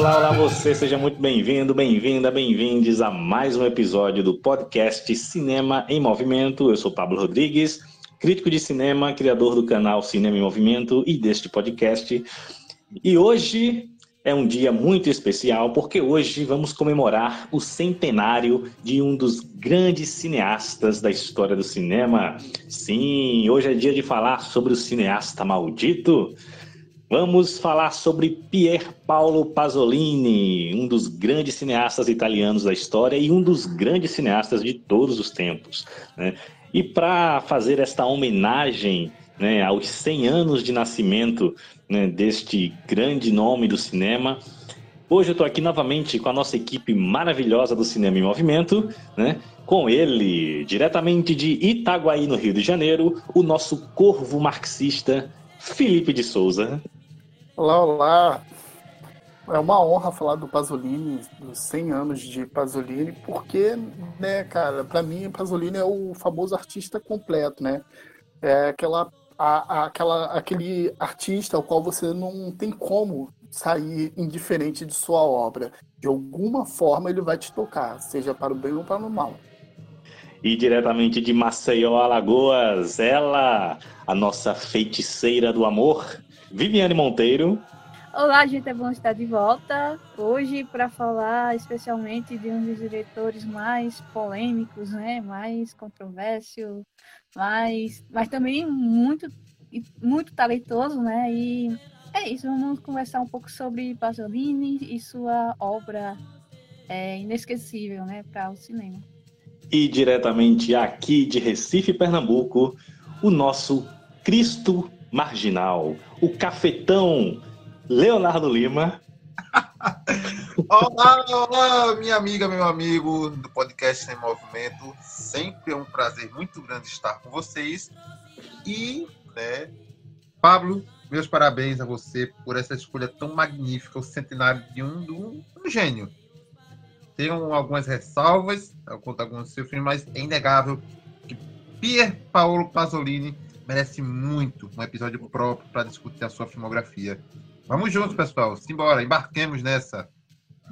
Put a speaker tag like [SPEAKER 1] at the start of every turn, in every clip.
[SPEAKER 1] Olá, olá você, seja muito bem-vindo, bem-vinda, bem-vindes a mais um episódio do podcast Cinema em Movimento. Eu sou Pablo Rodrigues, crítico de cinema, criador do canal Cinema em Movimento e deste podcast. E hoje é um dia muito especial porque hoje vamos comemorar o centenário de um dos grandes cineastas da história do cinema. Sim, hoje é dia de falar sobre o cineasta maldito. Vamos falar sobre Pier Paolo Pasolini, um dos grandes cineastas italianos da história e um dos grandes cineastas de todos os tempos. Né? E para fazer esta homenagem né, aos 100 anos de nascimento né, deste grande nome do cinema, hoje eu estou aqui novamente com a nossa equipe maravilhosa do Cinema em Movimento, né, com ele, diretamente de Itaguaí, no Rio de Janeiro, o nosso corvo marxista, Felipe de Souza.
[SPEAKER 2] Olá, olá. É uma honra falar do Pasolini, dos 100 anos de Pasolini, porque, né, cara, para mim Pasolini é o famoso artista completo, né? É aquela, a, aquela, aquele artista ao qual você não tem como sair indiferente de sua obra. De alguma forma ele vai te tocar, seja para o bem ou para o mal.
[SPEAKER 1] E diretamente de Maceió, Alagoas, ela, a nossa feiticeira do amor, Viviane Monteiro.
[SPEAKER 3] Olá, gente, é bom estar de volta hoje para falar especialmente de um dos diretores mais polêmicos, né, mais controverso, mais, mas também muito, muito talentoso, né, e é isso, vamos conversar um pouco sobre Pasolini e sua obra é, inesquecível, né, para o cinema.
[SPEAKER 1] E diretamente aqui de Recife, Pernambuco, o nosso Cristo marginal, o cafetão Leonardo Lima.
[SPEAKER 4] olá, olá, minha amiga, meu amigo do podcast Sem Movimento. Sempre é um prazer muito grande estar com vocês. E, né, Pablo, meus parabéns a você por essa escolha tão magnífica, o centenário de um, de um, um gênio. Tenho algumas ressalvas, eu conto alguns dos seus filmes, mas é inegável que Pier Paolo Pasolini merece muito um episódio próprio para discutir a sua filmografia. Vamos juntos, pessoal. Simbora, embarquemos nessa.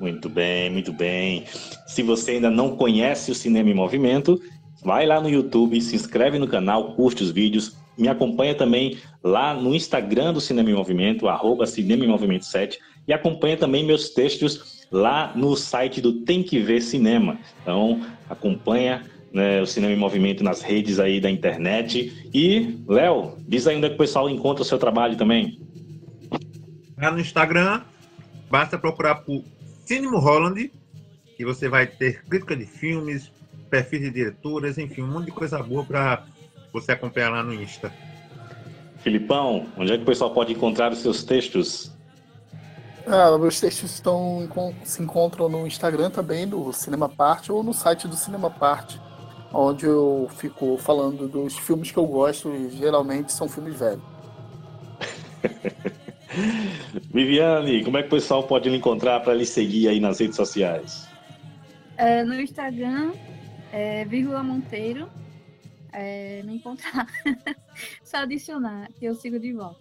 [SPEAKER 1] Muito bem, muito bem. Se você ainda não conhece o Cinema em Movimento, vai lá no YouTube, se inscreve no canal, curte os vídeos, me acompanha também lá no Instagram do Cinema em Movimento, arroba Cinema em Movimento 7, e acompanha também meus textos lá no site do Tem Que Ver Cinema. Então, acompanha né, o Cinema em Movimento nas redes aí da internet. E, Léo, diz aí onde é que o pessoal encontra o seu trabalho também.
[SPEAKER 4] Lá no Instagram, basta procurar por Cinema Holland, que você vai ter crítica de filmes, perfis de diretoras, enfim, um monte de coisa boa para você acompanhar lá no Insta.
[SPEAKER 1] Filipão, onde é que o pessoal pode encontrar os seus textos?
[SPEAKER 2] Ah, meus textos estão, se encontram no Instagram também, do Cinema Parte, ou no site do Cinema Parte onde eu fico falando dos filmes que eu gosto e geralmente são filmes velhos.
[SPEAKER 1] Viviane, como é que o pessoal pode lhe encontrar para lhe seguir aí nas redes sociais?
[SPEAKER 3] É, no Instagram, é, vírgula Monteiro, é, me encontrar. Só adicionar, que eu sigo de volta.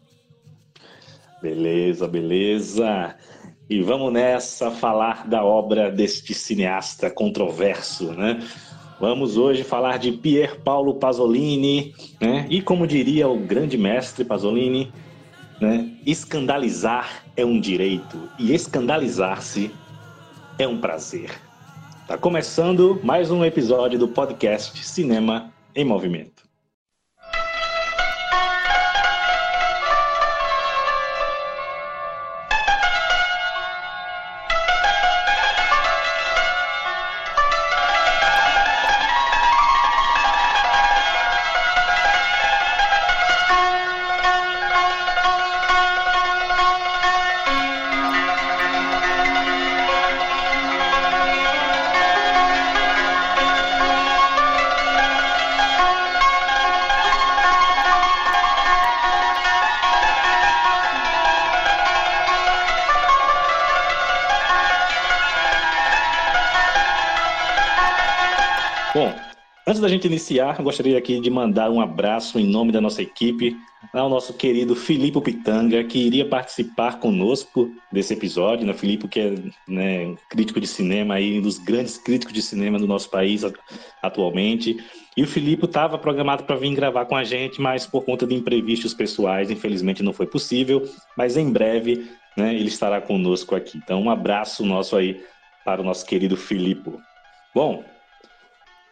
[SPEAKER 1] Beleza, beleza. E vamos nessa falar da obra deste cineasta controverso, né? Vamos hoje falar de Pier Paolo Pasolini, né? E como diria o grande mestre Pasolini, né? Escandalizar é um direito e escandalizar-se é um prazer. Tá começando mais um episódio do podcast Cinema em Movimento. Antes da gente iniciar, gostaria aqui de mandar um abraço em nome da nossa equipe ao nosso querido Filipe Pitanga, que iria participar conosco desse episódio. Né? Filipe, que é né, crítico de cinema, aí, um dos grandes críticos de cinema do nosso país atualmente. E o Filipe estava programado para vir gravar com a gente, mas por conta de imprevistos pessoais, infelizmente não foi possível. Mas em breve né, ele estará conosco aqui. Então, um abraço nosso aí para o nosso querido Filipe. Bom,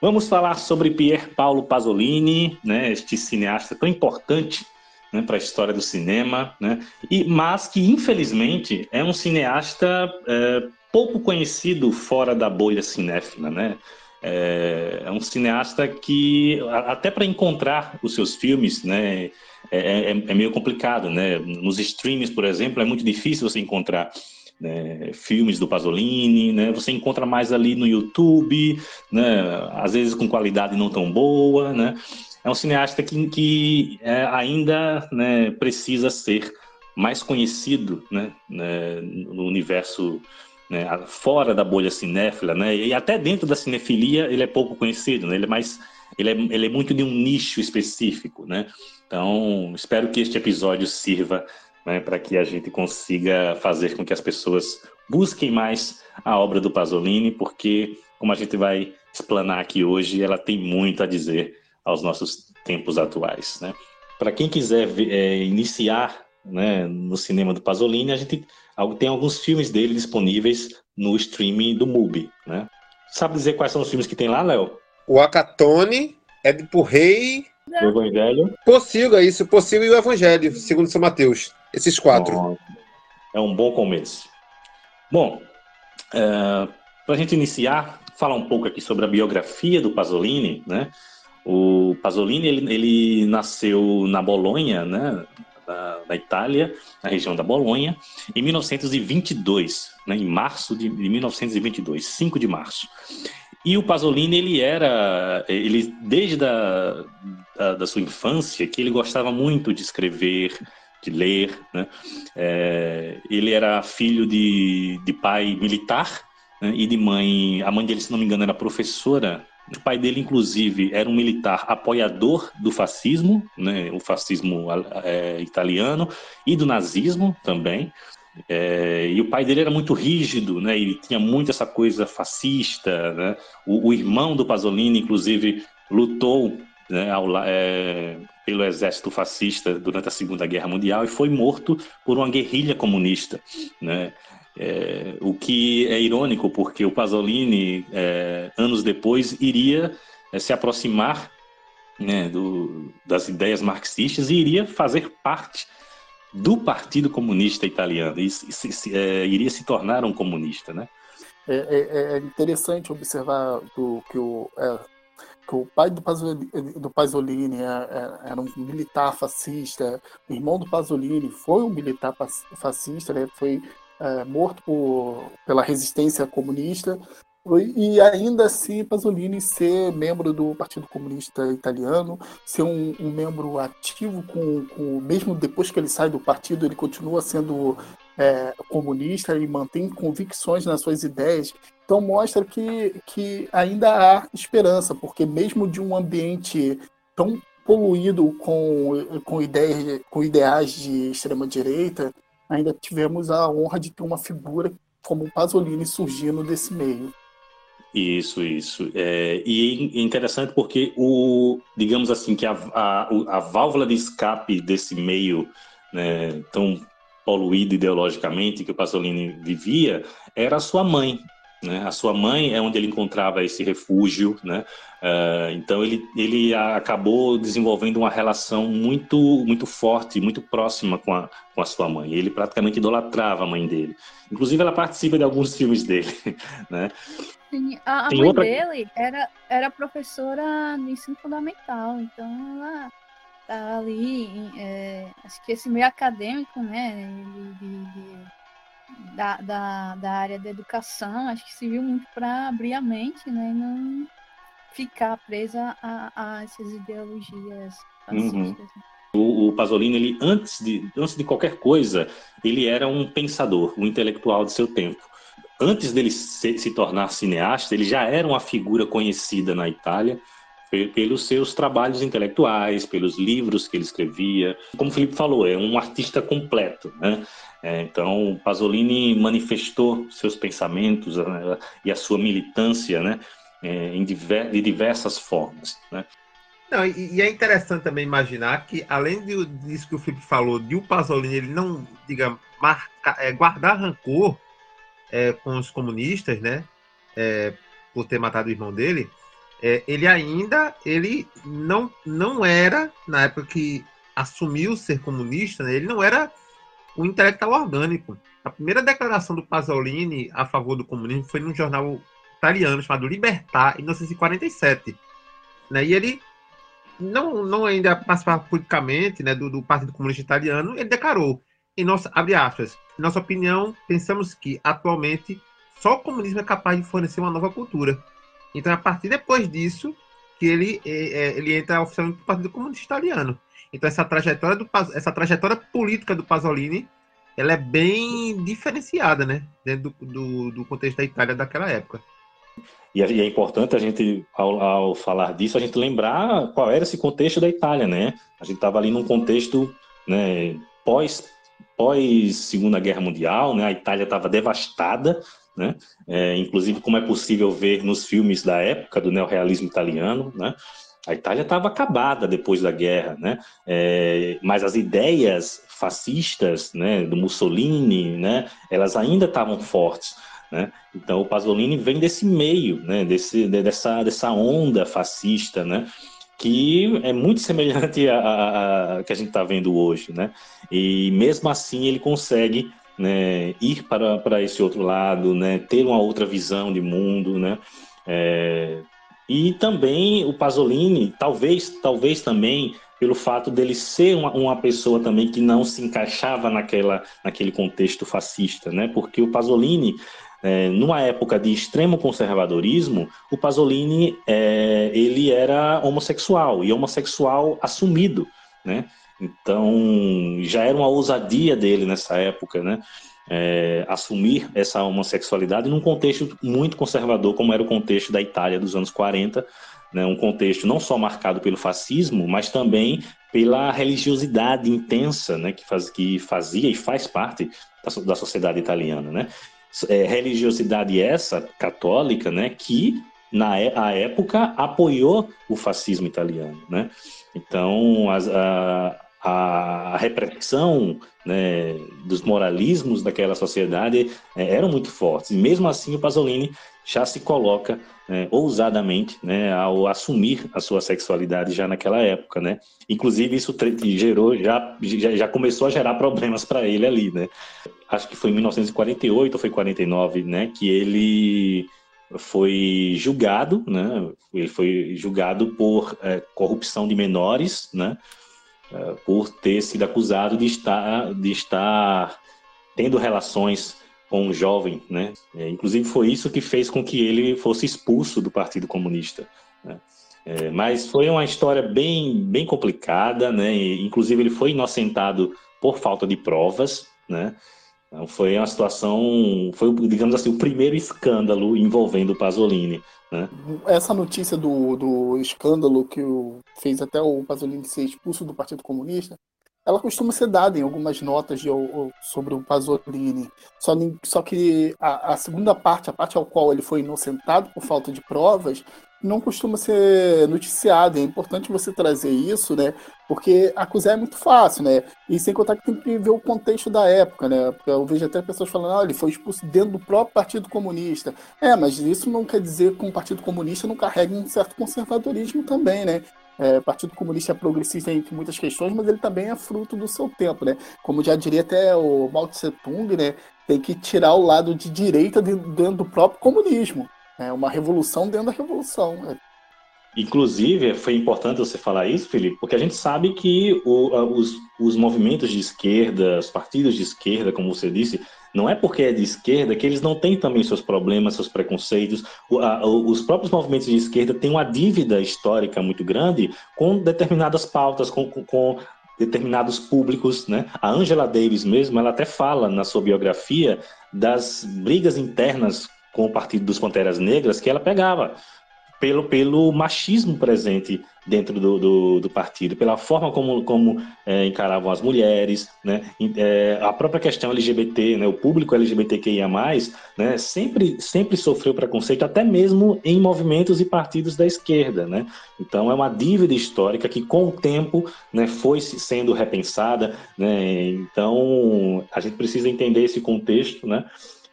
[SPEAKER 1] Vamos falar sobre Pier Paolo Pasolini, né, este cineasta tão importante né, para a história do cinema, né, e, mas que infelizmente é um cineasta é, pouco conhecido fora da bolha cinéfila. Né? É, é um cineasta que, até para encontrar os seus filmes, né, é, é, é meio complicado. Né? Nos streams, por exemplo, é muito difícil você encontrar né, filmes do Pasolini, né, você encontra mais ali no YouTube, né, às vezes com qualidade não tão boa, né, é um cineasta que, que é, ainda né, precisa ser mais conhecido né, né no universo né, fora da bolha cinéfila, né, e até dentro da cinefilia ele é pouco conhecido, né, ele é mais ele é, ele é muito de um nicho específico, né? Então, espero que este episódio sirva né, para que a gente consiga fazer com que as pessoas busquem mais a obra do Pasolini, porque, como a gente vai explanar aqui hoje, ela tem muito a dizer aos nossos tempos atuais. Né? Para quem quiser é, iniciar né, no cinema do Pasolini, a gente tem alguns filmes dele disponíveis no streaming do MUBI. Né? Sabe dizer quais são os filmes que tem lá, Léo?
[SPEAKER 4] O Acatone, Édipo Rei...
[SPEAKER 1] O Evangelho.
[SPEAKER 4] Possível, é isso. Possível e o Evangelho, segundo São Mateus. Esses quatro.
[SPEAKER 1] É um bom começo. Bom, é, para a gente iniciar, falar um pouco aqui sobre a biografia do Pasolini, né? O Pasolini ele, ele nasceu na Bolonha, né? Da, da, Itália, na região da Bolonha, em 1922, né, em março de, de 1922, 5 de março. E o Pasolini, ele era, ele desde a, da, da sua infância, que ele gostava muito de escrever, de ler. Né? É, ele era filho de, de pai militar né? e de mãe. A mãe dele, se não me engano, era professora. O pai dele, inclusive, era um militar apoiador do fascismo, né? o fascismo é, italiano, e do nazismo também. É, e o pai dele era muito rígido, né? Ele tinha muito essa coisa fascista, né? O, o irmão do Pasolini, inclusive, lutou né, ao, é, pelo exército fascista durante a Segunda Guerra Mundial e foi morto por uma guerrilha comunista, né? É, o que é irônico porque o Pasolini é, anos depois iria é, se aproximar né, do, das ideias marxistas e iria fazer parte do Partido Comunista Italiano e, se, se, é, iria se tornar um comunista, né?
[SPEAKER 2] É, é, é interessante observar do que o o pai do Pasolini, do Pasolini era, é, é, era um militar fascista, o irmão do Pasolini foi um militar fascista, né? foi é, morto por, pela resistência comunista, e ainda assim Pasolini ser membro do Partido Comunista Italiano, ser um, um membro ativo com, com, mesmo depois que ele sai do partido, ele continua sendo é, comunista e mantém convicções nas suas ideias. Então mostra que, que ainda há esperança, porque mesmo de um ambiente tão poluído com, com, ideias, com ideais de extrema-direita, ainda tivemos a honra de ter uma figura como Pasolini surgindo desse meio.
[SPEAKER 1] Isso, isso. É, e é interessante porque o, digamos assim, que a, a, a válvula de escape desse meio né, tão poluído ideologicamente que o Pasolini vivia era a sua mãe, né? A sua mãe é onde ele encontrava esse refúgio, né? Uh, então ele, ele acabou desenvolvendo uma relação muito muito forte, muito próxima com a, com a sua mãe. Ele praticamente idolatrava a mãe dele. Inclusive ela participa de alguns filmes dele, né?
[SPEAKER 3] Sim, a, a mãe outra... dele era, era professora no ensino fundamental, então ela tá ali, é, acho que esse meio acadêmico, né, de, de da, da, da área da educação, acho que serviu muito para abrir a mente, né? E não ficar presa a, a essas ideologias uhum. Né.
[SPEAKER 1] O, o, Pasolini, ele, antes, de, antes de qualquer coisa, ele era um pensador, um intelectual de seu tempo. Antes dele se, se tornar cineasta, ele já era uma figura conhecida na Itália, pelos seus trabalhos intelectuais, pelos livros que ele escrevia. Como o Felipe falou, é um artista completo, né? É, então, Pasolini manifestou seus pensamentos né, e a sua militância, né? É, diver, de diversas formas, né?
[SPEAKER 5] Não, e, e, é interessante também imaginar que, além de, disso que o Felipe falou, de o Pasolini ele não, diga, marca, é, guardar rancor é, com os comunistas, né? É, por ter matado o irmão dele, é, ele ainda ele não, não era, na época que assumiu ser comunista, né, ele não era um intelectual orgânico. A primeira declaração do Pasolini a favor do comunismo foi num jornal italiano chamado Libertar, em 1947. Né, e ele não, não ainda participava politicamente né, do, do Partido Comunista Italiano, ele declarou, em nossa, abre aspas, em nossa opinião, pensamos que, atualmente, só o comunismo é capaz de fornecer uma nova cultura. Então, a partir depois disso, que ele, é, é ele entra oficialmente no Partido Comunista Italiano. Então, essa trajetória, do, essa trajetória política do Pasolini, ela é bem diferenciada, né? Dentro do, do, do contexto da Itália daquela época.
[SPEAKER 1] E é importante a gente, ao, ao, falar disso, a gente lembrar qual era esse contexto da Itália, né? A gente estava ali num contexto né, pós, pós Segunda Guerra Mundial, né? A Itália estava devastada, né? É, inclusive, como é possível ver nos filmes da época do neorrealismo italiano, né? A Itália estava acabada depois da guerra, né? É, mas as ideias fascistas, né, do Mussolini, né, elas ainda estavam fortes. Né? Então o Pasolini vem desse meio, né? Desse, dessa, dessa onda fascista, né? Que é muito semelhante a, a, que a gente está vendo hoje, né? E mesmo assim ele consegue né, ir para, para esse outro lado, né? Ter uma outra visão de mundo, né? É, e também o Pasolini, talvez, talvez também pelo fato dele ser uma, uma, pessoa também que não se encaixava naquela, naquele contexto fascista, né? Porque o Pasolini é, numa época de extremo conservadorismo, o Pasolini é, ele era homossexual e homossexual assumido, né? Então já era uma ousadia dele nessa época, né? É, assumir essa homossexualidade num contexto muito conservador, como era o contexto da Itália dos anos 40, né? um contexto não só marcado pelo fascismo, mas também pela religiosidade intensa né? que, faz, que fazia e faz parte da, da sociedade italiana. Né? É, religiosidade essa, católica, né, que na é, a época apoiou o fascismo italiano, né? Então, as, a, a repressão né, dos moralismos daquela sociedade é, eram muito fortes. E mesmo assim, o Pasolini já se coloca é, ousadamente né, ao assumir a sua sexualidade já naquela época. Né? Inclusive, isso gerou, já, já, já começou a gerar problemas para ele ali. Né? Acho que foi em 1948 ou foi 49 né, que ele foi julgado, né? Ele foi julgado por é, corrupção de menores, né? É, por ter sido acusado de estar, de estar tendo relações com um jovem, né? É, inclusive foi isso que fez com que ele fosse expulso do Partido Comunista. Né? É, mas foi uma história bem, bem complicada, né? E, inclusive ele foi inocentado por falta de provas, né? Então foi uma situação, foi, digamos assim, o primeiro escândalo envolvendo o Pasolini. Né?
[SPEAKER 2] Essa notícia do, do escândalo que o, fez até o Pasolini ser expulso do Partido Comunista, ela costuma ser dada em algumas notas de, sobre o Pasolini. Só, só que a, a, segunda parte, a parte ao qual ele foi inocentado por falta de provas, não costuma ser noticiada. É importante você trazer isso, né? Porque acusar é muito fácil, né? E sem contar que tem que ver o contexto da época, né? Eu vejo até pessoas falando, ah, ele foi expulso dentro do próprio Partido Comunista. É, mas isso não quer dizer que um Partido Comunista não carrega um certo conservadorismo também, né? É, o Partido Comunista é progressista em muitas questões, mas ele também é fruto do seu tempo, né? Como já diria até o Mao Tse Tung, né? Tem que tirar o lado de direita dentro do próprio comunismo. É uma revolução dentro da revolução. Né?
[SPEAKER 1] Inclusive, foi importante você falar isso, Felipe, porque a gente sabe que o, os, os movimentos de esquerda, os partidos de esquerda, como você disse, não é porque é de esquerda que eles não têm também seus problemas, seus preconceitos. O, a, os próprios movimentos de esquerda têm uma dívida histórica muito grande com determinadas pautas, com, com, com determinados públicos, né? A Angela Davis mesmo, ela até fala na sua biografia das brigas internas com o Partido dos Panteras Negras que ela pegava pelo, pelo machismo presente dentro do, do, do, partido, pela forma como, como é, encaravam as mulheres, né? É, a própria questão LGBT, né? o público LGBTQIA+, né? sempre, sempre sofreu preconceito, até mesmo em movimentos e partidos da esquerda. Né? Então é uma dívida histórica que com o tempo né, foi sendo repensada. Né? Então a gente precisa entender esse contexto né?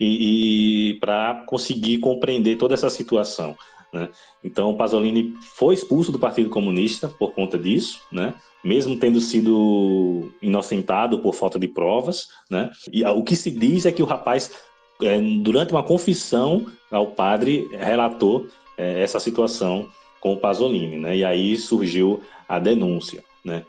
[SPEAKER 1] E, e para conseguir compreender toda essa situação. Né? Então, Pasolini foi expulso do Partido Comunista por conta disso, né? mesmo tendo sido inocentado por falta de provas. Né? E o que se diz é que o rapaz, é, durante uma confissão ao padre, relatou é, essa situação com o Pasolini. Né? E aí surgiu a denúncia. Né?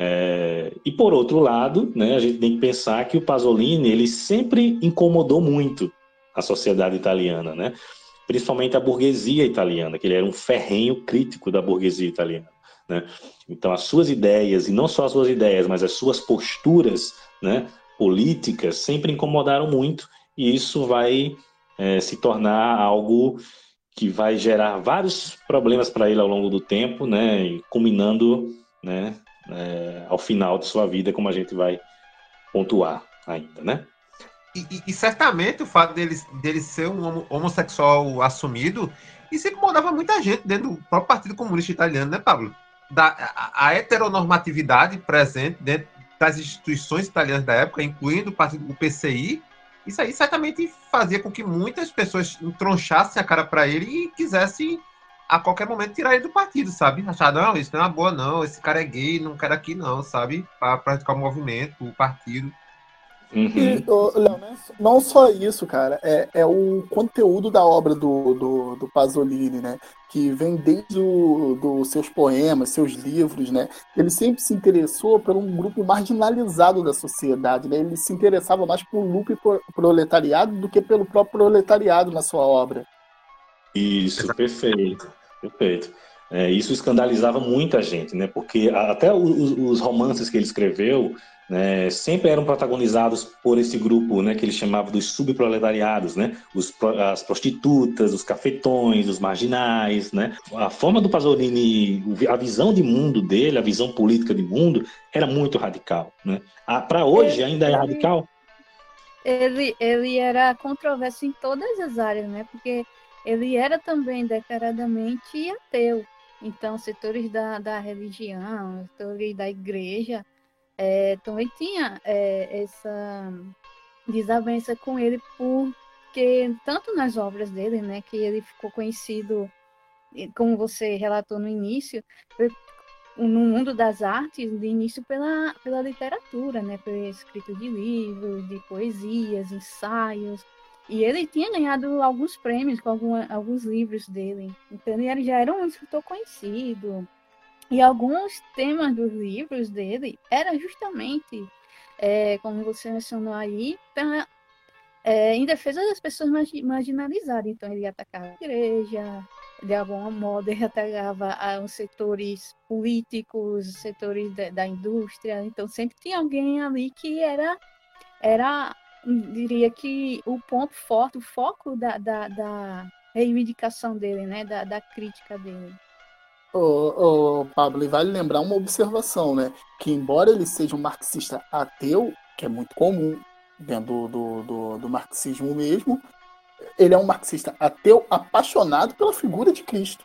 [SPEAKER 1] É, e por outro lado, né, a gente tem que pensar que o Pasolini ele sempre incomodou muito a sociedade italiana, né? principalmente a burguesia italiana, que ele era um ferrenho crítico da burguesia italiana. Né? Então, as suas ideias, e não só as suas ideias, mas as suas posturas né, políticas sempre incomodaram muito, e isso vai é, se tornar algo que vai gerar vários problemas para ele ao longo do tempo, né, culminando né, é, ao final de sua vida, como a gente vai pontuar ainda, né?
[SPEAKER 4] E, e, certamente o fato dele, dele ser um homossexual assumido, isso incomodava muita gente dentro do próprio Partido Comunista Italiano, né, Pablo? Da, a, a heteronormatividade presente dentro das instituições italianas da época, incluindo o, partido, o PCI, isso aí certamente fazia com que muitas pessoas entronchassem a cara para ele e quisessem a qualquer momento tirar ele do partido, sabe? Achar, não, isso não é uma boa, não, esse cara é gay, não quero aqui, não, sabe? Para praticar o movimento, o partido.
[SPEAKER 2] Uhum. E, Léo, não só isso, cara, é, é o conteúdo da obra do, do, do Pasolini, né? Que vem desde os seus poemas, seus livros, né? Ele sempre se interessou por um grupo marginalizado da sociedade, né? Ele se interessava mais por lupe proletariado do que pelo próprio proletariado na sua obra.
[SPEAKER 1] Isso, perfeito, perfeito. É, isso escandalizava muita gente, né? Porque até os, os romances que ele escreveu né, sempre eram protagonizados por esse grupo, né, que ele chamava dos subproletariados, né, os, as prostitutas, os cafetões, os marginais, né. A forma do Pasolini, a visão de mundo dele, a visão política de mundo, era muito radical, né. Para hoje ainda é radical.
[SPEAKER 3] Ele, ele era controverso em todas as áreas, né, porque ele era também declaradamente ateu. Então, setores da, da religião, setores da igreja, é, também tinha é, essa desavença com ele porque tanto nas obras dele, né, que ele ficou conhecido, como você relatou no início, no mundo das artes, de início pela, pela literatura, né, pelo escrito de livros, de poesias, ensaios, e ele tinha ganhado alguns prêmios com alguns livros dele. Então ele já era um escritor conhecido. E alguns temas dos livros dele eram justamente, é, como você mencionou aí, pra, é, em defesa das pessoas marginalizadas. Então, ele atacava a igreja, de alguma modo, ele atacava os setores políticos, os setores de, da indústria. Então, sempre tinha alguém ali que era, era diria que, o ponto forte, o foco da, da, da reivindicação dele, né, da, da crítica dele.
[SPEAKER 2] Ô, ô, Pablo, e vale lembrar uma observação, né? Que embora ele seja um marxista ateu, que é muito comum dentro do, do, do, do marxismo mesmo, ele é um marxista ateu apaixonado pela figura de Cristo.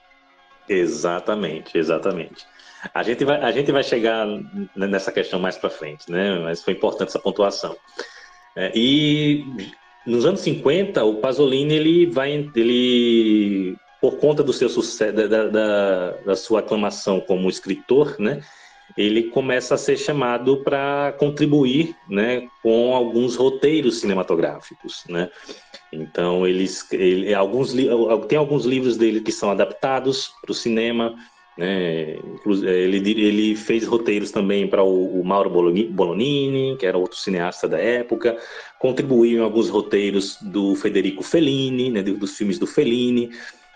[SPEAKER 1] Exatamente, exatamente. A gente vai, a gente vai chegar nessa questão mais para frente, né? Mas foi importante essa pontuação. É, e nos anos 50, o Pasolini ele vai, ele por conta do seu sucesso, da, da, da sua aclamação como escritor, né, ele começa a ser chamado para contribuir né, com alguns roteiros cinematográficos. Né? Então, eles, ele, alguns, tem alguns livros dele que são adaptados para o cinema. Né? Ele, ele fez roteiros também para o, o Mauro Bolognini, que era outro cineasta da época. Contribuiu em alguns roteiros do Federico Fellini, né, dos filmes do Fellini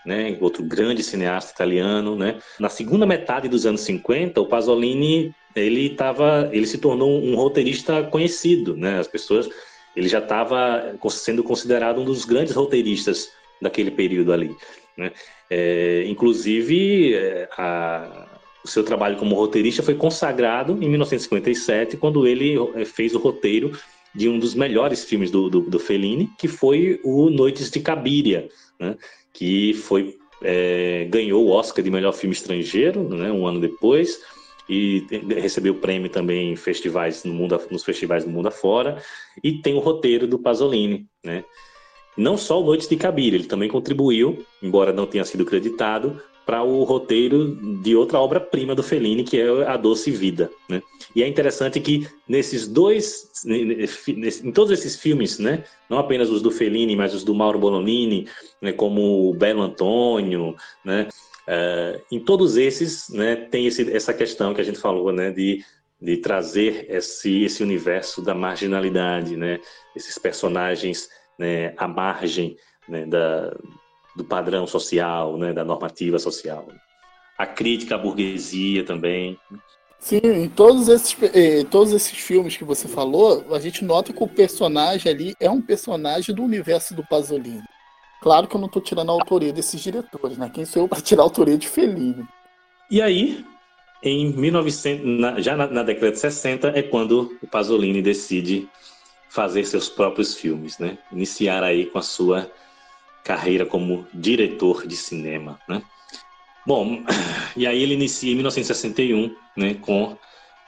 [SPEAKER 1] né, outro grande cineasta italiano, né? Na segunda metade dos anos 50, o Pasolini ele tava, ele se tornou um roteirista conhecido, né? As pessoas, ele já estava sendo considerado um dos grandes roteiristas daquele período ali. Né? É, inclusive, é, a, o seu trabalho como roteirista foi consagrado em 1957, quando ele é, fez o roteiro de um dos melhores filmes do, do, do Fellini, que foi o Noites de Cabiria, né? que foi é, ganhou o Oscar de melhor filme estrangeiro, né? um ano depois, e recebeu prêmio também em festivais no mundo, nos festivais do mundo afora, e tem o roteiro do Pasolini, né? Não só o Noites de Cabiria, ele também contribuiu, embora não tenha sido creditado, para o roteiro de outra obra-prima do Fellini, que é A Doce Vida. Né? E é interessante que nesses dois, em todos esses filmes, né, não apenas os do Fellini, mas os do Mauro Bolognini, né, como o Belo Antônio, né, uh, em todos esses né, tem esse, essa questão que a gente falou né, de, de trazer esse, esse universo da marginalidade, né, esses personagens né, à margem né, da, do padrão social, né, da normativa social. A crítica à burguesia também.
[SPEAKER 2] Sim, em todos esses, em todos esses filmes que você falou, a gente nota que o personagem ali é um personagem do universo do Pasolini. Claro que eu não estou tirando a autoria desses diretores, né? Quem sou eu para tirar a autoria de Fellini?
[SPEAKER 1] E aí, em 1900, na, já na, na, década de 60, é quando o Pasolini decide fazer seus próprios filmes, né? Iniciar aí com a sua carreira como diretor de cinema, né? Bom, e aí ele inicia em 1961, né, com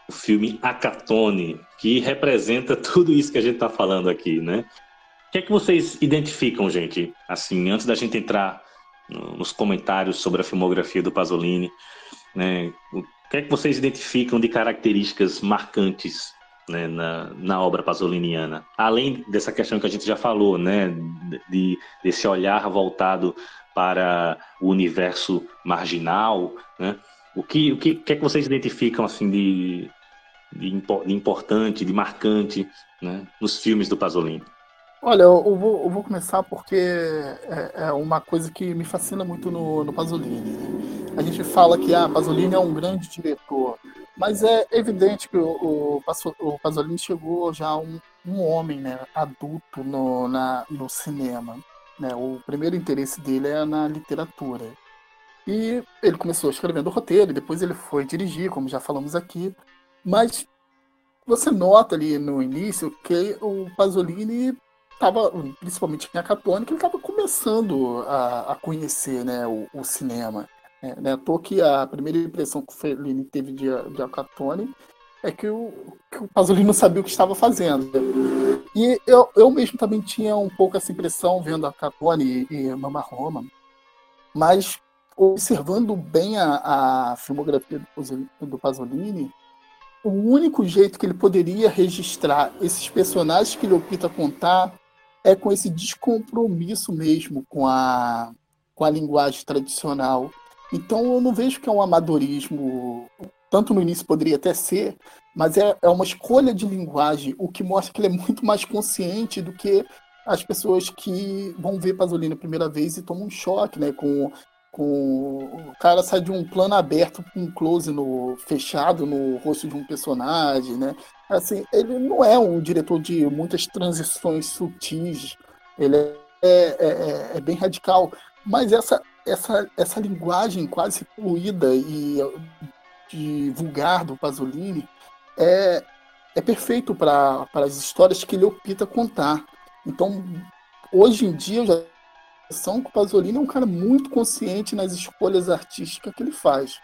[SPEAKER 1] o filme Acatone, que representa tudo isso que a gente está falando aqui, né? O que é que vocês identificam, gente? Assim, antes da gente entrar nos comentários sobre a filmografia do Pasolini, né? O que é que vocês identificam de características marcantes né, na, na obra pasoliniana. Além dessa questão que a gente já falou, né, de, desse olhar voltado para o universo marginal, né, o que, o que, que é que vocês identificam assim de, de, de importante, de marcante né, nos filmes do Pasolini?
[SPEAKER 2] Olha, eu vou, eu vou começar porque é, é, uma coisa que me fascina muito no, no Pasolini. A gente fala que ah, Pasolini é um grande diretor, mas é evidente que o, o, Pasolini chegou já um, um homem né, adulto no, na, no cinema. Né? O primeiro interesse dele é na literatura. E ele começou escrevendo o roteiro, depois ele foi dirigir, como já falamos aqui. Mas você nota ali no início que o Pasolini estava, principalmente em Acatônica, ele estava começando a, a, conhecer né, o, o cinema. É, né, que a primeira impressão que o Fellini teve de, de Acatone é que o, que o Pasolini não sabia o que estava fazendo. E eu, eu mesmo também tinha um pouco essa impressão vendo Acatone e, e Mama Roma, mas observando bem a, a filmografia do, do Pasolini, o único jeito que ele poderia registrar esses personagens que ele opta contar é com esse descompromisso mesmo com a, com a linguagem tradicional então eu não vejo que é um amadorismo, tanto no início poderia até ser, mas é, é uma escolha de linguagem, o que mostra que ele é muito mais consciente do que as pessoas que vão ver Pasolini a primeira vez e tomam um choque, né? Com, com o cara sai de um plano aberto com um close no fechado no rosto de um personagem, né? Assim, ele não é um diretor de muitas transições sutis, ele é, é, é, é bem radical, mas essa essa, essa linguagem quase fluida e de vulgar do Pasolini é, é perfeito para as histórias que ele opta contar. Então, hoje em dia, eu já são que o Pasolini é um cara muito consciente nas escolhas artísticas que ele faz.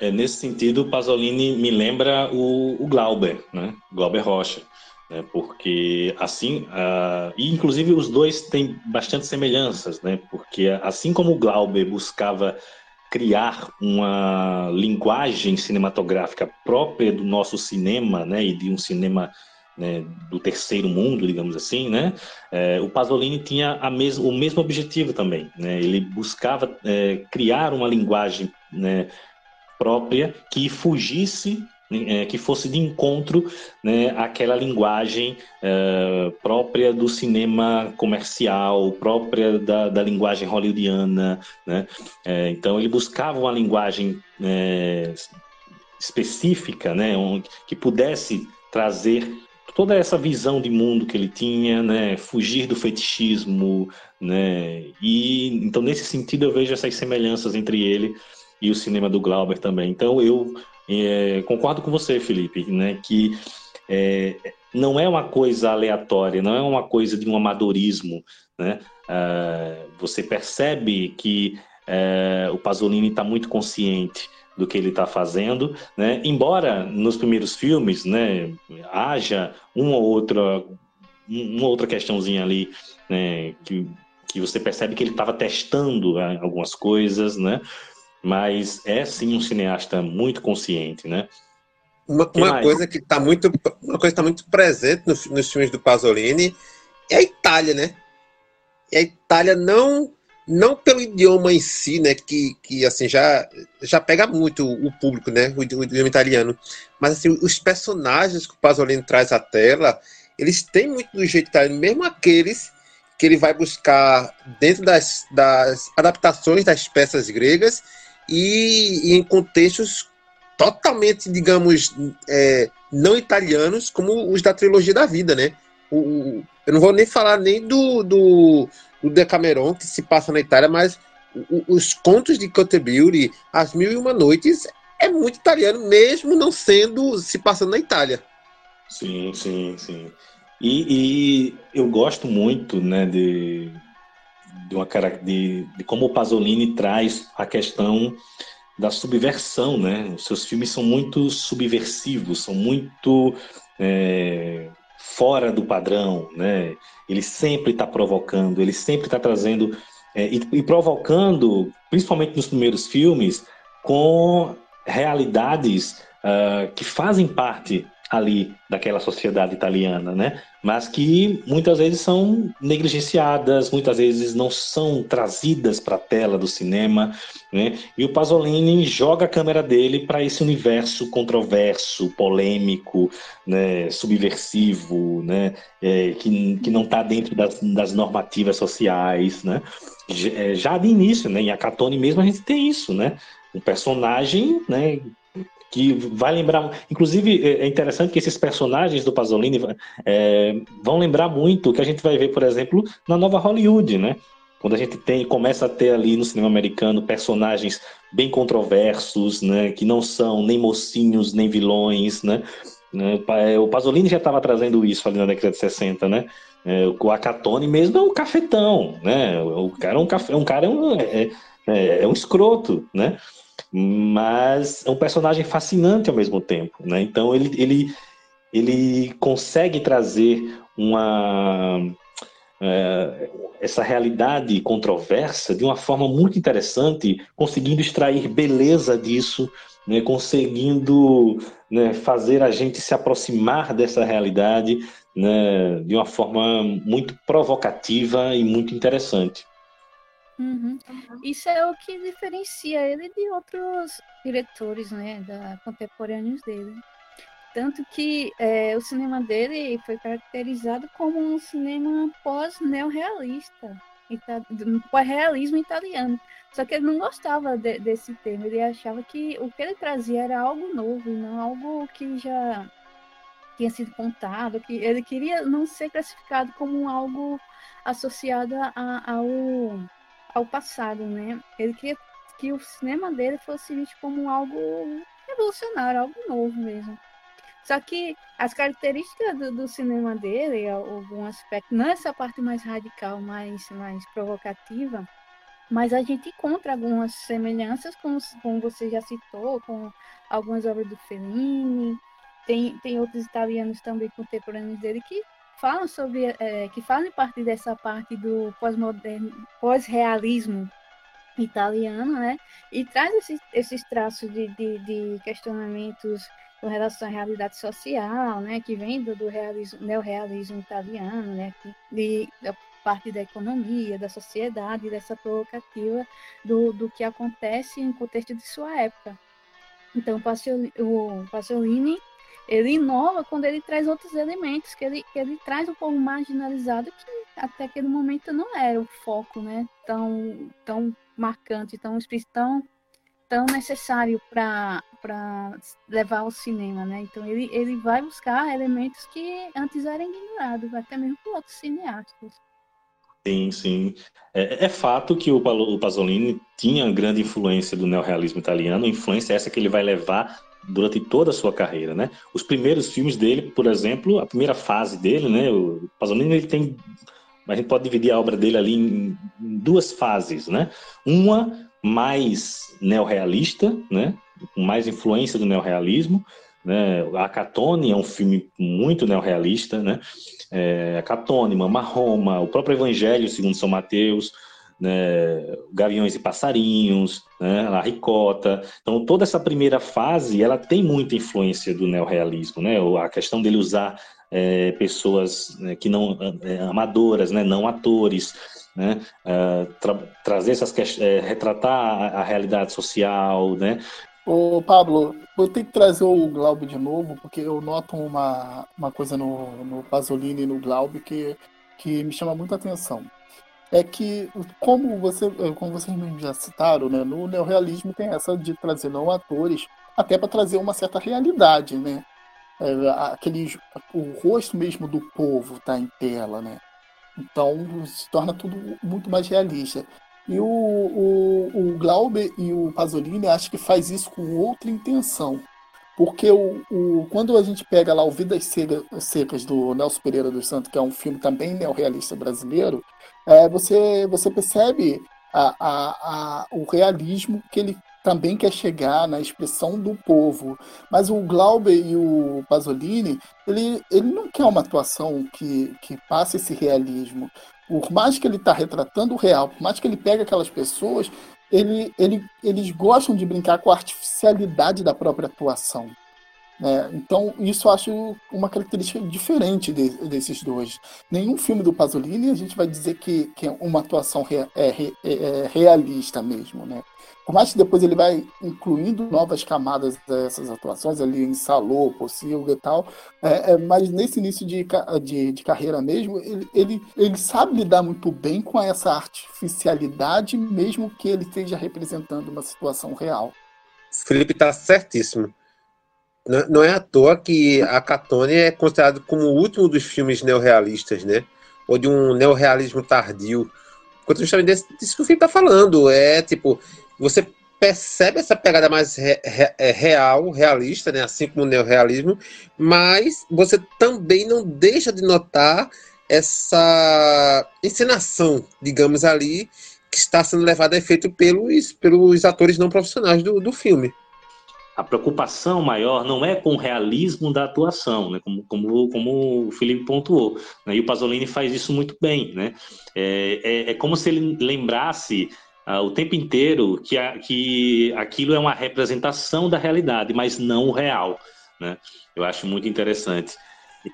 [SPEAKER 1] É, nesse sentido, o Pasolini me lembra o, o Glauber, né? Glauber Rocha né? porque assim, uh, e inclusive os dois têm bastante semelhanças, né? porque assim como o Glauber buscava criar uma linguagem cinematográfica própria do nosso cinema, né, e de um cinema né, do terceiro mundo, digamos assim, né, é, o Pasolini tinha a mesmo, o mesmo objetivo também, né, ele buscava é, criar uma linguagem né, própria que fugisse é, que fosse de encontro né, àquela linguagem é, própria do cinema comercial, própria da, da linguagem hollywoodiana. Né? É, então, ele buscava uma linguagem é, específica né, que pudesse trazer toda essa visão de mundo que ele tinha, né, fugir do fetichismo, né, e então nesse sentido eu vejo essas semelhanças entre ele e o cinema do Glauber também. Então eu é, concordo com você, Felipe, né, que é, não é uma coisa aleatória, não é uma coisa de um amadorismo, né? Uh, você percebe que uh, o Pasolini está muito consciente do que ele está fazendo, né? Embora nos primeiros filmes, né, haja uma ou outra uma outra questãozinha ali, né, que, que você percebe que ele estava testando né, algumas coisas, né? Mas é sim um cineasta muito consciente, né?
[SPEAKER 4] Uma, uma coisa que está muito, uma coisa tá muito presente nos, nos filmes do Pasolini é a Itália, né? E a Itália não não pelo idioma em si, né, que, que assim já já pega muito o público, né, o, o idioma italiano, mas assim os personagens que o Pasolini traz à tela, eles têm muito do jeito italiano, mesmo aqueles que ele vai buscar dentro das, das adaptações das peças gregas e, e em contextos totalmente, digamos, é, não italianos, como os da trilogia da vida, né? O, o, eu não vou nem falar nem do, do, do Decameron, que se passa na Itália, mas o, os contos de Canterbury, As Mil e Uma Noites, é muito italiano, mesmo não sendo se passando na Itália.
[SPEAKER 1] Sim, sim, sim. E, e eu gosto muito, né, de, de uma de, de como o Pasolini traz a questão da subversão, né? Os seus filmes são muito subversivos, são muito é, fora do padrão, né? Ele sempre está provocando, ele sempre está trazendo é, e, e, provocando, principalmente nos primeiros filmes, com realidades uh, que fazem parte ali daquela sociedade italiana, né? Mas que muitas vezes são negligenciadas, muitas vezes não são trazidas para a tela do cinema, né? E o Pasolini joga a câmera dele para esse universo controverso, polêmico, né? subversivo, né? É, que, que não está dentro das, das normativas sociais, né? É, já de início, né? Em Acatone mesmo a gente tem isso, né? Um personagem, né? Que vai lembrar. Inclusive, é, é interessante que esses personagens do Pasolini é, vão lembrar muito o que a gente vai ver, por exemplo, na nova Hollywood, né? Quando a gente tem, começa a ter ali no cinema americano personagens bem controversos, né? Que não são nem mocinhos, nem vilões, né? né é, o Pasolini já estava trazendo isso ali na década de 60, né? o Acatone mesmo é um cafetão, né? O cara é um, café, um cara é um, é, é, é um escroto, né? Mas é um personagem fascinante ao mesmo tempo, né? Então ele, ele, ele consegue trazer uma é, essa realidade controversa de uma forma muito interessante, conseguindo extrair beleza disso, né? conseguindo né, fazer a gente se aproximar dessa realidade né, de uma forma muito provocativa e muito interessante.
[SPEAKER 3] Uhum. Isso é o que diferencia ele de outros diretores, né, da, contemporâneos dele. Tanto que é, o cinema dele foi caracterizado como um cinema pós-neorrealista, pós-realismo italiano. Só que ele não gostava de, desse termo, ele achava que o que ele trazia era algo novo, não algo que já tinha sido contado, que ele queria não ser classificado como algo associado a, ao ao passado, né? Ele queria que o cinema dele fosse visto como algo revolucionário, algo novo mesmo. Só que as características do, do cinema dele, algum aspecto, não essa parte mais radical, mais, mais provocativa, mas a gente encontra algumas semelhanças, como, como você já citou, com algumas obras do Fellini, tem, tem outros italianos também contemporâneos dele que falam sobre, é, que fazem parte dessa parte do pós-moderno, pós-realismo italiano, né? E traz esses, esses traços de, de, de, questionamentos com relação à realidade social, né? Que vem do, do realismo, neorrealismo italiano, né? De, da parte da economia, da sociedade, dessa provocativa do, do que acontece em contexto de sua época. Então, o Pasolini ele inova quando ele traz outros elementos, que ele, que ele traz um pouco marginalizado que até aquele momento não era o foco, né? Tão, tão marcante, tão tão, tão necessário para levar ao cinema, né? Então ele, ele vai buscar elementos que antes eram ignorados, até mesmo por outros cineastas.
[SPEAKER 1] Sim, sim. É, é fato que o, o Pasolini tinha grande influência do neorrealismo italiano, influência essa que ele vai levar durante toda a sua carreira, né? Os primeiros filmes dele, por exemplo, a primeira fase dele, né? O Pasolini ele tem, a gente pode dividir a obra dele ali em, duas fases, né? Uma mais neorrealista, né? Com mais influência do neorrealismo, né? A Catone é um filme muito neorrealista, né? É, a Catone, Mama Roma, o próprio Evangelho segundo São Mateus, né, Gaviões e Passarinhos, né, a Ricota. Então, toda essa primeira fase, ela tem muita influência do neorrealismo, né? A questão dele usar é, pessoas né, que não é, amadoras, né, não atores, né, uh, tra trazer essas é, retratar a, a, realidade social, né.
[SPEAKER 2] Ô Pablo, vou ter que trazer o Glaube de novo, porque eu noto uma, uma coisa no, no Pasolini e no Glaube que, que me chama muita atenção é que, como, você, como vocês já citaram, né, no neorrealismo tem essa de trazer não atores, até para trazer uma certa realidade, né? É, aquele, o rosto mesmo do povo está em tela, né? Então se torna tudo muito mais realista. E o, o, o Glauber e o Pasolini acho que faz isso com outra intenção. Porque o, o, quando a gente pega lá o Vidas Secas do Nelson Pereira dos Santos, que é um filme também neorrealista brasileiro, é, você, você percebe a, a, a, o realismo que ele também quer chegar na expressão do povo. Mas o Glauber e o Pasolini, ele, ele não quer uma atuação que, que passe esse realismo. Por mais que ele está retratando o real, por mais que ele pegue aquelas pessoas, ele, ele, eles gostam de brincar com a artificialidade da própria atuação. Né? Então, isso eu acho uma característica diferente de, desses dois. Nenhum filme do Pasolini a gente vai dizer que, que é uma atuação é, é, é realista mesmo. Né? Por mais que depois ele vai incluindo novas camadas dessas atuações ali em Salô, possível e tal, é, é, mas nesse início de, de, de carreira mesmo, ele, ele, ele, sabe lidar muito bem com essa artificialidade, mesmo que ele esteja representando uma situação real.
[SPEAKER 5] Felipe está certíssimo. Não é à toa que a Catone é considerado como o último dos filmes neorrealistas, né? Ou de um neorrealismo tardio. Quanto justamente desse, disso que o Felipe está falando. É tipo, você percebe essa pegada mais re, re, é, real, realista, né? assim como o neorrealismo, mas você também não deixa de notar essa encenação, digamos ali, que está sendo levada a efeito pelos, pelos atores não profissionais do, do filme.
[SPEAKER 1] A preocupação maior não é com o realismo da atuação, né? como, como, como o Felipe pontuou. Né? E o Pasolini faz isso muito bem. Né? É, é, é como se ele lembrasse uh, o tempo inteiro que, a, que aquilo é uma representação da realidade, mas não o real. Né? Eu acho muito interessante.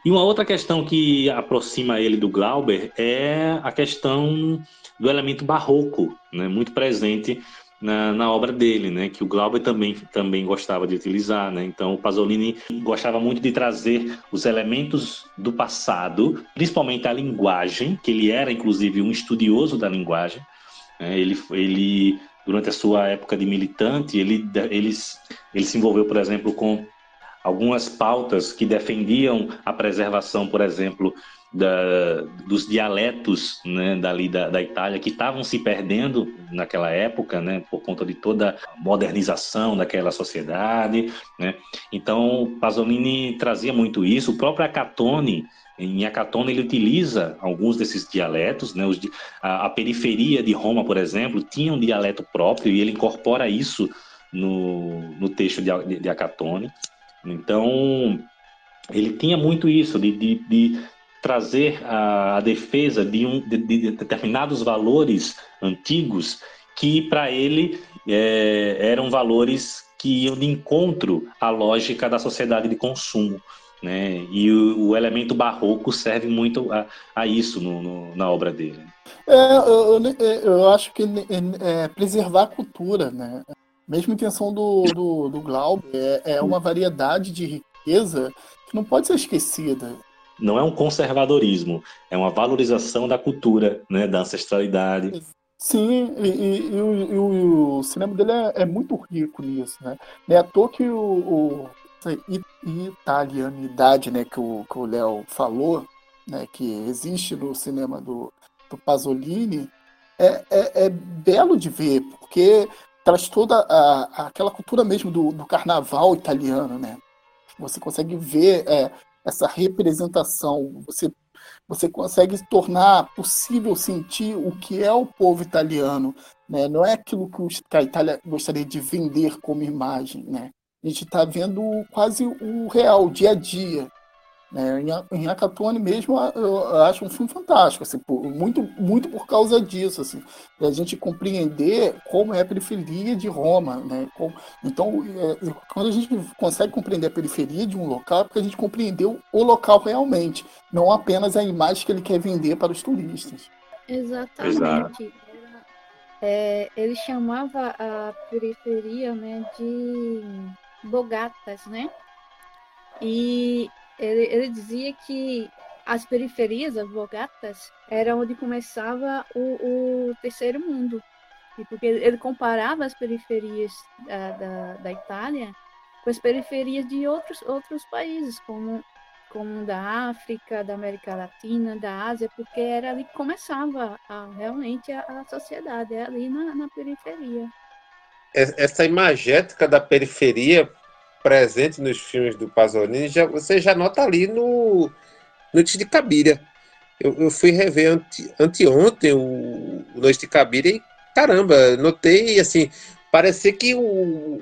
[SPEAKER 1] E uma outra questão que aproxima ele do Glauber é a questão do elemento barroco, né? muito presente na, na, obra dele, né? Que o Glauber também, também gostava de utilizar, né? Então o Pasolini gostava muito de trazer os elementos do passado, principalmente a linguagem, que ele era inclusive um estudioso da linguagem, é, ele, ele, durante a sua época de militante, ele, ele, ele se envolveu, por exemplo, com algumas pautas que defendiam a preservação, por exemplo, da, dos dialetos né, dali da, da Itália que estavam se perdendo naquela época, né, por conta de toda a modernização daquela sociedade. Né? Então, Pasolini trazia muito isso. O próprio Acatone em Acatona ele utiliza alguns desses dialetos, né? Os, a, a, periferia de Roma, por exemplo, tinha um dialeto próprio e ele incorpora isso no, no texto de, de, de Acatone. Então, ele tinha muito isso de, de, de trazer a, a, defesa de, um, de, de, determinados valores antigos que, para ele, é, eram valores que iam de encontro à lógica da sociedade de consumo. Né? E o, o elemento barroco serve muito a, a isso no, no, na obra dele.
[SPEAKER 2] É, eu, eu, acho que é, é, preservar a cultura, né? Mesma intenção do, do, do Glauber é, é uma variedade de riqueza que não pode ser esquecida.
[SPEAKER 1] Não é um conservadorismo, é uma valorização da cultura, né, da ancestralidade.
[SPEAKER 2] Sim, e, e, e, o, e, o, cinema dele é, é, muito rico nisso, né? É à toa que o, o italianidade, né, que o que Léo falou, né, que existe no cinema do, do Pasolini, é, é, é belo de ver, porque traz toda a, aquela cultura mesmo do, do carnaval italiano, né? Você consegue ver é, essa representação, você você consegue tornar possível sentir o que é o povo italiano, né? Não é aquilo que a Itália gostaria de vender como imagem, né? A gente está vendo quase o real, o dia a dia. Né? Em Akatone mesmo, eu acho um filme fantástico, assim, muito, muito por causa disso, assim, a gente compreender como é a periferia de Roma, né? então, é, quando a gente consegue compreender a periferia de um local, é porque a gente compreendeu o local realmente, não apenas a imagem que ele quer vender para os turistas.
[SPEAKER 3] Exatamente. É, ele chamava a periferia, né, de bogatas, né? E ele, ele dizia que as periferias, as bogatas, era onde começava o, o terceiro mundo. E porque ele comparava as periferias da, da, da, Itália com as periferias de outros, outros países, como, como da África, da América Latina, da Ásia, porque era ali que começava a, realmente a, a sociedade, é ali na, na periferia.
[SPEAKER 5] Essa imagética da periferia presente nos filmes do Pasolini, já, você já nota ali no Noite de Cabiria. Eu, eu fui rever ante, anteontem o, o Noite de Cabiria e, caramba, notei, assim, parecia que o,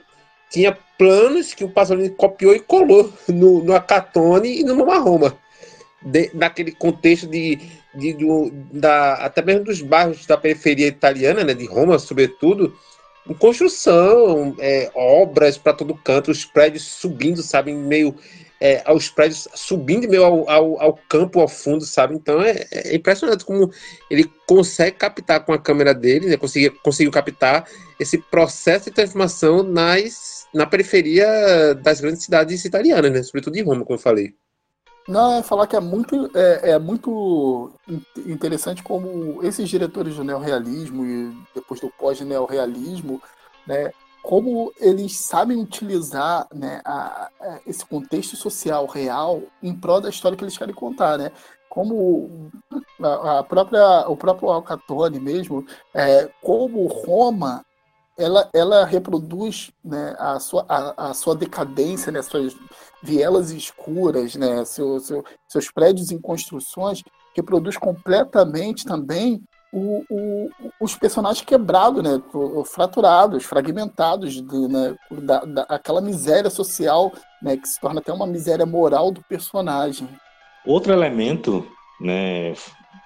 [SPEAKER 5] tinha planos que o Pasolini copiou e colou no, no Acatone e no Mama Roma. De, naquele contexto de, de do, da, até mesmo dos bairros da periferia italiana, né, de Roma, sobretudo, construção, é, obras para todo canto, os prédios subindo, sabe, meio é, aos prédios subindo meio ao, ao, ao, campo, ao fundo, sabe? Então é, é, impressionante como ele consegue captar com a câmera dele, né? conseguiu, conseguiu captar esse processo de transformação nas, na periferia das grandes cidades italianas, né? Sobretudo de Roma, como eu falei.
[SPEAKER 2] Não, é falar que é muito, é, é, muito interessante como esses diretores do neorrealismo e depois do pós-neorrealismo, né, como eles sabem utilizar né, a, a, esse contexto social real em prol da história que eles querem contar, né? Como a, a própria, o próprio Alcatone mesmo, é, como Roma ela, ela reproduz né, a, sua, a, a sua decadência, né, suas vielas escuras, né, seu, seu, seus prédios em construções, reproduz completamente também o, o, os personagens quebrados, né, fraturados, fragmentados, de, né, da, da, aquela miséria social né, que se torna até uma miséria moral do personagem.
[SPEAKER 1] Outro elemento né,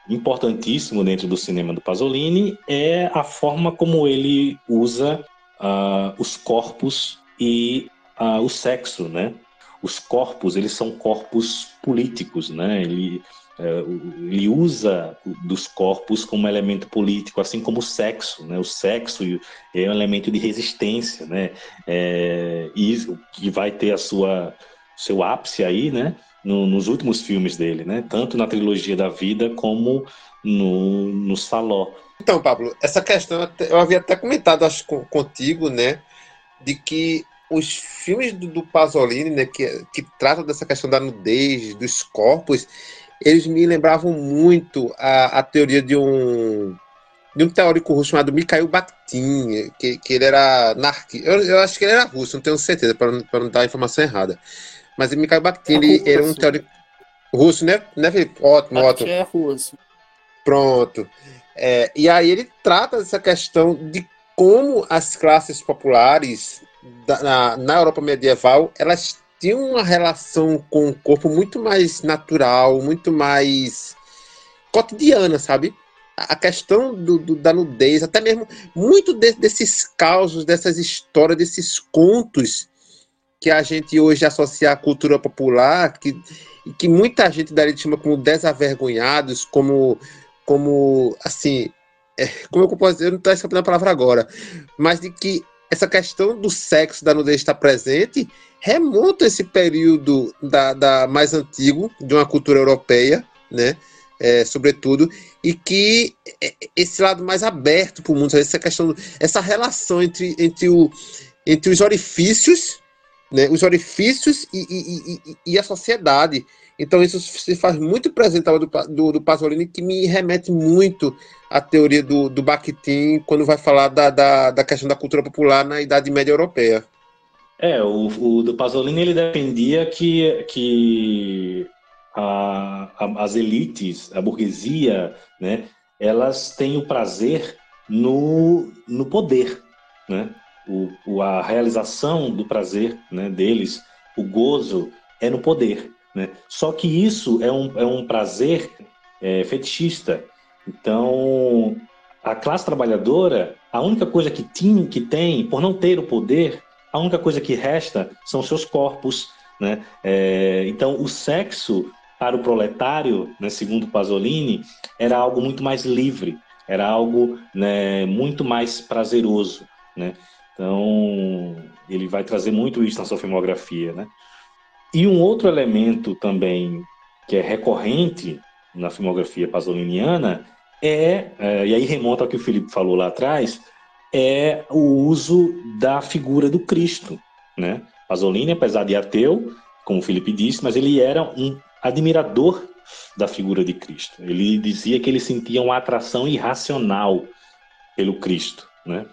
[SPEAKER 1] importantíssimo dentro do cinema do Pasolini é a forma como ele usa uh, os corpos e uh, o sexo, né? Os corpos, eles são corpos políticos, né? Ele, uh, ele usa dos corpos como elemento político, assim como o sexo, né? O sexo é um elemento de resistência, né? É, e que vai ter a sua seu ápice aí, né? No, nos últimos filmes dele, né? Tanto na trilogia da vida como no, no Saló.
[SPEAKER 5] Então, Pablo, essa questão eu havia até comentado, acho, contigo, né? De que os filmes do, do Pasolini, né, que, que tratam dessa questão da nudez, dos corpos, eles me lembravam muito a, a teoria de um de um teórico russo chamado Mikhail Bakhtin, que, que ele era anarquista. Eu, eu, acho que ele era russo, não tenho certeza, para não, não dar a informação errada. Mas o Mikhail Bakhtin, ele é era um teórico russo, né, né Felipe? Ótimo, ótimo.
[SPEAKER 2] é russo.
[SPEAKER 5] Pronto. É, e aí ele trata dessa questão de como as classes populares da, na, na Europa medieval, elas tinham uma relação com o corpo muito mais natural, muito mais cotidiana, sabe? A questão do, do, da nudez, até mesmo muito de, desses causos, dessas histórias, desses contos que a gente hoje associa à cultura popular, que, que muita gente daí chama como desavergonhados, como, como assim, é, como eu posso dizer, eu não estou escapando a palavra agora, mas de que essa questão do sexo, da nudez estar presente, remonta esse período da, da mais antigo, de uma cultura europeia, né? é, sobretudo, e que é, esse lado mais aberto para o mundo, essa questão, essa relação entre, entre, o, entre os orifícios, né, os orifícios e, e, e, e a sociedade. Então isso se faz muito presente do, do, do Pasolini, que me remete muito à teoria do, do Bakhtin, quando vai falar da, da, da questão da cultura popular na Idade Média Europeia.
[SPEAKER 1] É, o, o do Pasolini ele defendia que, que a, a, as elites, a burguesia, né, elas têm o prazer no, no poder, né? O, o, a realização do prazer né, deles, o gozo, é no poder. Né? Só que isso é um, é um prazer é, fetichista. Então, a classe trabalhadora, a única coisa que, tinha, que tem, por não ter o poder, a única coisa que resta são seus corpos. Né? É, então, o sexo para o proletário, né, segundo Pasolini, era algo muito mais livre, era algo né, muito mais prazeroso. Né? Então, ele vai trazer muito isso na sua filmografia. Né? E um outro elemento também que é recorrente na filmografia pasoliniana é, é, e aí remonta ao que o Felipe falou lá atrás, é o uso da figura do Cristo. Né? Pasolini, apesar de ateu, como o Felipe disse, mas ele era um admirador da figura de Cristo. Ele dizia que ele sentia uma atração irracional pelo Cristo. Né?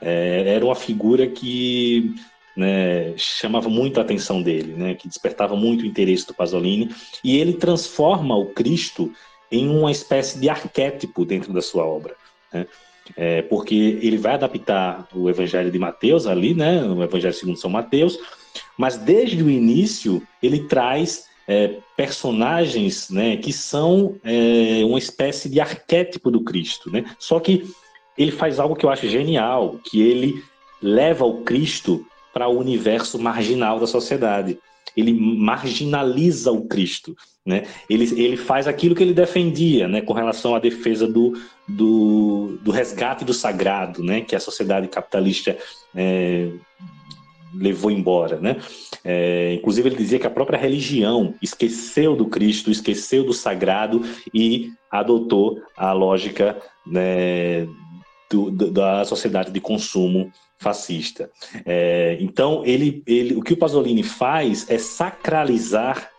[SPEAKER 1] É, era uma figura que né, chamava muito a atenção dele, né, que despertava muito o interesse do Pasolini, e ele transforma o Cristo em uma espécie de arquétipo dentro da sua obra, né, é, porque ele vai adaptar o Evangelho de Mateus ali, né, o Evangelho segundo São Mateus, mas desde o início ele traz é, personagens né, que são é, uma espécie de arquétipo do Cristo, né, só que ele faz algo que eu acho genial, que ele leva o Cristo para o universo marginal da sociedade. Ele marginaliza o Cristo. Né? Ele, ele faz aquilo que ele defendia né, com relação à defesa do, do, do resgate do sagrado, né, que a sociedade capitalista é, levou embora. Né? É, inclusive, ele dizia que a própria religião esqueceu do Cristo, esqueceu do sagrado e adotou a lógica né, do, da sociedade de consumo fascista. É, então, ele, ele, o que o Pasolini faz é sacralizar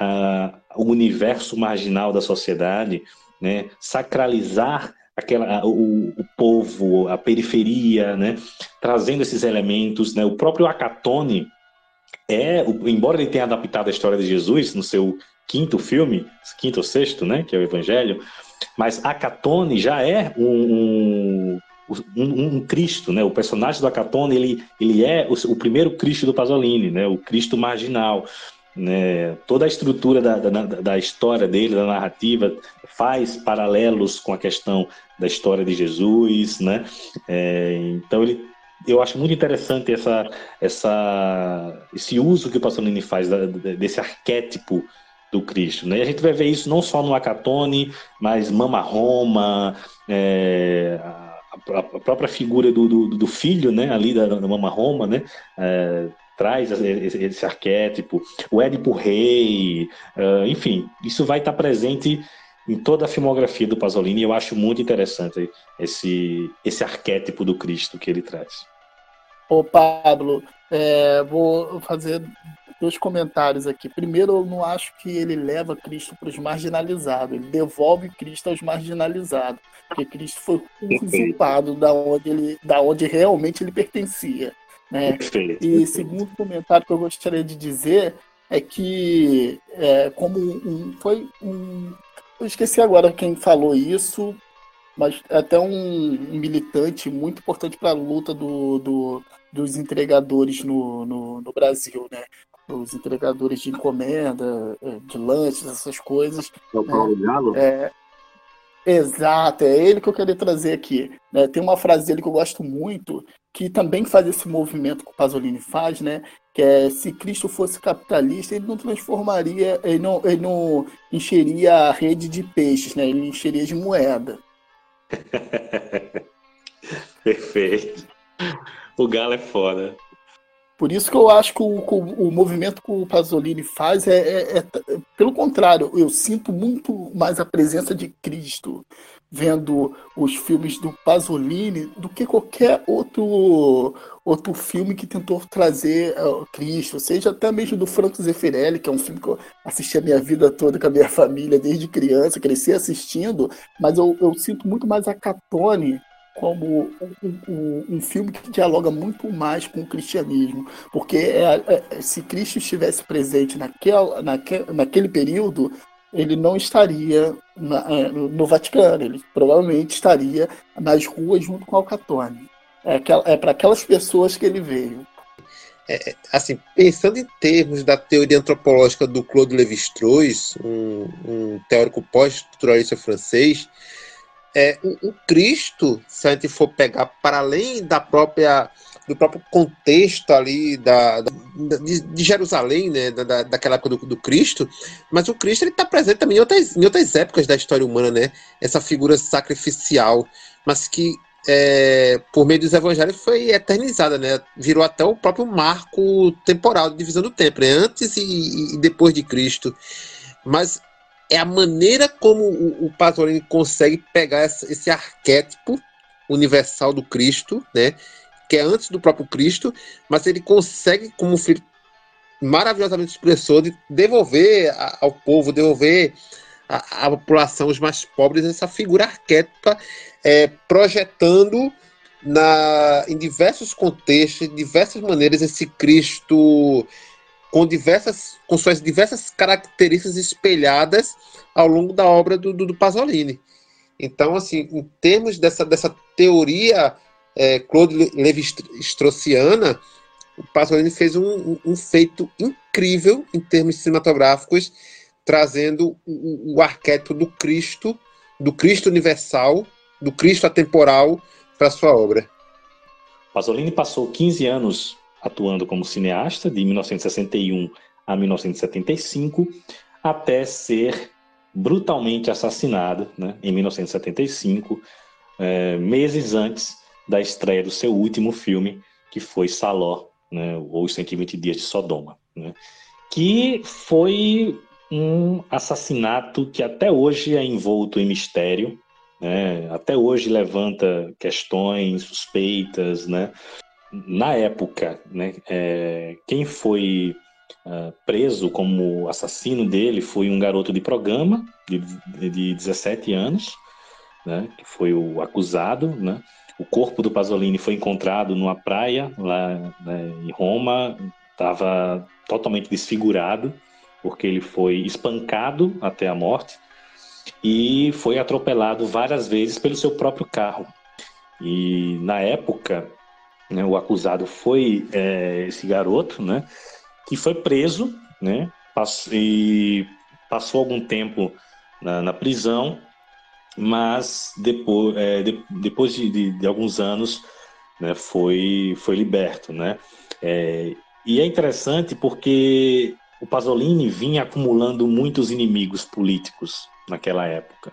[SPEAKER 1] uh, o universo marginal da sociedade, né? sacralizar aquela, o, o, povo, a periferia, né? trazendo esses elementos. Né? O próprio Acatone, é, embora ele tenha adaptado a história de Jesus no seu quinto filme, quinto ou sexto, né, que é o Evangelho, mas Acatone já é um, um, um, Cristo, né? O personagem do Acatone, ele, ele é o, o, primeiro Cristo do Pasolini, né? O Cristo marginal, né? Toda a estrutura da, da, da história dele, da narrativa, faz paralelos com a questão da história de Jesus, né? É, então ele eu acho muito interessante essa, essa, esse uso que o Pasolini faz da, desse arquétipo do Cristo. Né? E a gente vai ver isso não só no Acatone, mas Mama Roma, é, a, própria figura do, do, do, filho, né, ali da, da Mama Roma, né, é, traz esse, esse, arquétipo, o Édipo Rei, uh, enfim, isso vai estar presente em toda a filmografia do Pasolini e eu acho muito interessante esse, esse arquétipo do Cristo que ele traz.
[SPEAKER 2] Ô Pablo, é, vou fazer dois comentários aqui. Primeiro, eu não acho que ele leva Cristo para os marginalizados, ele devolve Cristo aos marginalizados, porque Cristo foi usurpado da onde, ele, da onde realmente ele pertencia. Né? E segundo comentário que eu gostaria de dizer é que, é, como um, foi um. Eu esqueci agora quem falou isso, mas até um militante muito importante para a luta do, do, dos entregadores no, no, no, Brasil, né? Os entregadores de encomenda, é, de lanches, essas coisas.
[SPEAKER 5] É o Paulo
[SPEAKER 2] né?
[SPEAKER 5] Galo?
[SPEAKER 2] É, exato, é ele que eu queria trazer aqui. Né? Tem uma frase dele que eu gosto muito, que também faz esse movimento que o Pasolini faz, né? Que é se Cristo fosse capitalista, ele não transformaria, ele não, ele não encheria a rede de peixes, né? Ele encheria de moeda.
[SPEAKER 1] Perfeito. O Galo é foda.
[SPEAKER 2] Por isso que eu acho que o, o movimento que o Pasolini faz é, é, é, pelo contrário, eu sinto muito mais a presença de Cristo vendo os filmes do Pasolini do que qualquer outro outro filme que tentou trazer uh, Cristo, seja até mesmo do Franco Zeffirelli, que é um filme que eu assisti a minha vida toda com a minha família desde criança, cresci assistindo, mas eu, eu sinto muito mais a Catone como um, um, um, filme que dialoga muito mais com o cristianismo, porque é, é, se Cristo estivesse presente naquela, naquele, naquele período, ele não estaria na, é, no Vaticano, ele provavelmente estaria nas ruas junto com Alcatone. É, é para aquelas pessoas que ele veio.
[SPEAKER 5] É, assim, pensando em termos da teoria antropológica do Claude Lévi-Strauss, um, um teórico pós-estruturalista francês, é, o, o, Cristo, se a gente for pegar para além da própria do próprio contexto ali da, da de, de, Jerusalém, né, da, daquela época do, do, Cristo, mas o Cristo ele está presente também em outras, em outras épocas da história humana, né? Essa figura sacrificial, mas que é, por meio dos evangelhos foi eternizada, né? Virou até o próprio marco temporal de divisão do tempo, né? Antes e, e depois de Cristo. Mas é a maneira como o, o Pasolini consegue pegar esse, esse arquétipo universal do Cristo, né? Que é antes do próprio Cristo, mas ele consegue, como o filho maravilhosamente expressou, de devolver ao povo, devolver à, população, os mais pobres, essa figura arquétipa, é, projetando na, em diversos contextos, de diversas maneiras, esse Cristo com diversas, com suas diversas características espelhadas ao longo da obra do, do, Pasolini. Então, assim, em termos dessa, dessa teoria é, Claude Levi-Straussiana, o Pasolini fez um, feito incrível em termos cinematográficos, trazendo o, o arquétipo do Cristo, do Cristo universal, do Cristo atemporal para sua obra.
[SPEAKER 1] Pasolini passou 15 anos atuando como cineasta de 1961 a 1975, até ser brutalmente assassinado né, em 1975, é, meses antes da estreia do seu último filme, que foi Saló, né, ou Os 120 Dias de Sodoma, né, que foi um assassinato que até hoje é envolto em mistério, né, até hoje levanta questões, suspeitas, né, na época, né, é, quem foi uh, preso como assassino dele foi um garoto de programa de, de 17 anos, né, que foi o acusado. Né? O corpo do Pasolini foi encontrado numa praia lá né, em Roma, estava totalmente desfigurado, porque ele foi espancado até a morte e foi atropelado várias vezes pelo seu próprio carro. E na época, né, o acusado foi é, esse garoto, né, que foi preso, né, e passou algum tempo na, na prisão, mas depois, é, de, depois de, de, de, alguns anos né, foi, foi liberto. Né? É, e é interessante porque o Pasolini vinha acumulando muitos inimigos políticos naquela época.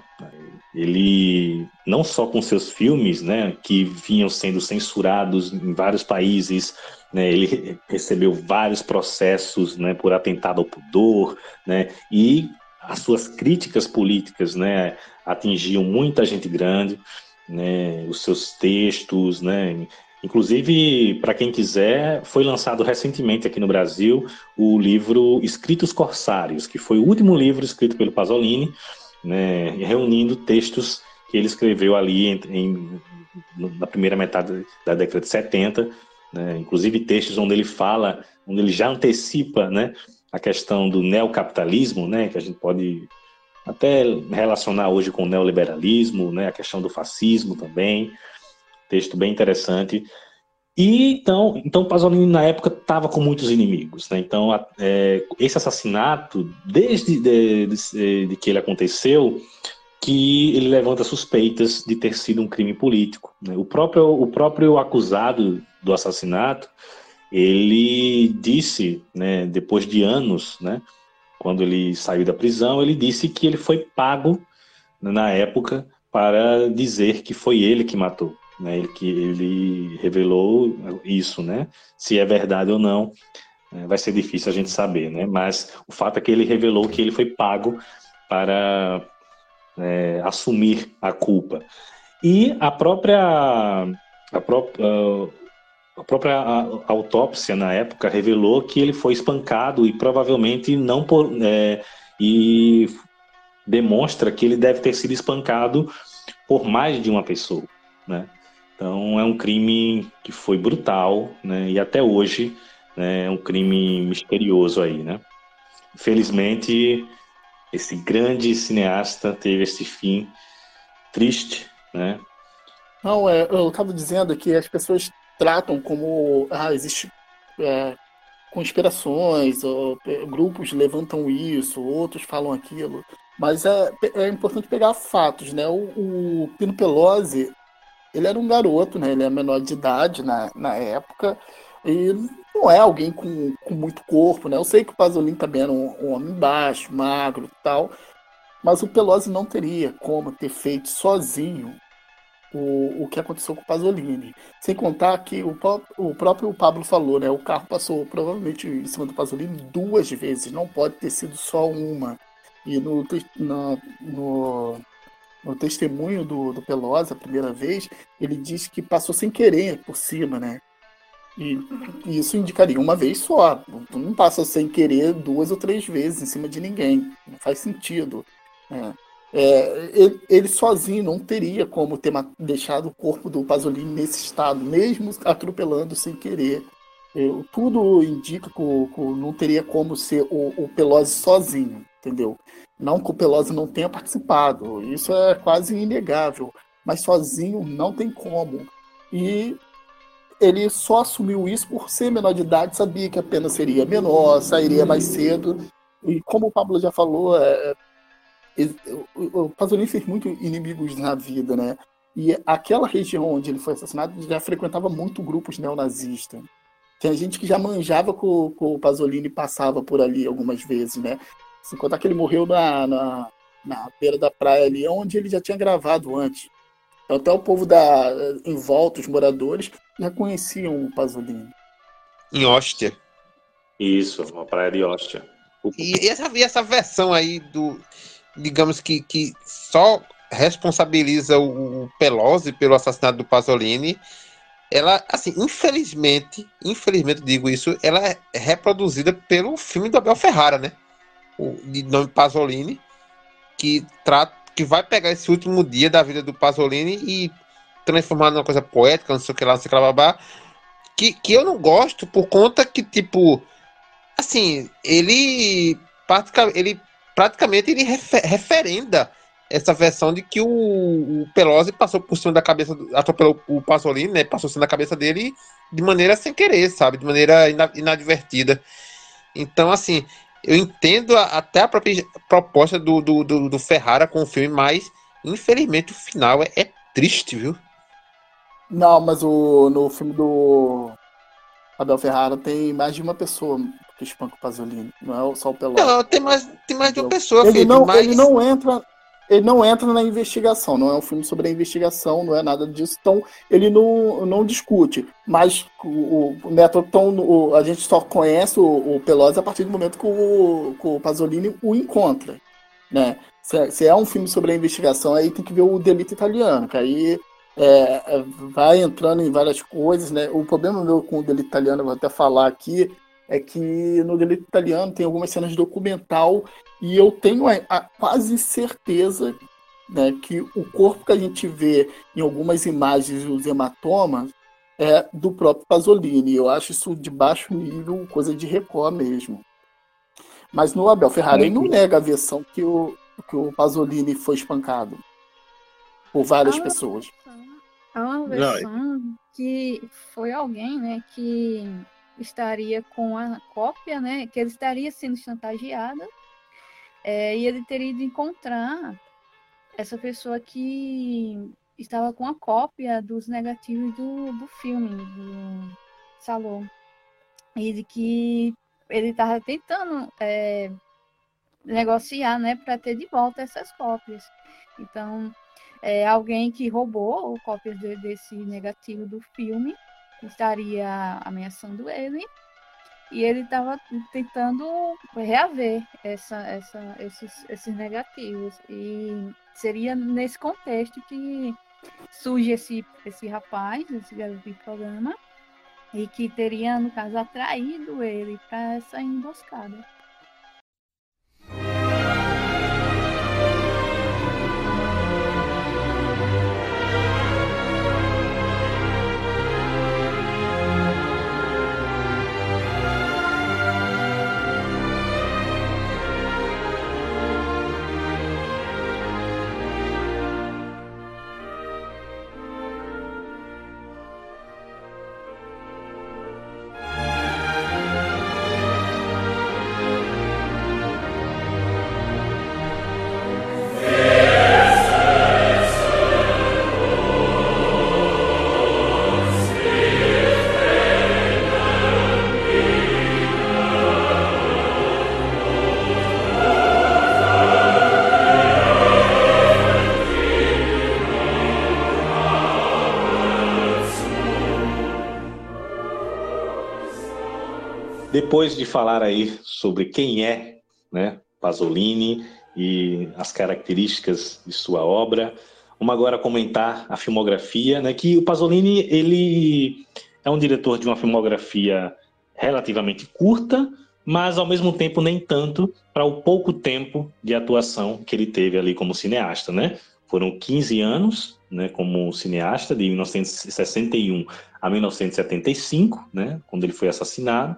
[SPEAKER 1] Ele, não só com seus filmes, né, que vinham sendo censurados em vários países, né, ele recebeu vários processos né, por atentado ao pudor, né, e as suas críticas políticas né, atingiam muita gente grande, né, os seus textos, né, Inclusive, para quem quiser, foi lançado recentemente aqui no Brasil o livro Escritos Corsários, que foi o último livro escrito pelo Pasolini, né, reunindo textos que ele escreveu ali em, em, na primeira metade da década de 70, né, inclusive textos onde ele fala, onde ele já antecipa né, a questão do neocapitalismo, né, que a gente pode até relacionar hoje com o neoliberalismo, né, a questão do fascismo também, texto bem interessante. E então, então Pasolini na época estava com muitos inimigos, né? Então é, esse assassinato, desde de, de, de, que ele aconteceu, que ele levanta suspeitas de ter sido um crime político. Né? O próprio o próprio acusado do assassinato, ele disse, né, depois de anos, né, quando ele saiu da prisão, ele disse que ele foi pago na época para dizer que foi ele que matou né? Ele que ele revelou isso, né? Se é verdade ou não, é, vai ser difícil a gente saber, né? Mas o fato é que ele revelou que ele foi pago para é, assumir a culpa. E a própria a própria, a própria autópsia na época revelou que ele foi espancado e provavelmente não por é, e demonstra que ele deve ter sido espancado por mais de uma pessoa, né? Então é um crime que foi brutal, né? E até hoje né, é um crime misterioso aí, né? Infelizmente esse grande cineasta teve esse fim triste, né?
[SPEAKER 2] Não, é, eu estava dizendo que as pessoas tratam como ah, existe é, conspirações, ou, grupos levantam isso, outros falam aquilo, mas é, é importante pegar fatos, né? O, o Pino Pelosi, ele era um garoto, né? Ele é menor de idade na, na época e não é alguém com, com muito corpo, né? Eu sei que o Pasolini também era um, um homem baixo, magro e tal, mas o Pelosi não teria como ter feito sozinho o, o que aconteceu com o Pasolini. Sem contar que o, o próprio Pablo falou, né? O carro passou provavelmente em cima do Pasolini duas vezes, não pode ter sido só uma. E no, no, no, no testemunho do, do Pelosi, a primeira vez, ele diz que passou sem querer por cima, né? E isso indicaria uma vez só. Tu não passa sem querer duas ou três vezes em cima de ninguém. Não faz sentido. Né? É, ele, ele, sozinho não teria como ter deixado o corpo do Pasolini nesse estado, mesmo atropelando sem querer. Eu, tudo indica que, que, não teria como ser o, o Pelosi sozinho, entendeu? Não que o Pelosi não tenha participado, isso é quase inegável, mas sozinho não tem como. E ele só assumiu isso por ser menor de idade, sabia que a pena seria menor, sairia mais cedo. E como o Pablo já falou, é, o Pasolini fez muitos inimigos na vida, né? E aquela região onde ele foi assassinado já frequentava muito grupos neonazistas. Tinha gente que já manjava que o, que o Pasolini passava por ali algumas vezes, né? Sem contar que ele morreu na, na, na beira da praia ali, onde ele já tinha gravado antes. Então, até o povo da, em volta, os moradores, já conheciam o Pasolini.
[SPEAKER 5] Em Ostia.
[SPEAKER 1] Isso, uma praia de Ostia.
[SPEAKER 5] E, e, essa, e essa versão aí do digamos que, que só responsabiliza o, o Pelosi pelo assassinato do Pasolini, ela, assim, infelizmente, infelizmente digo isso, ela é reproduzida pelo filme do Abel Ferrara, né? De nome Pasolini, que trata, que vai pegar esse último dia da vida do Pasolini e transformar numa coisa poética, não sei o que lá, não sei o que lá, babá, que, que eu não gosto por conta que, tipo, assim, ele praticamente, ele praticamente ele refer, referenda essa versão de que o, o, Pelosi passou por cima da cabeça, atropelou o Pasolini, né? Passou por cima da cabeça dele de maneira sem querer, sabe? De maneira inadvertida. Então, assim, eu entendo a, até a própria proposta do, do, do, do, Ferrara com o filme, mas infelizmente o final é, é triste, viu?
[SPEAKER 2] Não, mas o, no filme do Abel Ferrara tem mais de uma pessoa que espanca o Pasolini. Não é só o Pelosi.
[SPEAKER 5] Não, tem mais, tem mais de uma pessoa,
[SPEAKER 2] ele
[SPEAKER 5] Felipe,
[SPEAKER 2] não,
[SPEAKER 5] mas...
[SPEAKER 2] ele não entra. Ele não entra na investigação, não é um filme sobre a investigação, não é nada disso, então ele não, não discute. Mas o, o Neto, então, o, a gente só conhece o, o Pelosi a partir do momento que o, que o Pasolini o encontra. Né? Se, é, se, é um filme sobre a investigação, aí tem que ver o Delito Italiano, que aí é, é, vai entrando em várias coisas. Né? O problema meu com o Delito Italiano, vou até falar aqui, é que no Delito Italiano tem algumas cenas de documental e eu tenho a, a, quase certeza né, que o corpo que a gente vê em algumas imagens os hematomas é do próprio Pasolini. Eu acho isso de baixo nível, coisa de Record mesmo. Mas no Abel Ferrari ele não nega a versão que o, que o Pasolini foi espancado por várias pessoas.
[SPEAKER 3] Há uma versão que foi alguém né, que estaria com a cópia, né? Que ele estaria sendo chantageado é, e ele teria ido encontrar essa pessoa que estava com a cópia dos negativos do, do filme, do Salom. E de que ele estava tentando é, negociar, né, para ter de volta essas cópias. Então, é, alguém que roubou cópias de, desse negativo do filme estaria ameaçando ele e ele estava tentando reaver essa, essa, esses, esses negativos. E seria nesse contexto que surge esse, esse rapaz, esse garoto de programa, e que teria, no caso, atraído ele para essa emboscada.
[SPEAKER 1] Depois de falar aí sobre quem é né, Pasolini e as características de sua obra, vamos agora comentar a filmografia, né, que o Pasolini ele é um diretor de uma filmografia relativamente curta, mas ao mesmo tempo nem tanto para o pouco tempo de atuação que ele teve ali como cineasta, né? Foram 15 anos, né, como cineasta de 1961 a 1975, né, quando ele foi assassinado.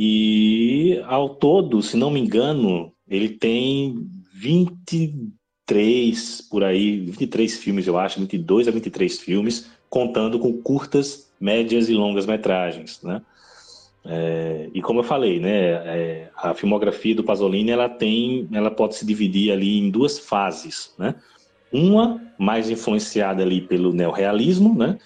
[SPEAKER 1] E ao todo, se não me engano, ele tem 23 por aí, 23 filmes, eu acho, 22 a 23 filmes, contando com curtas, médias e longas metragens, né? É, e como eu falei, né, é, a filmografia do Pasolini ela tem, ela pode se dividir ali em duas fases, né? Uma mais influenciada ali pelo neorrealismo, né,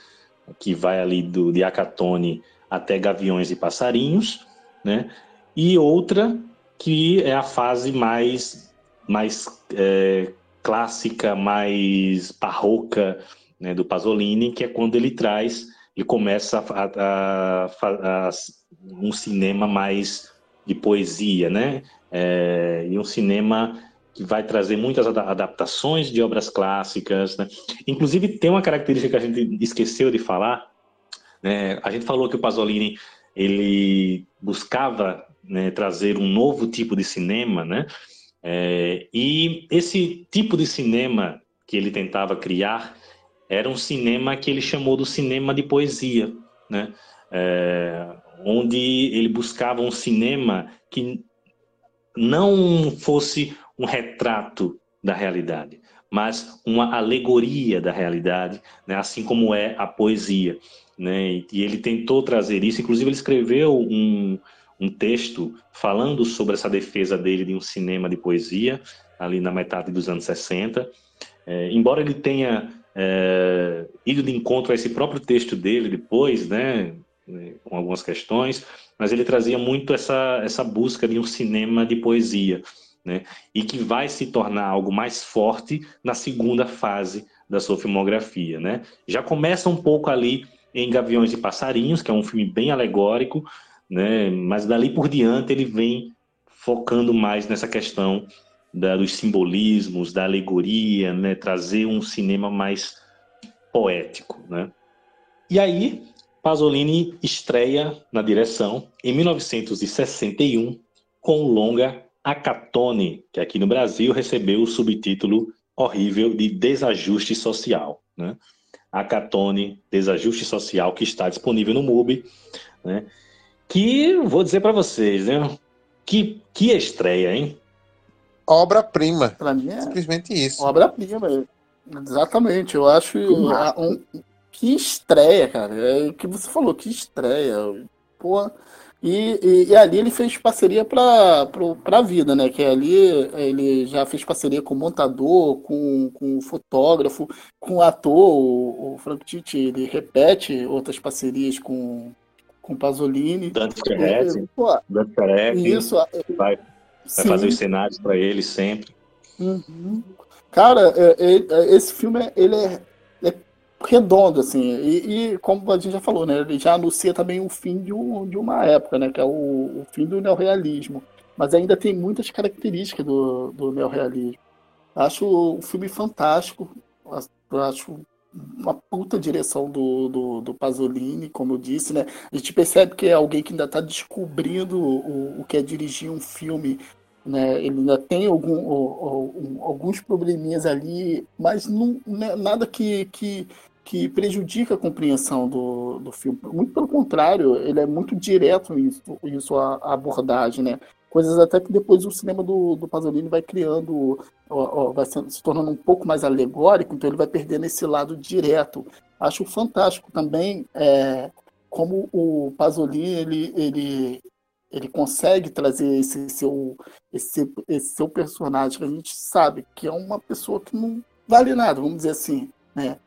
[SPEAKER 1] que vai ali do de Acatone até Gaviões e Passarinhos, né? E outra que é a fase mais, mais é, clássica, mais barroca né, do Pasolini, que é quando ele traz, ele começa a, a, a, a um cinema mais de poesia, né? É, e um cinema que vai trazer muitas adaptações de obras clássicas. Né? Inclusive, tem uma característica que a gente esqueceu de falar. Né? A gente falou que o Pasolini ele buscava né, trazer um novo tipo de cinema, né? É, e esse tipo de cinema que ele tentava criar era um cinema que ele chamou do cinema de poesia, né? É, onde ele buscava um cinema que não fosse um retrato da realidade, mas uma alegoria da realidade, né? assim como é a poesia né? E ele tentou trazer isso, inclusive ele escreveu um, um texto falando sobre essa defesa dele de um cinema de poesia, ali na metade dos anos 60. É, embora ele tenha é, ido de encontro a esse próprio texto dele depois, né, né, com algumas questões, mas ele trazia muito essa, essa busca de um cinema de poesia, né, e que vai se tornar algo mais forte na segunda fase da sua filmografia. Né. Já começa um pouco ali em Gaviões e Passarinhos, que é um filme bem alegórico, né? Mas dali por diante ele vem focando mais nessa questão da, dos simbolismos, da alegoria, né? Trazer um cinema mais poético, né? E aí Pasolini estreia na direção em 1961 com o longa Acatone, que aqui no Brasil recebeu o subtítulo horrível de Desajuste Social, né? A Catone Desajuste Social, que está disponível no MUBI, né? Que vou dizer para vocês, né? Que, que estreia, hein?
[SPEAKER 4] Obra-prima.
[SPEAKER 2] Para mim é
[SPEAKER 4] simplesmente isso.
[SPEAKER 2] Obra-prima. Exatamente. Eu acho um, que estreia, cara. É o que você falou, que estreia. Pô, e, e, e, ali ele fez parceria para a vida, né? Que ali ele já fez parceria com o montador, com, com o fotógrafo, com o ator, o, o Frank Tite, ele repete outras parcerias com, com Pasolini.
[SPEAKER 1] Dante Ferretti. Dante Ferretti. Isso. Vai, vai fazer os cenários para ele sempre.
[SPEAKER 2] Uhum. Cara, é, é, é, esse filme ele é, é redondo, assim, e, e, como a gente já falou, né? Ele já anuncia também o fim de, um, de uma época, né? Que é o, o fim do neorrealismo. Mas ainda tem muitas características do, do neorrealismo. Acho o filme fantástico. Acho uma puta direção do, do, do, Pasolini, como eu disse, né? A gente percebe que é alguém que ainda está descobrindo o, o que é dirigir um filme, né? Ele ainda tem algum, alguns probleminhas ali, mas não, né? nada que, que, que prejudica a compreensão do, do filme. Muito pelo contrário, ele é muito direto isso, isso a, abordagem, né? coisas até que depois o cinema do, do Pasolini vai criando, ó, ó, vai se, se, tornando um pouco mais alegórico, então ele vai perdendo esse lado direto. Acho fantástico também é, como o Pasolini ele, ele, ele consegue trazer esse seu, esse, esse seu personagem que a gente sabe que é uma pessoa que não vale nada, vamos dizer assim, né?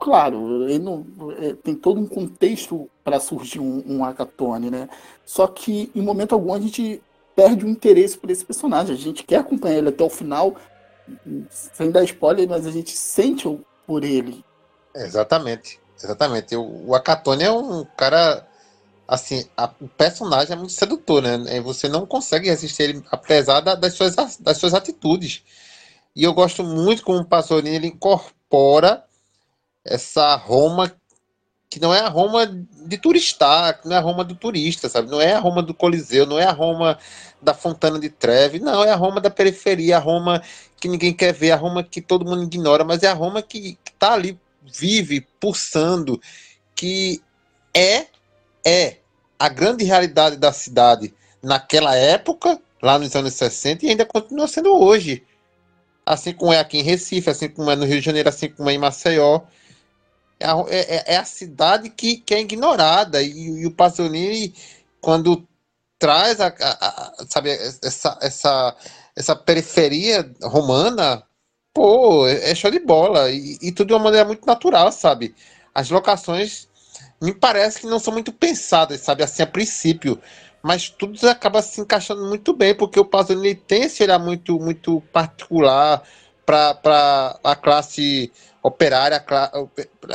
[SPEAKER 2] Claro, ele não, é, tem todo um contexto para surgir um, um né? Só que em momento algum a gente perde o interesse por esse personagem. A gente quer acompanhar ele até o final, sem dar spoiler, mas a gente sente por ele.
[SPEAKER 5] Exatamente, exatamente. O, o Akatone é um cara. Assim, a, o personagem é muito sedutor, né? É, você não consegue resistir ele, apesar da, das, suas, das suas atitudes. E eu gosto muito como o Pasolini ele incorpora essa Roma que não é a Roma de turistar, não é a Roma do turista, sabe? Não é a Roma do Coliseu, não é a Roma da Fontana de Treve, não, é a Roma da periferia, a Roma que ninguém quer ver, a Roma que todo mundo ignora, mas é a Roma que está ali, vive, pulsando, que é, é a grande realidade da cidade naquela época, lá nos anos 60, e ainda continua sendo hoje. Assim como é aqui em Recife, assim como é no Rio de Janeiro, assim como é em Maceió. É a, é, é a cidade que, que é ignorada. E, e, o Pasolini, quando traz a, a, a, sabe, essa, essa, essa periferia romana, pô, é, é show de bola. E, e, tudo de uma maneira muito natural, sabe? As locações me parece que não são muito pensadas, sabe, assim, a princípio. Mas tudo acaba se encaixando muito bem, porque o Pasolini tem esse olhar muito, muito particular para a classe operária,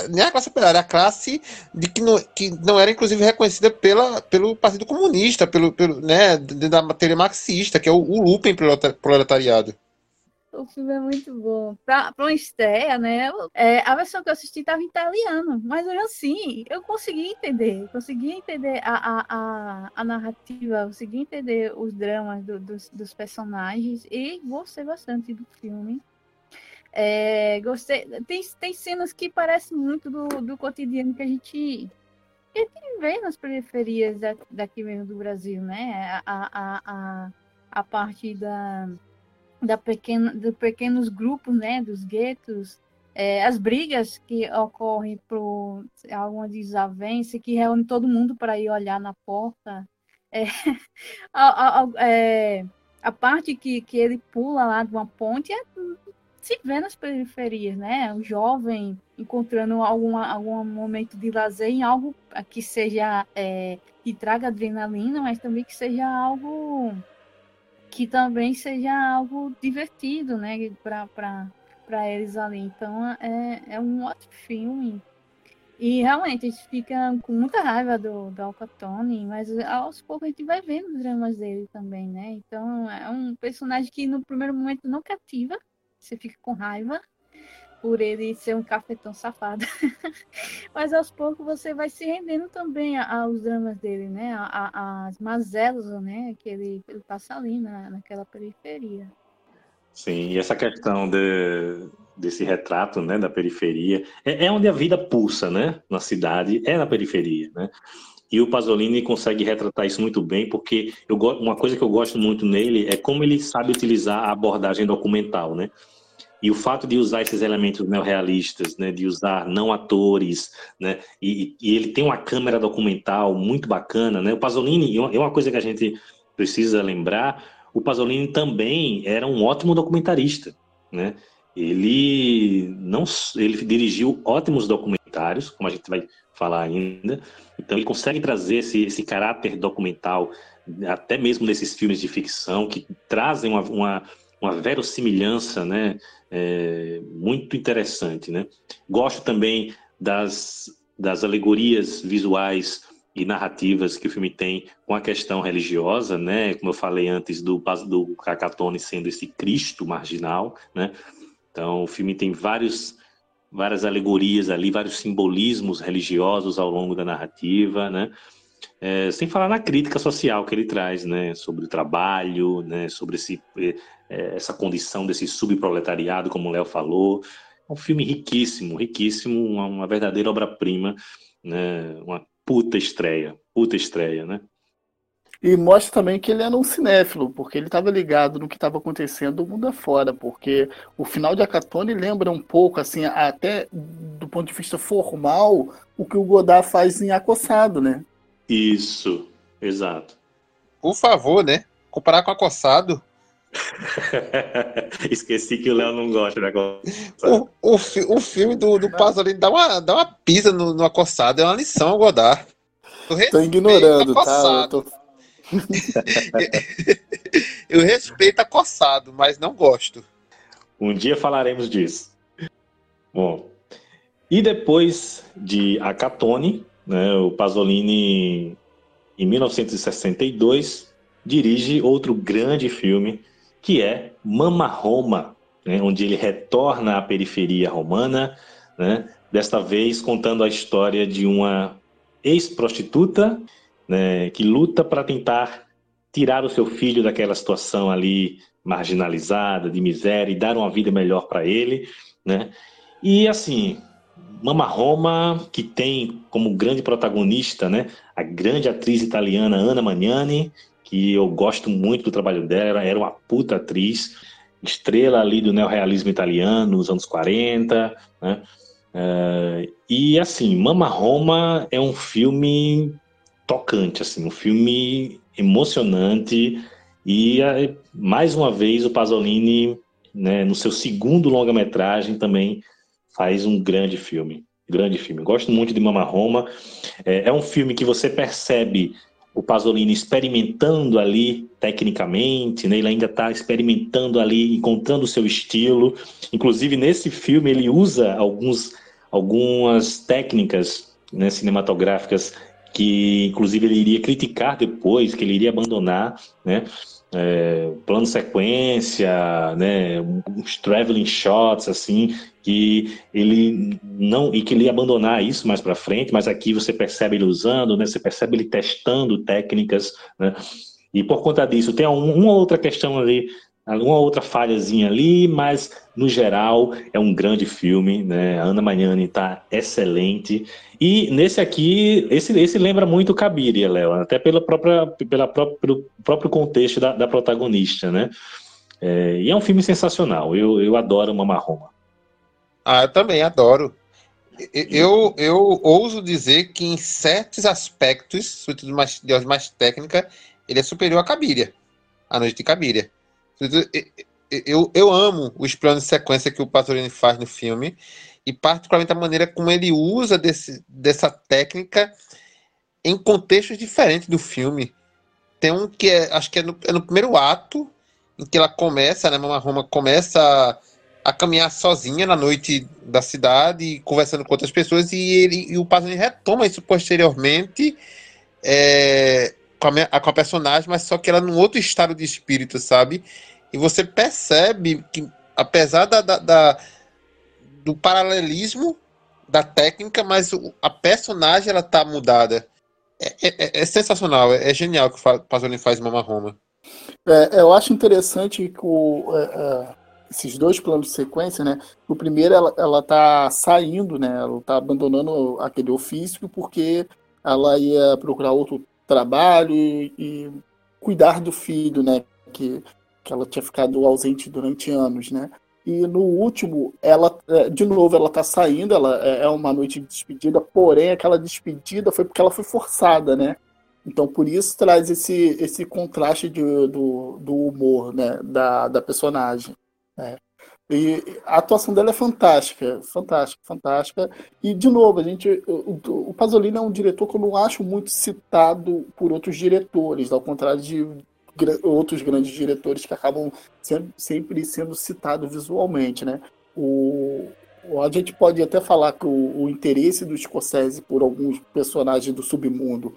[SPEAKER 5] nem a classe operária, a classe de que não, que não era inclusive reconhecida pela, pelo Partido Comunista, pelo, pelo né, da matéria marxista, que é o, o proletariado.
[SPEAKER 3] O filme é muito bom. Para uma estreia, né? É, a versão que eu assisti estava em italiano, mas assim, eu consegui entender. Consegui entender a, a, a, a narrativa, consegui entender os dramas do, dos, dos personagens e gostei bastante do filme. É, gostei. Tem, tem cenas que parecem muito do, do cotidiano que a gente, que a gente vê nas periferias da, daqui mesmo do Brasil, né? A, a, a, a parte da, da pequena, dos pequenos grupos, né? Dos guetos, é, as brigas que ocorrem por alguma desavença que reúne todo mundo para ir olhar na porta. É, a, a, é, a parte que, que ele pula lá de uma ponte é se vê nas periferias, né? O jovem encontrando alguma, algum momento de lazer em algo que seja é, que traga adrenalina, mas também que seja algo que também seja algo divertido, né? Para eles ali. Então é, é um ótimo filme. E realmente a gente fica com muita raiva do, do Alcatone, mas aos poucos a gente vai vendo os dramas dele também, né? Então é um personagem que no primeiro momento não cativa, você fica com raiva por ele ser um cafetão safado. Mas aos poucos você vai se rendendo também aos dramas dele, né? As mazelas, né? Que ele, ele passa ali na, naquela periferia.
[SPEAKER 1] Sim, e essa questão de, desse retrato, né, da periferia, é, é, onde a vida pulsa, né, na cidade, é na periferia, né? E o Pasolini consegue retratar isso muito bem, porque eu, uma coisa que eu gosto muito nele é como ele sabe utilizar a abordagem documental, né? E o fato de usar esses elementos neorrealistas, né, de usar não atores, né, e, e, ele tem uma câmera documental muito bacana, né, o Pasolini, é uma coisa que a gente precisa lembrar, o Pasolini também era um ótimo documentarista, né, ele não, ele dirigiu ótimos documentários, como a gente vai falar ainda, então ele consegue trazer esse, esse caráter documental, até mesmo nesses filmes de ficção, que trazem uma, uma uma verossimilhança, né? É, muito interessante, né? Gosto também das, das alegorias visuais e narrativas que o filme tem com a questão religiosa, né? Como eu falei antes do do Cacatone sendo esse Cristo marginal, né? Então o filme tem vários várias alegorias ali, vários simbolismos religiosos ao longo da narrativa, né? É, sem falar na crítica social que ele traz, né, sobre o trabalho, né, sobre esse, é, essa condição desse subproletariado, como o Léo falou. É um filme riquíssimo, riquíssimo, uma, uma verdadeira obra-prima, né, uma puta estreia, puta estreia, né?
[SPEAKER 2] E mostra também que ele era um cinéfilo, porque ele estava ligado no que estava acontecendo do mundo afora, porque o final de Acatone lembra um pouco, assim, até do ponto de vista formal, o que o Godard faz em Acossado, né?
[SPEAKER 1] Isso, exato.
[SPEAKER 5] Por favor, né? Comparar com Acossado.
[SPEAKER 1] Esqueci que o Léo não gosta
[SPEAKER 5] Acossado. O, o, o filme do, do Pasolini dá uma, dá uma pisa no, no Acossado, é uma lição ao Godard.
[SPEAKER 2] Tô ignorando, tá? Eu, tô...
[SPEAKER 5] eu respeito Acossado, mas não gosto.
[SPEAKER 1] Um dia falaremos disso. Bom, e depois de Acatone, né, o Pasolini, em 1962, dirige outro grande filme, que é Mama Roma, né, onde ele retorna à periferia romana, né, desta vez contando a história de uma ex-prostituta né, que luta para tentar tirar o seu filho daquela situação ali marginalizada, de miséria, e dar uma vida melhor para ele. Né? E assim, Mama Roma, que tem como grande protagonista né, a grande atriz italiana Anna Magnani, que eu gosto muito do trabalho dela, era uma puta atriz, estrela ali do neorrealismo italiano nos anos 40, né? Uh, e assim, Mama Roma é um filme tocante, assim, um filme emocionante e mais uma vez o Pasolini, né, no seu segundo longa-metragem também faz um grande filme. Grande filme. Gosto muito de Mama Roma. É, é um filme que você percebe o Pasolini experimentando ali tecnicamente, né? ele ainda está experimentando ali, encontrando o seu estilo. Inclusive, nesse filme, ele usa alguns, algumas técnicas né, cinematográficas que, inclusive, ele iria criticar depois, que ele iria abandonar, né? É, plano sequência, né, uns traveling shots assim, que ele não e que ele abandonar isso mais para frente, mas aqui você percebe ele usando, né? Você percebe ele testando técnicas, né? E por conta disso tem um, uma outra questão ali, uma outra falhazinha ali, mas no geral é um grande filme, né? A Ana Magnani está excelente e nesse aqui esse, esse lembra muito Cabiria, Léo, até pela própria pela própria, pelo próprio contexto da, da protagonista, né? É, e é um filme sensacional. Eu, eu adoro Mama Roma.
[SPEAKER 5] Ah, eu também adoro. Eu, eu ouso dizer que em certos aspectos, sobretudo mais, de ordem mais técnica, ele é superior a Cabiria. A Noite de Cabiria. Eu, eu amo os planos de sequência que o Pasolini faz no filme e particularmente a maneira como ele usa desse, dessa técnica em contextos diferentes do filme. Tem um que é, acho que é no, é no primeiro ato, em que ela começa, né, Mama Roma começa a caminhar sozinha na noite da cidade, conversando com outras pessoas, e ele e o Pasolini retoma isso posteriormente é, com, a, com a personagem, mas só que ela num outro estado de espírito, sabe? E você percebe que, apesar da, da, da do paralelismo da técnica, mas a personagem ela tá mudada. É, é, é sensacional, é, é, genial que o Pasolini faz Mama Roma.
[SPEAKER 2] É, eu acho interessante que o, é, é, esses dois planos de sequência, né? O primeiro, ela, ela tá saindo, né? Ela tá abandonando aquele ofício porque ela ia procurar outro trabalho e, e cuidar do filho, né? Que, que ela tinha ficado ausente durante anos, né? E no último, ela, é, de novo, ela tá saindo, ela é, é uma noite de despedida, porém aquela despedida foi porque ela foi forçada, né? Então por isso traz esse, esse contraste de, do, do humor, né? Da, da personagem. É. E a atuação dela é fantástica, fantástica, fantástica. E, de novo, a gente, o, o Pasolini é um diretor que eu não acho muito citado por outros diretores, ao contrário de outros grandes diretores que acabam sempre, sendo citados visualmente, né? O, a gente pode até falar que o, o, interesse do Scorsese por alguns personagens do submundo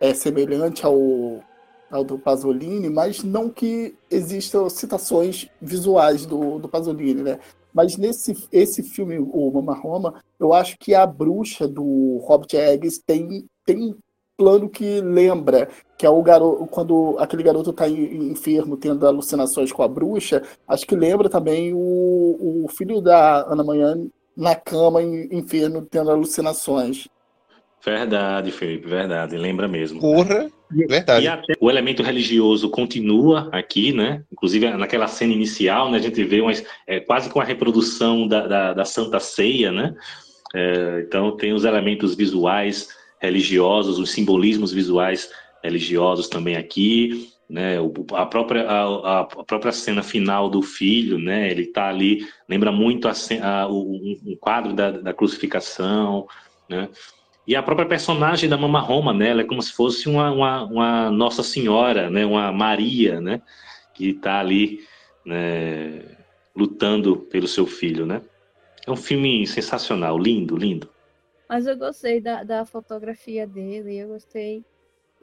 [SPEAKER 2] é semelhante ao, ao do Pasolini, mas não que existam citações visuais do, do Pasolini, né? Mas nesse esse filme, o Mama Roma, eu acho que a bruxa do Robert Eggs tem, tem um plano que lembra, que é o garoto, quando aquele garoto está enfermo, tendo alucinações com a bruxa, acho que lembra também o, o filho da Ana Manhã na cama, enfermo, tendo alucinações.
[SPEAKER 1] Verdade, Felipe, verdade, lembra mesmo.
[SPEAKER 5] Porra, verdade.
[SPEAKER 1] E até o elemento religioso continua aqui, né? Inclusive naquela cena inicial, né, a gente vê umas, é, quase com a reprodução da, da, da Santa Ceia, né? É, então tem os elementos visuais religiosos, os simbolismos visuais religiosos também aqui, né? A, própria, a, a, própria cena final do filho, né? Ele está ali, lembra muito a, a, o, um quadro da, da crucificação, né? E a própria personagem da Mama Roma, né? Ela é como se fosse uma, uma, uma Nossa Senhora, né? Uma Maria, né? Que está ali né? lutando pelo seu filho, né? É um filme sensacional, lindo, lindo.
[SPEAKER 3] Mas eu gostei da, da fotografia dele, eu gostei.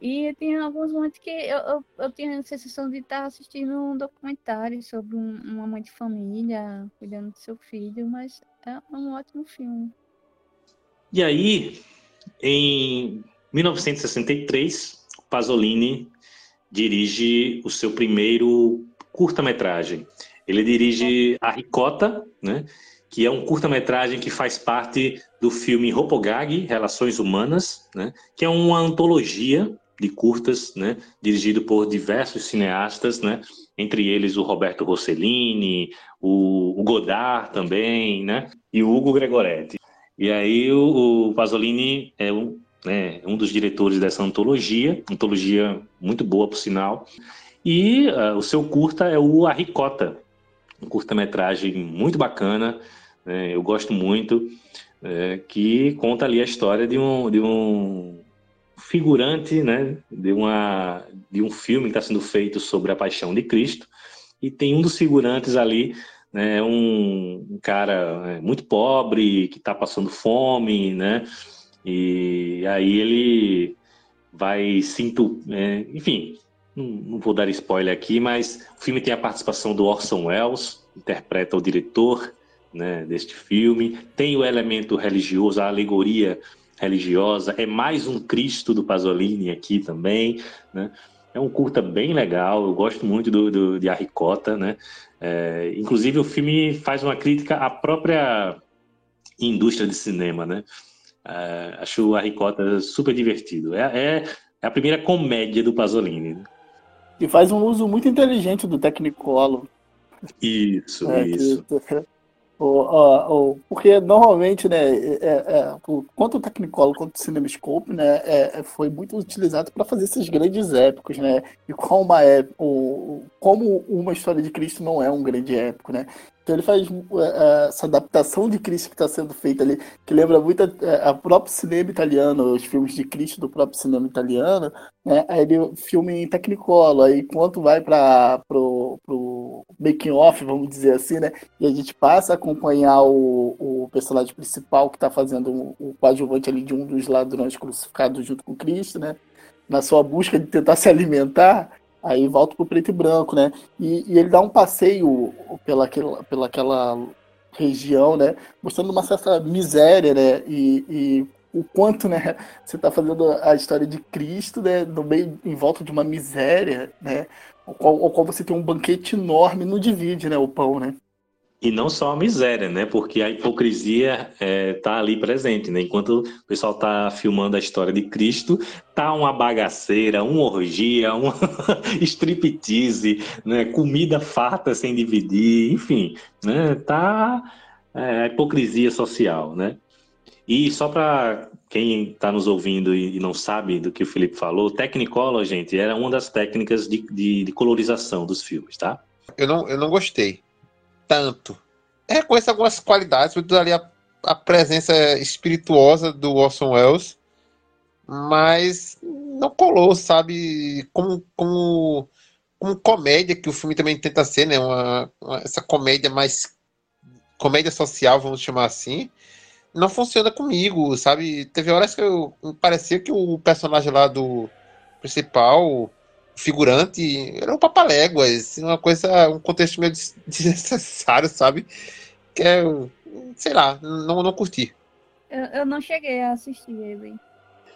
[SPEAKER 3] E tem alguns momentos que eu, eu, eu tinha a sensação de estar assistindo um documentário sobre um, uma mãe de família cuidando do seu filho, mas é um ótimo filme.
[SPEAKER 1] E aí, em 1963, Pasolini dirige o seu primeiro curta-metragem. Ele dirige A Ricota, né, que é um curta-metragem que faz parte do filme Ropogag, Relações Humanas, né, que é uma antologia de curtas, né, dirigido por diversos cineastas, né, entre eles o Roberto Rossellini, o, Godard também, né, e o Hugo Gregoretti. E aí o, o Pasolini é um, né, um dos diretores dessa antologia, antologia muito boa, por sinal. E uh, o seu curta é o A Ricota, um curta-metragem muito bacana, né, eu gosto muito, é, que conta ali a história de um, de um figurante né, de, uma, de um filme que está sendo feito sobre a paixão de Cristo, e tem um dos figurantes ali né, um, cara é, muito pobre, que está passando fome, né? E aí ele vai sinto, é, enfim, não, não, vou dar spoiler aqui, mas o filme tem a participação do Orson Welles, interpreta o diretor né, deste filme, tem o elemento religioso, a alegoria religiosa, é mais um Cristo do Pasolini aqui também, né? É um curta bem legal, eu gosto muito do, do de Arricota, né? É, inclusive o filme faz uma crítica à própria indústria de cinema, né? É, acho o Arricota super divertido. É, é, é, a primeira comédia do Pasolini. Né?
[SPEAKER 2] E faz um uso muito inteligente do Technicolor.
[SPEAKER 1] Isso, é, isso. Que,
[SPEAKER 2] o, o, porque normalmente, né, é, é, quanto o Technicolor quanto o CinemaScope, né, é, é foi muito utilizado para fazer esses grandes épicos, né, e como uma, o, como uma história de Cristo não é um grande épico, né, então ele faz uh, essa adaptação de Cristo que está sendo feita ali, que lembra muito a, a, próprio cinema italiano, os filmes de Cristo do próprio cinema italiano, né? Aí ele filme em Technicolor, aí enquanto vai para pro making off, vamos dizer assim, né? E a gente passa a acompanhar o, o personagem principal que está fazendo o, o coadjuvante ali de um dos ladrões crucificados junto com Cristo, né? Na sua busca de tentar se alimentar, Aí volta pro preto e branco, né? E, e ele dá um passeio pela, pela aquela região, né? Mostrando uma certa miséria, né? E, e o quanto, né? Você está fazendo a história de Cristo, né? No meio, em volta de uma miséria, né? O qual, qual você tem um banquete enorme, não divide, né? O pão, né?
[SPEAKER 1] E não só a miséria, né? Porque a hipocrisia está é, tá ali presente, né? Enquanto o pessoal está filmando a história de Cristo, tá uma bagaceira, uma orgia, uma striptease, né? Comida farta sem dividir, enfim, né? Tá é, a hipocrisia social, né? E só para quem está nos ouvindo e não sabe do que o Felipe falou, Technicolor, gente, era uma das técnicas de, de, de colorização dos filmes, tá?
[SPEAKER 5] Eu não, eu não gostei tanto. Reconheço algumas qualidades, ali a, a presença espirituosa do Orson Welles, mas não colou, sabe? Como, como como comédia, que o filme também tenta ser, né? Uma, uma, essa comédia mais. comédia social, vamos chamar assim. Não funciona comigo, sabe? Teve horas que eu, parecia que o personagem lá do principal, figurante, era um papaléguas, uma coisa, um contexto meio desnecessário, sabe? Que é, sei lá, não, não curti.
[SPEAKER 3] Eu, eu não cheguei a assistir ele.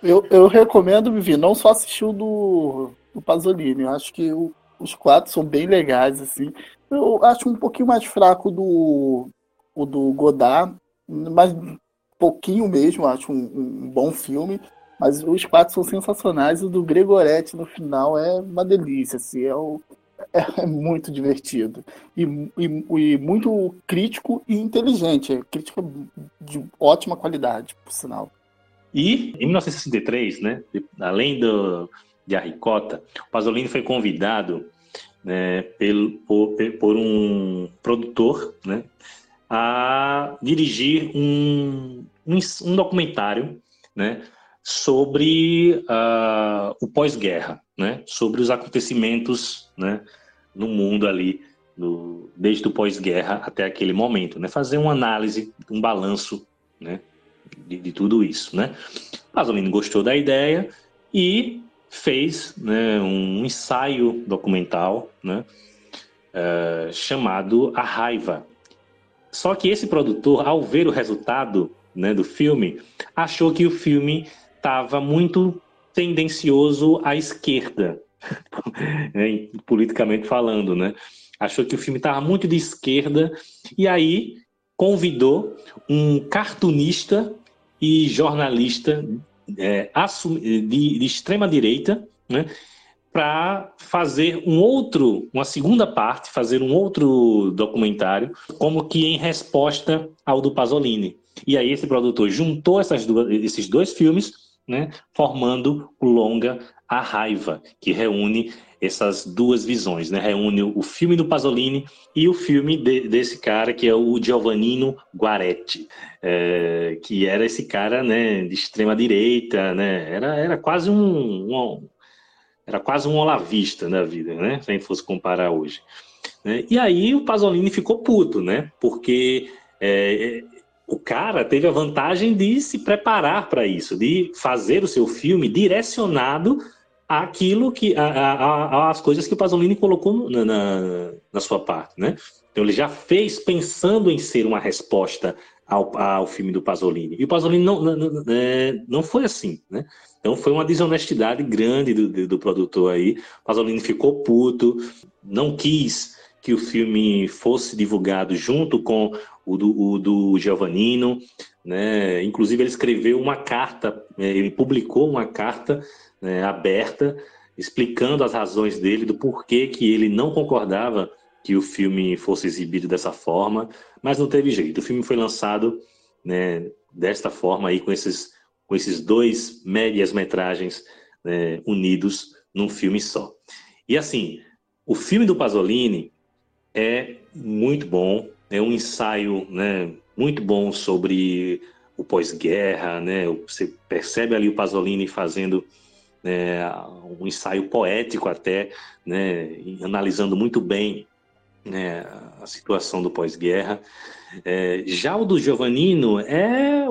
[SPEAKER 2] Eu, eu recomendo, Vivi, não só assistir o do, do Pasolini. Eu acho que o, os quatro são bem legais, assim. Eu acho um pouquinho mais fraco do, o do Godard, mas pouquinho mesmo, acho um, um, bom filme. Mas os quatro são sensacionais. O do Gregoretti no final é uma delícia, assim, é, é, é muito divertido. E, e, e, muito crítico e inteligente. É crítica de ótima qualidade, por sinal.
[SPEAKER 1] E em 1963, né, além do, de A Ricota, o Pasolini foi convidado né, pelo, por, por, um produtor né, a dirigir um, um, um documentário né, sobre uh, o pós-guerra, né, sobre os acontecimentos né, no mundo ali, desde o pós-guerra até aquele momento, né, fazer uma análise, um balanço né, de, de tudo isso, né? Pasolini gostou da ideia e fez né, um ensaio documental, né, uh, chamado A Raiva. Só que esse produtor, ao ver o resultado né, do filme, achou que o filme estava muito tendencioso à esquerda, politicamente falando, né? Achou que o filme estava muito de esquerda e aí convidou um cartunista e jornalista é, de, de extrema direita, né, para fazer um outro, uma segunda parte, fazer um outro documentário, como que em resposta ao do Pasolini. E aí esse produtor juntou essas duas, esses dois filmes, né, formando o longa A Raiva, que reúne essas duas visões, né? Reúne o filme do Pasolini e o filme de, desse cara que é o Giovannino Guaretti, é, que era esse cara, né, de extrema direita, né? Era, era quase um, um era quase um olavista da vida, né? Se a gente fosse comparar hoje. Né? E aí o Pasolini ficou puto, né? Porque é, o cara teve a vantagem de se preparar para isso, de fazer o seu filme direcionado aquilo que as coisas que o Pasolini colocou na, na, na, sua parte, né? Então ele já fez pensando em ser uma resposta ao, ao filme do Pasolini. E o Pasolini não, não, não, é, não foi assim, né? Então foi uma desonestidade grande do, do, do produtor aí. O Pasolini ficou puto, não quis que o filme fosse divulgado junto com o do, o do Giovannino, né? Inclusive ele escreveu uma carta, é, ele publicou uma carta né, aberta, explicando as razões dele, do porquê que ele não concordava que o filme fosse exibido dessa forma, mas não teve jeito. O filme foi lançado né, desta forma aí, com esses, com esses dois médias-metragens né, unidos num filme só. E assim, o filme do Pasolini é muito bom, é um ensaio né, muito bom sobre o pós-guerra, né? Você percebe ali o Pasolini fazendo né, um ensaio poético até, né, analisando muito bem né, a situação do pós-guerra. É, já o do Giovannino é,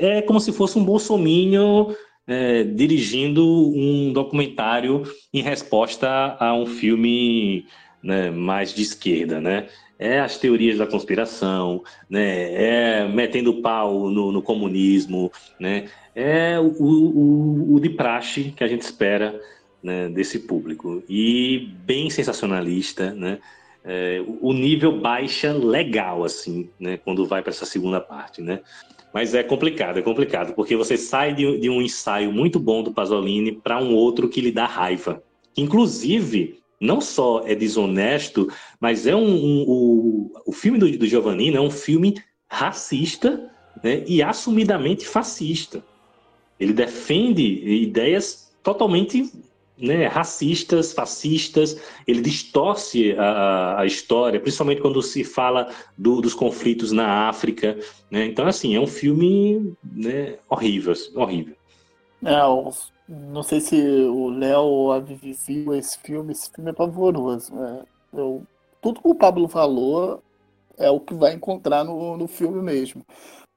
[SPEAKER 1] é, é como se fosse um bolsominion é, dirigindo um documentário em resposta a um filme né, mais de esquerda, né? É as teorias da conspiração, né? É metendo pau no, no comunismo, né? é o, o, o de praxe que a gente espera né, desse público. E bem sensacionalista, né? É, o nível baixa legal, assim, né? Quando vai para essa segunda parte, né? Mas é complicado, é complicado, porque você sai de, de um ensaio muito bom do Pasolini para um outro que lhe dá raiva. Inclusive, não só é desonesto, mas é um, um o, o filme do, do Giovannino é um filme racista né, e assumidamente fascista. Ele defende ideias totalmente né, racistas, fascistas, ele distorce a, a, história, principalmente quando se fala do, dos conflitos na África. Né? Então, assim, é um filme né, horrível, assim, horrível.
[SPEAKER 2] É, Não sei se o Léo ou a Vivi viu esse filme. Esse filme é pavoroso. Né? Eu, tudo que o Pablo falou é o que vai encontrar no, no filme mesmo.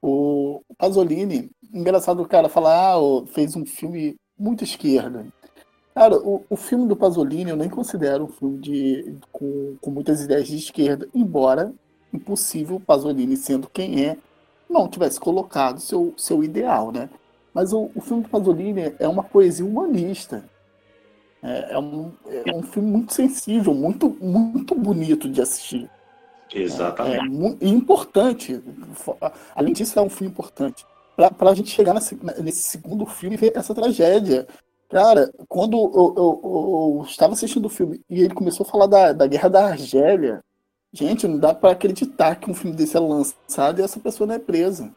[SPEAKER 2] O Pasolini, engraçado o cara falar, ah, fez um filme muito esquerda. Cara, o, o filme do Pasolini eu nem considero um filme de, com, com muitas ideias de esquerda, embora impossível Pasolini, sendo quem é, não tivesse colocado seu, seu ideal, né? Mas o, o filme do Pasolini é uma poesia humanista. É, é, um, é um filme muito sensível, muito, muito bonito de assistir.
[SPEAKER 1] Exatamente.
[SPEAKER 2] É, é importante. Além disso, é um filme importante. Para a gente chegar nesse, nesse segundo filme e ver essa tragédia. Cara, quando eu, eu, eu, estava assistindo o filme e ele começou a falar da, da guerra da Argélia, gente, não dá para acreditar que um filme desse é lançado e essa pessoa não é presa.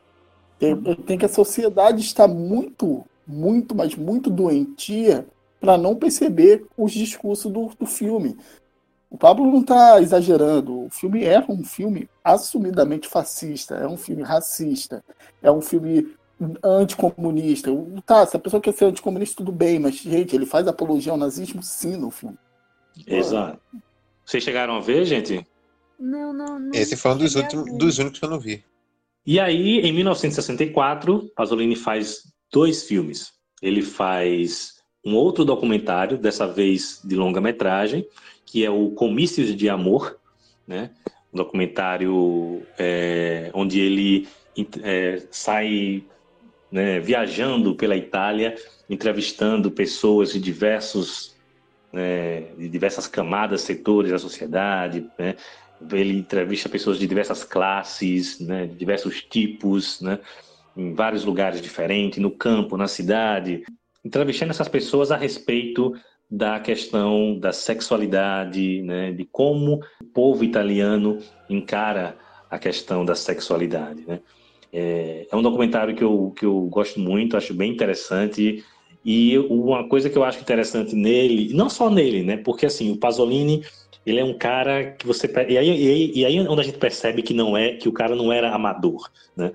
[SPEAKER 2] Tem, tem que a sociedade estar muito, muito, mas muito doentia para não perceber os discursos do, do filme. O Pablo não está exagerando. O filme é um filme assumidamente fascista, é um filme racista, é um filme anticomunista. Tá, se a pessoa quer ser anticomunista, tudo bem, mas, gente, ele faz apologia ao nazismo sim no filme.
[SPEAKER 1] Exato. Vocês chegaram a ver, gente?
[SPEAKER 3] Não, não, não.
[SPEAKER 5] Esse foi um dos, últimos, dos únicos que eu não vi.
[SPEAKER 1] E aí, em 1964, Pasolini faz dois filmes. Ele faz um outro documentário, dessa vez de longa-metragem, que é o Comícios de Amor, né? um documentário é, onde ele é, sai né, viajando pela Itália, entrevistando pessoas de diversos né, de diversas camadas, setores da sociedade, né? Ele entrevista pessoas de diversas classes, né, de diversos tipos, né, em vários lugares diferentes, no campo, na cidade, entrevistando essas pessoas a respeito da questão da sexualidade, né, de como o povo italiano encara a questão da sexualidade. Né. É, é um documentário que eu, que eu gosto muito, acho bem interessante. E uma coisa que eu acho interessante nele, não só nele, né, porque assim, o Pasolini ele é um cara que você e aí, e aí, e aí onde a gente percebe que não é que o cara não era amador, né?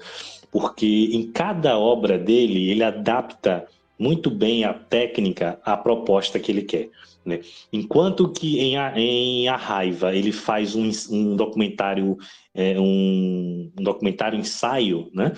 [SPEAKER 1] Porque em cada obra dele ele adapta muito bem a técnica à proposta que ele quer. Né? Enquanto que em a, em a Raiva ele faz um, um documentário, é, um, um, documentário ensaio, né?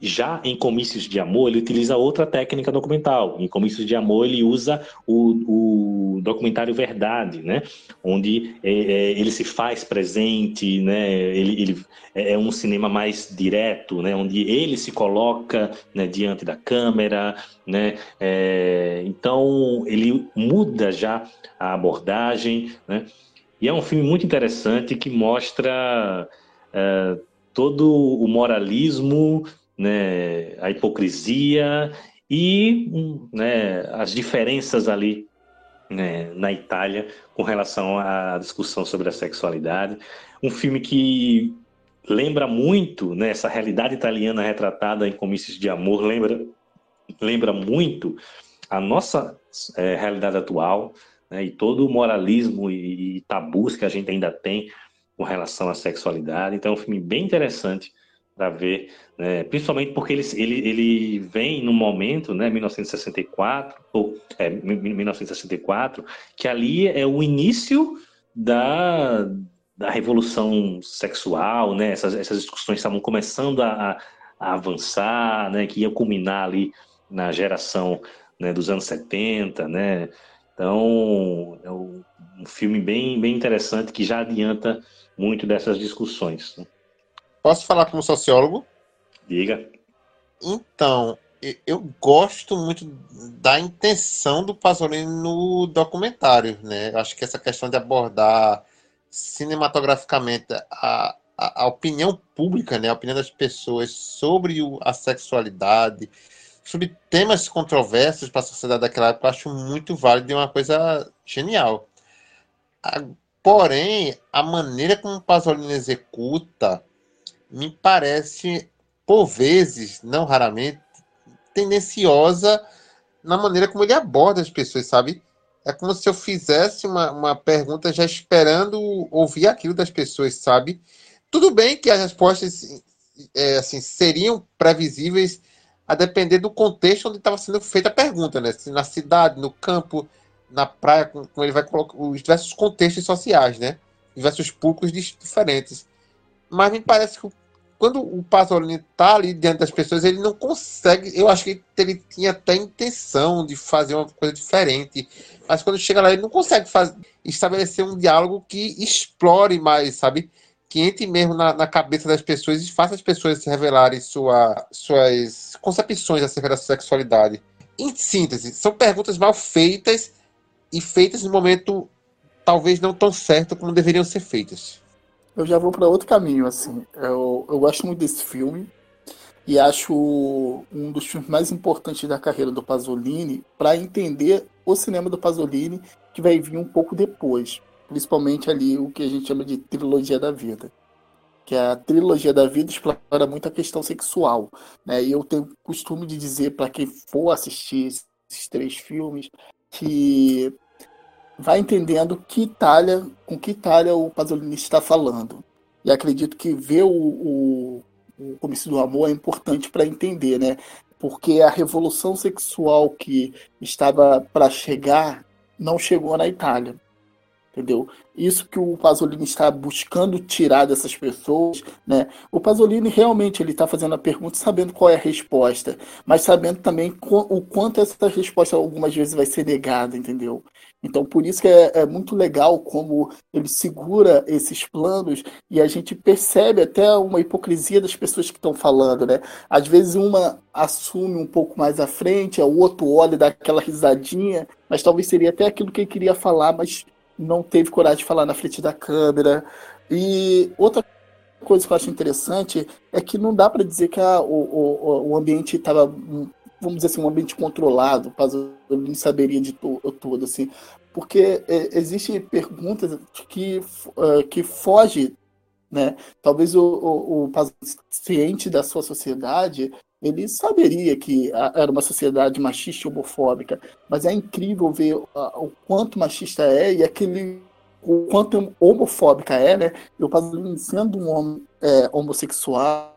[SPEAKER 1] Já em Comícios de Amor, ele utiliza outra técnica documental. Em Comícios de Amor, ele usa o, o documentário Verdade, né? onde é, é, ele se faz presente, né? ele, ele é, é um cinema mais direto, né? onde ele se coloca né, diante da câmera. Né? É, então, ele muda já a abordagem. Né? E é um filme muito interessante que mostra é, todo o moralismo né, a hipocrisia e né, as diferenças ali né, na Itália com relação à discussão sobre a sexualidade. Um filme que lembra muito né, essa realidade italiana retratada em Comícios de Amor, lembra, lembra muito a nossa é, realidade atual né, e todo o moralismo e, e tabus que a gente ainda tem com relação à sexualidade. Então, é um filme bem interessante para ver, né, principalmente porque ele, ele, ele vem no momento, né, 1964, ou é, 1964, que ali é o início da, da revolução sexual, né, essas, essas discussões estavam começando a, a avançar, né, que ia culminar ali na geração né, dos anos 70, né, então é um filme bem, bem interessante que já adianta muito dessas discussões. Né?
[SPEAKER 5] Posso falar como sociólogo?
[SPEAKER 1] Diga.
[SPEAKER 5] Então, eu gosto muito da intenção do Pasolini no documentário, né? Eu acho que essa questão de abordar cinematograficamente a, a, a opinião pública, né? A opinião das pessoas sobre o, a sexualidade, sobre temas controversos para a sociedade daquela época, eu acho muito válido e uma coisa genial. A, porém, a maneira como o Pasolini executa me parece, por vezes, não raramente, tendenciosa na maneira como ele aborda as pessoas, sabe? É como se eu fizesse uma, uma pergunta já esperando ouvir aquilo das pessoas, sabe? Tudo bem que as respostas é, assim, seriam previsíveis a depender do contexto onde estava sendo feita a pergunta, né? Se na cidade, no campo, na praia, como ele vai colocar os diversos contextos sociais, né? Diversos públicos diferentes. Mas me parece que quando o Pasolini está ali diante das pessoas, ele não consegue. Eu acho que ele tinha até intenção de fazer uma coisa diferente, mas quando chega lá, ele não consegue fazer, estabelecer um diálogo que explore mais, sabe? Que entre mesmo na, na cabeça das pessoas e faça as pessoas revelarem sua, suas concepções acerca da sexualidade. Em síntese, são perguntas mal feitas e feitas no momento talvez não tão certo como deveriam ser feitas.
[SPEAKER 2] Eu já vou para outro caminho, assim. Eu, eu gosto muito desse filme e acho um dos filmes mais importantes da carreira do Pasolini para entender o cinema do Pasolini que vai vir um pouco depois, principalmente ali o que a gente chama de trilogia da vida. Que a trilogia da vida explora muito a questão sexual, né? E eu tenho costume de dizer para quem for assistir esses três filmes que vai entendendo que Itália, com que Itália o Pasolini está falando. E acredito que ver o, o, o Comício do Amor é importante para entender, né? Porque a revolução sexual que estava para chegar não chegou na Itália entendeu? Isso que o Pasolini está buscando tirar dessas pessoas, né? O Pasolini realmente ele está fazendo a pergunta sabendo qual é a resposta, mas sabendo também o quanto essa resposta algumas vezes vai ser negada, entendeu? Então por isso que é, é muito legal como ele segura esses planos e a gente percebe até uma hipocrisia das pessoas que estão falando, né? Às vezes uma assume um pouco mais à frente, o outro olha dá aquela risadinha, mas talvez seria até aquilo que ele queria falar, mas não teve coragem de falar na frente da câmera. E outra coisa que eu acho interessante é que não dá para dizer que a, o, o, o ambiente estava, vamos dizer assim, um ambiente controlado, não saberia de to, tudo, assim, porque é, existem perguntas que, uh, que fogem, né? Talvez o, o, o paciente da sua sociedade ele saberia que era uma sociedade machista e homofóbica, mas é incrível ver o quanto machista é e aquele o quanto homofóbica é, né? Eu Pasolini sendo um homem é, homossexual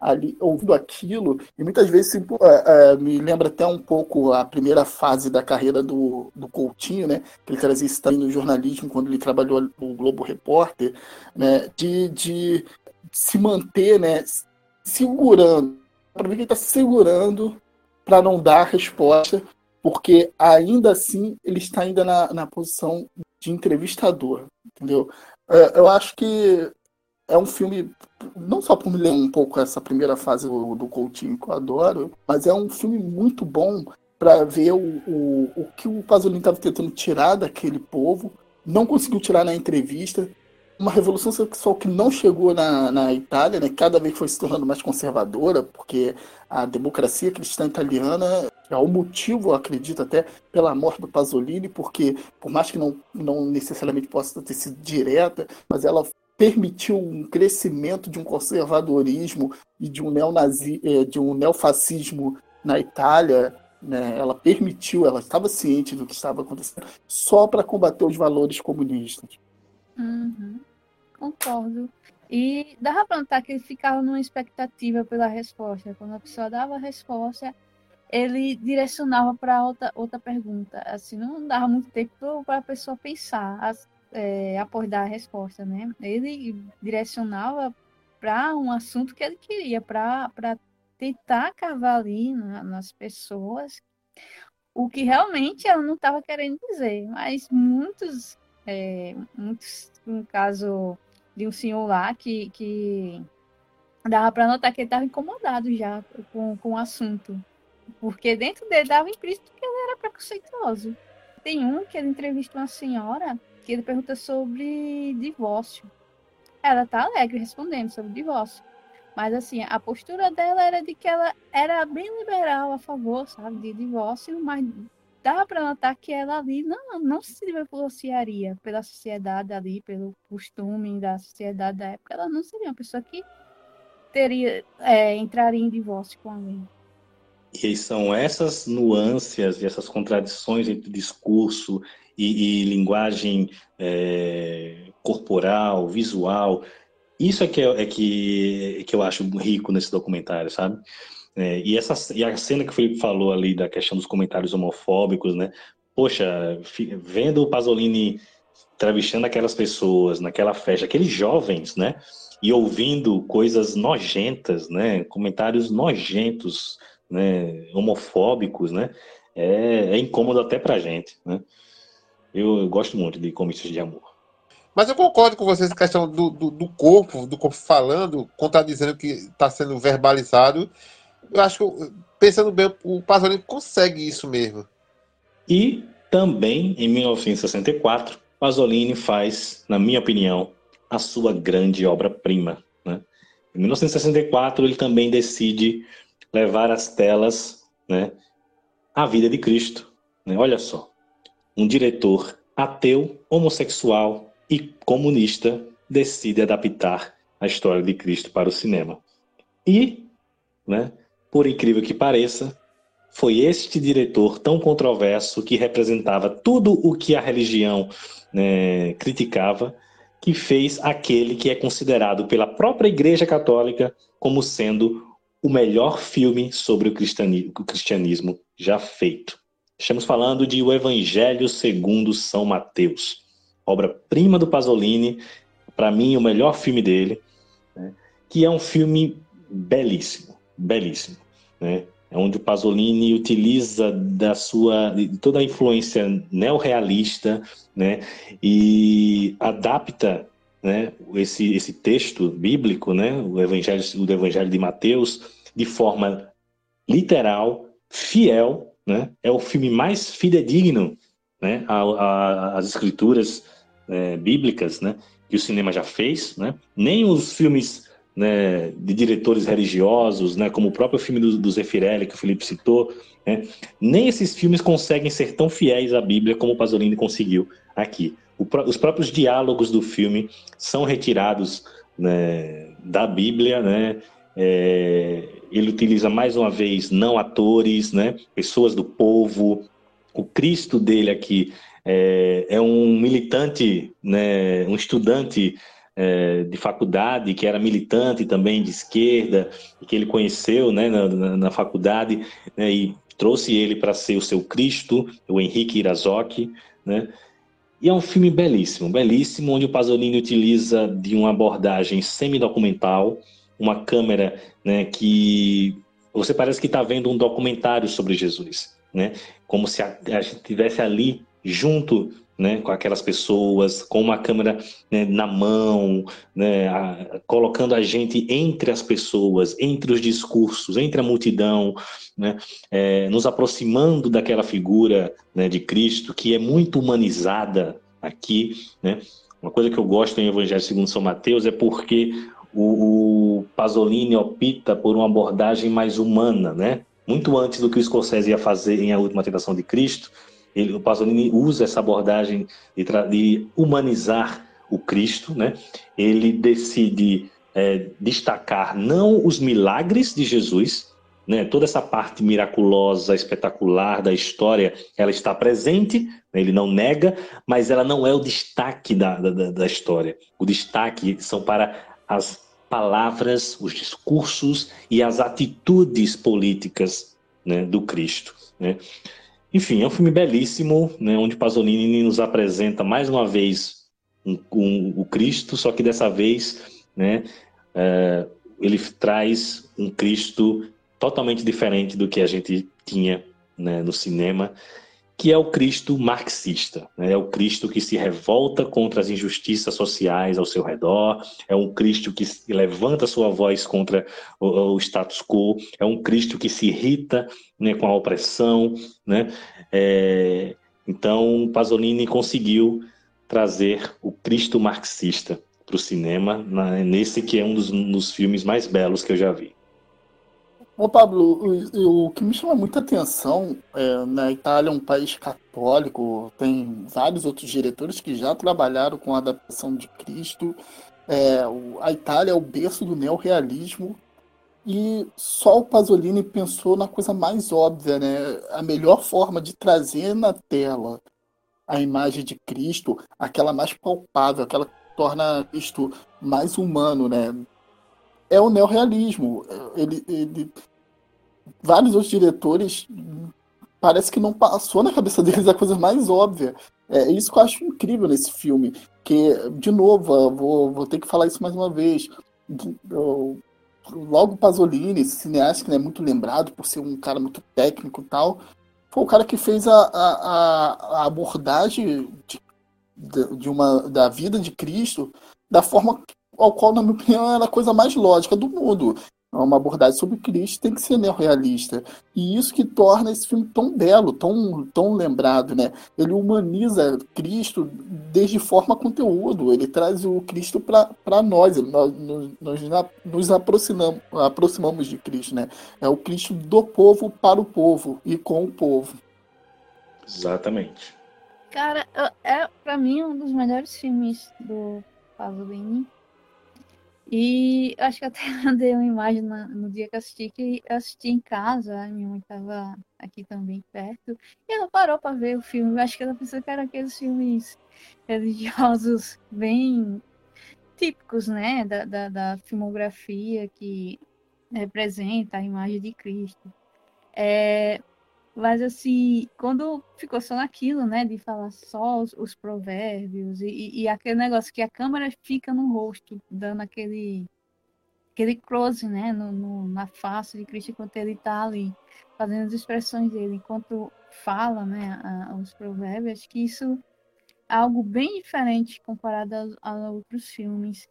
[SPEAKER 2] ali ouvindo aquilo e muitas vezes é, é, me lembra até um pouco a primeira fase da carreira do, do Coutinho, né? Que ele trazia isso no jornalismo quando ele trabalhou no Globo Repórter, né? De, de se manter, né? Segurando. Para que ele está segurando para não dar a resposta, porque ainda assim ele está ainda na, na posição de entrevistador, entendeu? É, eu acho que é um filme, não só por me ler um pouco essa primeira fase do, do Coutinho, que eu adoro, mas é um filme muito bom para ver o, o, o que o Pasolini estava tentando tirar daquele povo, não conseguiu tirar na entrevista, uma revolução sexual que não chegou na, na Itália, né? cada vez foi se tornando mais conservadora, porque a democracia cristã italiana é o motivo, acredito, até pela morte do Pasolini, porque, por mais que não, não necessariamente possa ter sido direta, mas ela permitiu um crescimento de um conservadorismo e de um, neonazi, eh, de um neofascismo na Itália. Né? Ela permitiu, ela estava ciente do que estava acontecendo, só para combater os valores comunistas.
[SPEAKER 3] Uhum. Concordo. E dava para notar que ele ficava numa expectativa pela resposta. Quando a pessoa dava a resposta, ele direcionava para outra, outra pergunta. Assim, não dava muito tempo para a pessoa pensar é, após dar a resposta, né? Ele direcionava para um assunto que ele queria, para tentar cavar ali na, nas pessoas o que realmente ela não estava querendo dizer. Mas muitos é, muitos, um caso de um senhor lá que, que dava para notar que ele estava incomodado já com, com o assunto. Porque dentro dele dava implícito que ele era preconceituoso. Tem um que ele entrevista uma senhora que ele pergunta sobre divórcio. Ela tá alegre respondendo sobre divórcio. Mas assim, a postura dela era de que ela era bem liberal a favor, sabe, de divórcio, mas dá para notar que ela ali não, não se divorciaria pela sociedade ali, pelo costume da sociedade da época. Ela não seria uma pessoa que teria é, entraria em divórcio com alguém.
[SPEAKER 1] E são essas nuances e essas contradições entre discurso e, e linguagem é, corporal, visual. Isso é que, é, é que, é que eu acho rico nesse documentário, sabe? É, e, essa, e a cena que o Felipe falou ali da questão dos comentários homofóbicos, né? Poxa, vendo o Pasolini entrevistando aquelas pessoas naquela festa, aqueles jovens, né? E ouvindo coisas nojentas, né? Comentários nojentos, né? Homofóbicos, né? É, é incômodo até pra gente, né? Eu, eu gosto muito de comícios de amor.
[SPEAKER 5] Mas eu concordo com vocês na questão do, do, do, corpo, do corpo falando, contradizendo o que está sendo verbalizado. Eu acho que, pensando bem, o Pasolini consegue isso mesmo.
[SPEAKER 1] E também, em 1964, Pasolini faz, na minha opinião, a sua grande obra-prima. Né? Em 1964, ele também decide levar às telas né, a vida de Cristo. Né? Olha só, um diretor ateu, homossexual e comunista decide adaptar a história de Cristo para o cinema. E, né, por incrível que pareça, foi este diretor tão controverso que representava tudo o que a religião né, criticava, que fez aquele que é considerado pela própria Igreja Católica como sendo o melhor filme sobre o cristianismo, já feito. Estamos falando de O Evangelho segundo São Mateus, obra-prima do Pasolini, para mim o melhor filme dele, né, que é um filme belíssimo, belíssimo. Né? é onde o Pasolini utiliza da sua toda a influência neorrealista, né, e adapta, né, esse esse texto bíblico, né, o evangelho o evangelho de Mateus de forma literal, fiel, né, é o filme mais fidedigno, né, às escrituras é, bíblicas, né, que o cinema já fez, né, nem os filmes né, de diretores religiosos, né, como o próprio filme do, do Zeffirelli, que o Felipe citou, né, nem esses filmes conseguem ser tão fiéis à Bíblia como o Pasolini conseguiu aqui. O, os próprios diálogos do filme são retirados né, da Bíblia, né, é, ele utiliza mais uma vez não atores, né, pessoas do povo. O Cristo dele aqui é, é um militante, né, um estudante é, de faculdade, que era militante também de esquerda, que ele conheceu né, na, na, na faculdade, né, e trouxe ele para ser o seu Cristo, o Henrique Irazoki, né? E é um filme belíssimo, belíssimo, onde o Pasolini utiliza de uma abordagem semi-documental, uma câmera né, que você parece que está vendo um documentário sobre Jesus, né? Como se a, a gente estivesse ali junto né, com aquelas pessoas, com uma câmera né, na mão, né, a, colocando a gente entre as pessoas, entre os discursos, entre a multidão, né, é, nos aproximando daquela figura né, de Cristo que é muito humanizada aqui. Né. Uma coisa que eu gosto em Evangelho segundo São Mateus é porque o, o Pasolini opta por uma abordagem mais humana, muito antes do que o Scorsese ia fazer em A Última Tentação de Cristo, ele, o Pasolini usa essa abordagem de, de humanizar o Cristo, né? Ele decide é, destacar não os milagres de Jesus, né? Toda essa parte miraculosa, espetacular da história, ela está presente, né? ele não nega, mas ela não é o destaque da, da, da história. O destaque são para as palavras, os discursos e as atitudes políticas né, do Cristo. Né? Enfim, é um filme belíssimo, né, onde Pasolini nos apresenta mais uma vez um, um, o Cristo, só que dessa vez né, é, ele traz um Cristo totalmente diferente do que a gente tinha né, no cinema que é o Cristo marxista, né? é o Cristo que se revolta contra as injustiças sociais ao seu redor, é um Cristo que levanta sua voz contra o, o status quo, é um Cristo que se irrita né, com a opressão. Né? É, então, Pasolini conseguiu trazer o Cristo marxista para o cinema, nesse que é um dos, um dos filmes mais belos que eu já vi.
[SPEAKER 2] Ô Pablo, o, o, que me chama muita atenção é, na Itália é um país católico, tem vários outros diretores que já trabalharam com a adaptação de Cristo. É, o, a Itália é o berço do neorrealismo e só o Pasolini pensou na coisa mais óbvia, né? A melhor forma de trazer na tela a imagem de Cristo, aquela mais palpável, aquela que torna Cristo mais humano, né? É o neorrealismo. Ele, ele vários outros diretores parece que não passou na cabeça deles a coisa mais óbvia. É isso que eu acho incrível nesse filme. Que, de novo, vou, vou ter que falar isso mais uma vez. Eu, logo Pasolini, esse cineasta que é muito lembrado por ser um cara muito técnico e tal, foi o cara que fez a, a, a abordagem de, de, uma, da vida de Cristo da forma ao qual, na minha opinião, era a coisa mais lógica do mundo. É uma abordagem sobre Cristo tem que ser neorrealista. E isso que torna esse filme tão belo, tão, tão lembrado, né? Ele humaniza Cristo desde forma a conteúdo. Ele traz o Cristo para nós. Nós, nós nos aproximamos, aproximamos de Cristo, né? É o Cristo do povo para o povo e com o povo.
[SPEAKER 1] Exatamente.
[SPEAKER 3] Cara, é para mim um dos melhores filmes do Pasolini e acho que até mandei uma imagem na, no dia que assisti, que assisti em casa, a minha mãe estava aqui também perto, e ela parou para ver o filme. Acho que ela pensou que era aqueles filmes religiosos bem típicos, né, da, da, da filmografia que representa a imagem de Cristo. É, mas assim, quando ficou só naquilo, né, de falar só os, os provérbios e, e, aquele negócio que a câmera fica no rosto, dando aquele aquele close, né, no, no, na face de Cristo enquanto ele está ali, fazendo as expressões dele, enquanto fala, né, a, os provérbios, acho que isso é algo bem diferente comparado a, a outros filmes.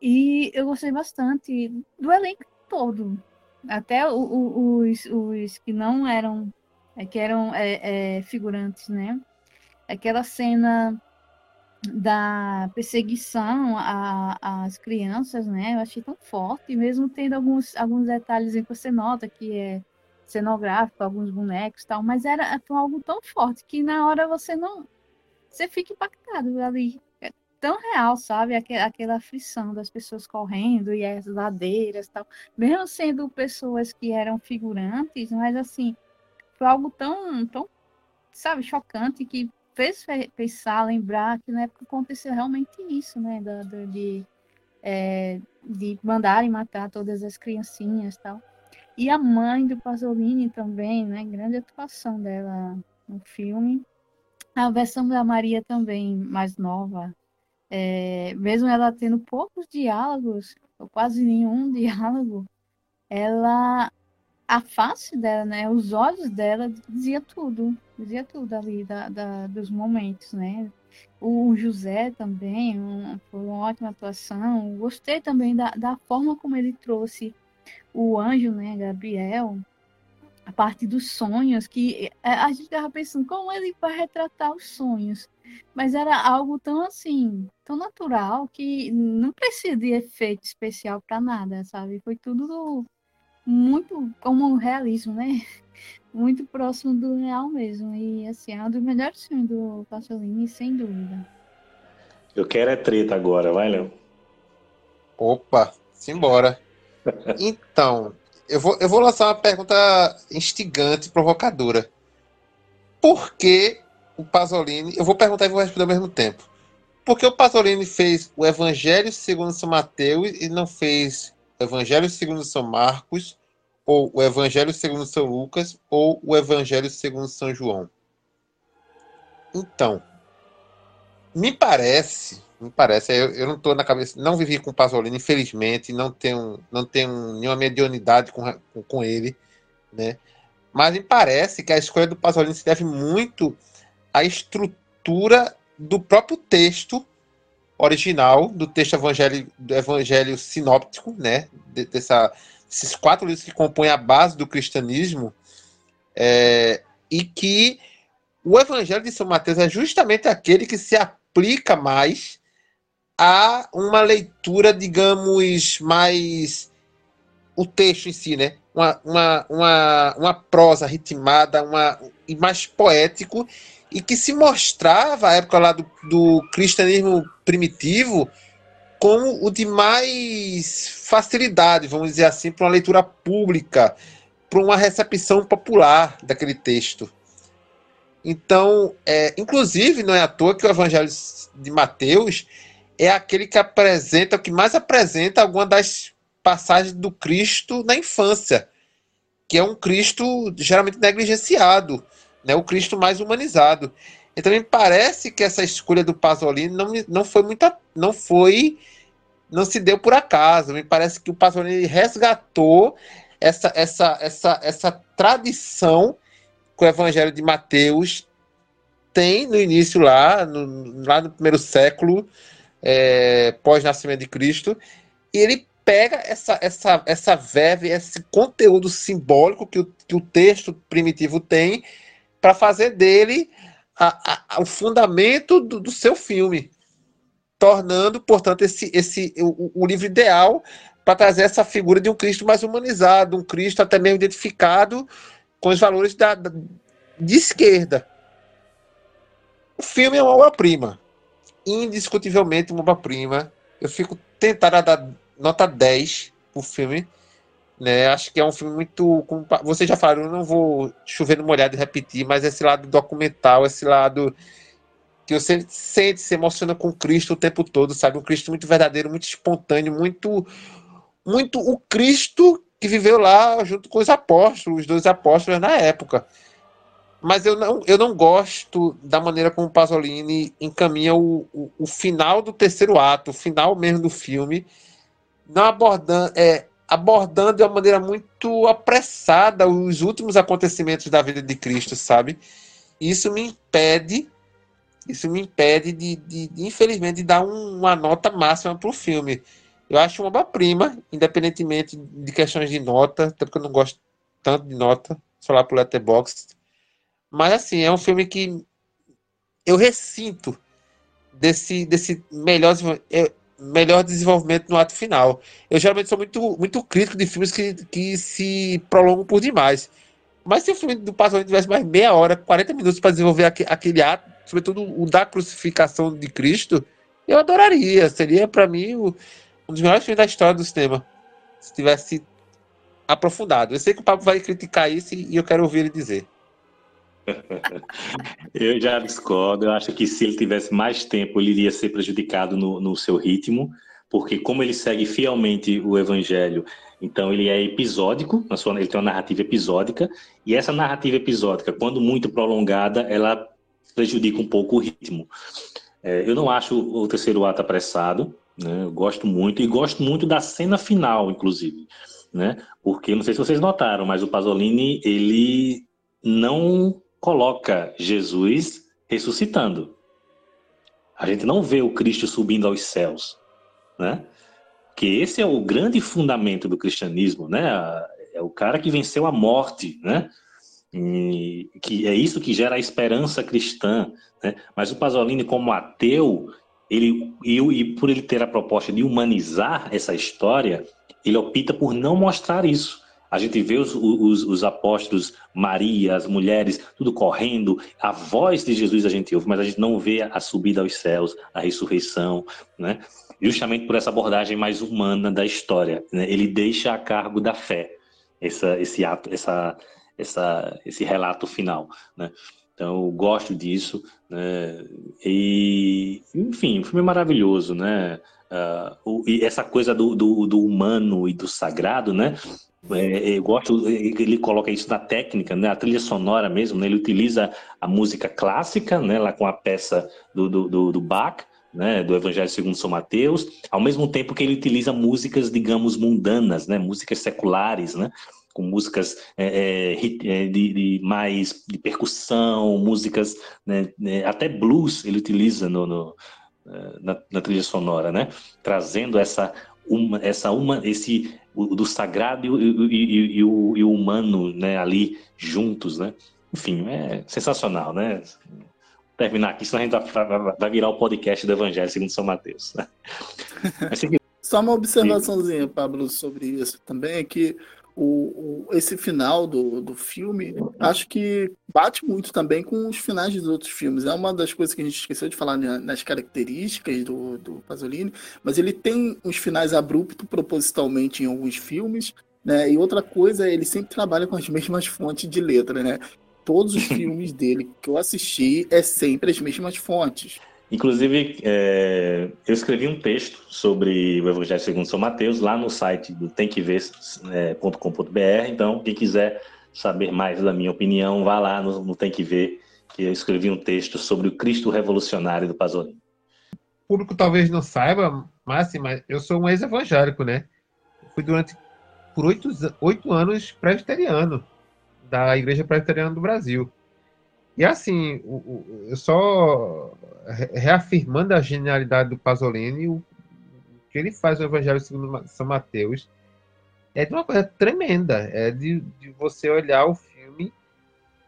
[SPEAKER 3] E eu gostei bastante do elenco todo, até os, os que não eram é, que eram é, é, figurantes, né? Aquela cena da perseguição às crianças, né? Eu achei tão forte, mesmo tendo alguns, alguns detalhes que você nota que é cenográfico, alguns bonecos tal, mas era algo tão forte que na hora você não. Você fica impactado ali. É tão real, sabe? Aquela, aflição das pessoas correndo e as ladeiras tal. Mesmo sendo pessoas que eram figurantes, mas assim, foi algo tão, tão sabe, chocante que fez pensar, lembrar que na época aconteceu realmente isso, né? Da, da de, é, de mandarem matar todas as criancinhas e tal. E a mãe do Pasolini também, né? Grande atuação dela no filme. A versão da Maria também, mais nova. É, mesmo ela tendo poucos diálogos, ou quase nenhum diálogo, ela a face dela, né? Os olhos dela dizia tudo, dizia tudo ali da, da dos momentos, né? O José também um, foi uma ótima atuação. Gostei também da, da forma como ele trouxe o anjo, né, Gabriel, a parte dos sonhos, que é, a gente estava pensando como ele vai retratar os sonhos, mas era algo tão assim, tão natural que não precisa de efeito especial para nada, sabe? Foi tudo muito como um realismo, né? Muito próximo do real mesmo. E assim, é um dos melhores filmes do Pasolini, sem dúvida.
[SPEAKER 1] Eu quero é treta agora, vai, Léo.
[SPEAKER 5] Opa, simbora. então, eu vou, eu vou lançar uma pergunta instigante, provocadora. Por que o Pasolini. Eu vou perguntar e vou responder ao mesmo tempo. Por que o Pasolini fez o Evangelho segundo São Mateus e não fez Evangelho segundo São Marcos, ou o Evangelho segundo São Lucas, ou o Evangelho segundo São João. Então, me parece, me parece, eu, eu não estou na cabeça, não vivi com Pasolini, infelizmente, não tenho, não tenho nenhuma mediunidade com, com, com ele, né? Mas me parece que a escolha do Pasolini se deve muito à estrutura do próprio texto original do texto evangelho, do evangelho sinóptico, né? De, dessa, esses quatro livros que compõem a base do cristianismo, é, e que o evangelho de São Mateus é justamente aquele que se aplica mais a uma leitura, digamos, mais o texto em si, né? Uma, uma, uma, uma prosa ritmada, uma, e mais poético, e que se mostrava, à época lá do, do cristianismo primitivo, como o de mais facilidade, vamos dizer assim, para uma leitura pública, para uma recepção popular daquele texto. Então, é, inclusive, não é à toa que o Evangelho de Mateus é aquele que apresenta, o que mais apresenta alguma das passagens do Cristo na infância. que é um Cristo geralmente negligenciado, né? o Cristo mais humanizado. Então me parece que essa escolha do Pasolini não, não foi muita, não foi, não se deu por acaso. Me parece que o Pasolini resgatou essa, essa, essa, essa tradição que o Evangelho de Mateus tem no início lá, no, lá no primeiro século é, pós-nascimento de Cristo, e ele pega essa, essa, essa verve, esse conteúdo simbólico que o, que o texto primitivo tem, para fazer dele a, a, o fundamento do, do, seu filme, tornando, portanto, esse, esse o, o livro ideal para trazer essa figura de um Cristo mais humanizado, um Cristo até mesmo identificado com os valores da, da de esquerda. O filme é uma obra-prima, indiscutivelmente uma obra-prima. Eu fico tentado a dar nota 10 pro filme. Né? Acho que é um filme muito. Como vocês já falaram, eu não vou chover no molhado e repetir, mas esse lado documental, esse lado que você sente, se emociona com Cristo o tempo todo, sabe? Um Cristo muito verdadeiro, muito espontâneo, muito. Muito o Cristo que viveu lá junto com os apóstolos, os dois apóstolos na época. Mas eu não, eu não gosto da maneira como Pasolini encaminha o, o, o final do terceiro ato, o final mesmo do filme, não abordando, é, abordando de uma maneira muito apressada os últimos acontecimentos da vida de Cristo, sabe? Isso me impede, isso me impede de, de, de infelizmente, de dar um, uma nota máxima para o filme. Eu acho uma obra-prima, independentemente de questões de nota, até porque eu não gosto tanto de nota, só lá pro Letterboxd. Mas assim, é um filme que eu ressinto desse, desse melhor, melhor desenvolvimento no ato final. Eu geralmente sou muito, muito crítico de filmes que, que se prolongam por demais. Mas se o filme do Pasolini tivesse mais meia hora, 40 minutos para desenvolver aquele, ato, sobretudo o da crucificação de Cristo, eu adoraria. Seria, para mim, o, um dos melhores filmes da história do cinema. Se tivesse aprofundado. Eu sei que o Pablo vai criticar isso e eu quero ouvir ele dizer.
[SPEAKER 1] Eu já discordo. Eu acho que se ele tivesse mais tempo, ele iria ser prejudicado no, no seu ritmo, porque como ele segue fielmente o Evangelho, então ele é episódico, na sua, ele tem uma narrativa episódica, e essa narrativa episódica, quando muito prolongada, ela prejudica um pouco o ritmo. É, eu não acho o terceiro ato apressado, né? Eu gosto muito, e gosto muito da cena final, inclusive. Né? Porque, não sei se vocês notaram, mas o Pasolini, ele não coloca Jesus ressuscitando. A gente não vê o Cristo subindo aos céus, né? Que esse é o grande fundamento do cristianismo, né? É o cara que venceu a morte, né? E que é isso que gera a esperança cristã, né? Mas o Pasolini, como ateu, ele e, e por ele ter a proposta de humanizar essa história, ele opta por não mostrar isso. A gente vê os, os, os, apóstolos, Maria, as mulheres, tudo correndo. A voz de Jesus a gente ouve, mas a gente não vê a subida aos céus, a ressurreição, né? Justamente por essa abordagem mais humana da história. Né? Ele deixa a cargo da fé essa, esse ato, essa, essa, esse relato final, né? Então, eu gosto disso. Né? E, enfim, o filme maravilhoso, né? Uh, e essa coisa do, do, do, humano e do sagrado, né? É, eu gosto, ele coloca isso na técnica, né? A trilha sonora mesmo, né? Ele utiliza a música clássica, né? Lá com a peça do, do, do Bach, né? Do Evangelho segundo São Mateus, ao mesmo tempo que ele utiliza músicas, digamos, mundanas, né? Músicas seculares, né? com músicas é, é, é, de, de, mais de percussão, músicas, né, né, até blues ele utiliza no, no é, na, na, trilha sonora, né? Trazendo essa uma, essa uma, esse o, do sagrado e, e, e, o, e o humano, né? Ali juntos, né? Enfim, é sensacional, né? terminar aqui, senão a gente vai, virar o podcast do Evangelho segundo São Mateus. Né?
[SPEAKER 2] Só uma observaçãozinha, Pablo, sobre isso também, é que o, o, esse final do, do filme, acho que bate muito também com os finais dos outros filmes. É uma das coisas que a gente esqueceu de falar nas características do, do Pasolini, mas ele tem uns finais abruptos propositalmente em alguns filmes, né? E outra coisa, ele sempre trabalha com as mesmas fontes de letra, né? Todos os filmes dele que eu assisti é sempre as mesmas fontes.
[SPEAKER 1] Inclusive, é, eu escrevi um texto sobre o Evangelho segundo São Mateus lá no site do temquever.com.br. É, então, quem quiser saber mais da minha opinião, vá lá no, no Tem Que Ver, que eu escrevi um texto sobre o Cristo Revolucionário do Pasolini.
[SPEAKER 5] O público talvez não saiba, mas, assim, mas eu sou um ex-evangélico, né? Fui durante por oito, oito anos presbiteriano da Igreja Presbiteriana do Brasil. E assim, só reafirmando a genialidade do Pasolini, o que ele faz no Evangelho segundo São Mateus é de uma coisa tremenda. É de, de você olhar o filme,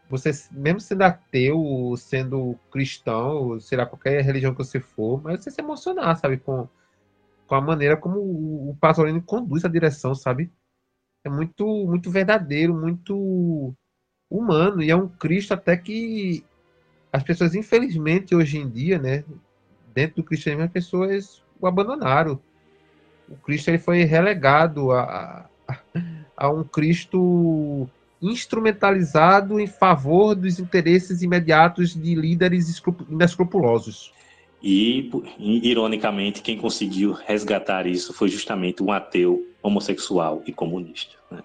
[SPEAKER 5] você, mesmo sendo ateu, sendo cristão, sei lá, qualquer religião que você for, mas você se emocionar, sabe, com, com a maneira como o, o Pasolini conduz a direção, sabe? É muito, muito verdadeiro, muito humano, e é um Cristo até que as pessoas, infelizmente, hoje em dia, né, dentro do cristianismo, as pessoas o abandonaram. O Cristo ele foi relegado a, a, a um Cristo instrumentalizado em favor dos interesses imediatos de líderes inescrupulosos.
[SPEAKER 1] E, ironicamente, quem conseguiu resgatar isso foi justamente um ateu homossexual e comunista. Né?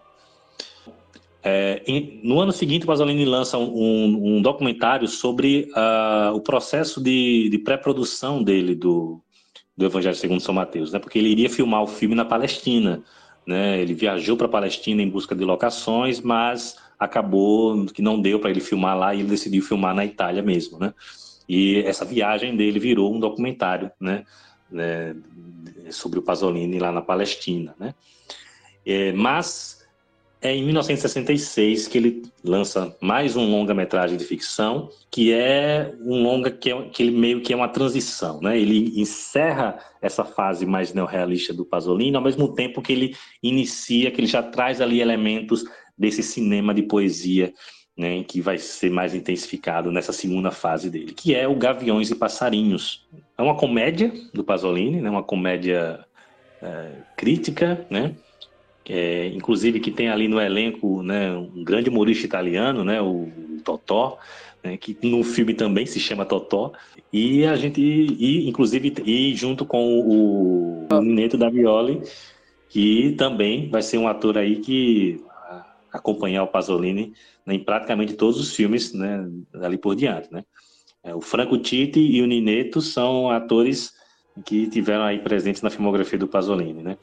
[SPEAKER 1] É, em, no ano seguinte, o Pasolini lança um, um documentário sobre uh, o processo de, de pré-produção dele do, do Evangelho segundo São Mateus, né? Porque ele iria filmar o filme na Palestina, né? Ele viajou para a Palestina em busca de locações, mas acabou que não deu para ele filmar lá e ele decidiu filmar na Itália mesmo, né? E essa viagem dele virou um documentário, né? né? Sobre o Pasolini lá na Palestina, né? É, mas é em 1966 que ele lança mais um longa-metragem de ficção, que é um longa que, é, que ele meio que é uma transição, né? Ele encerra essa fase mais neorrealista do Pasolini, ao mesmo tempo que ele inicia, que ele já traz ali elementos desse cinema de poesia, né, que vai ser mais intensificado nessa segunda fase dele, que é o Gaviões e Passarinhos. É uma comédia do Pasolini, né, uma comédia é, crítica, né? É, inclusive que tem ali no elenco né, um grande humorista italiano, né, o Totó, né, que no filme também se chama Totó, e a gente, e, inclusive, e junto com o, o Neto da Violi, que também vai ser um ator aí que acompanhar o Pasolini né, em praticamente todos os filmes né, ali por diante. Né? É, o Franco Titti e o Nineto são atores que tiveram aí presentes na filmografia do Pasolini. Né?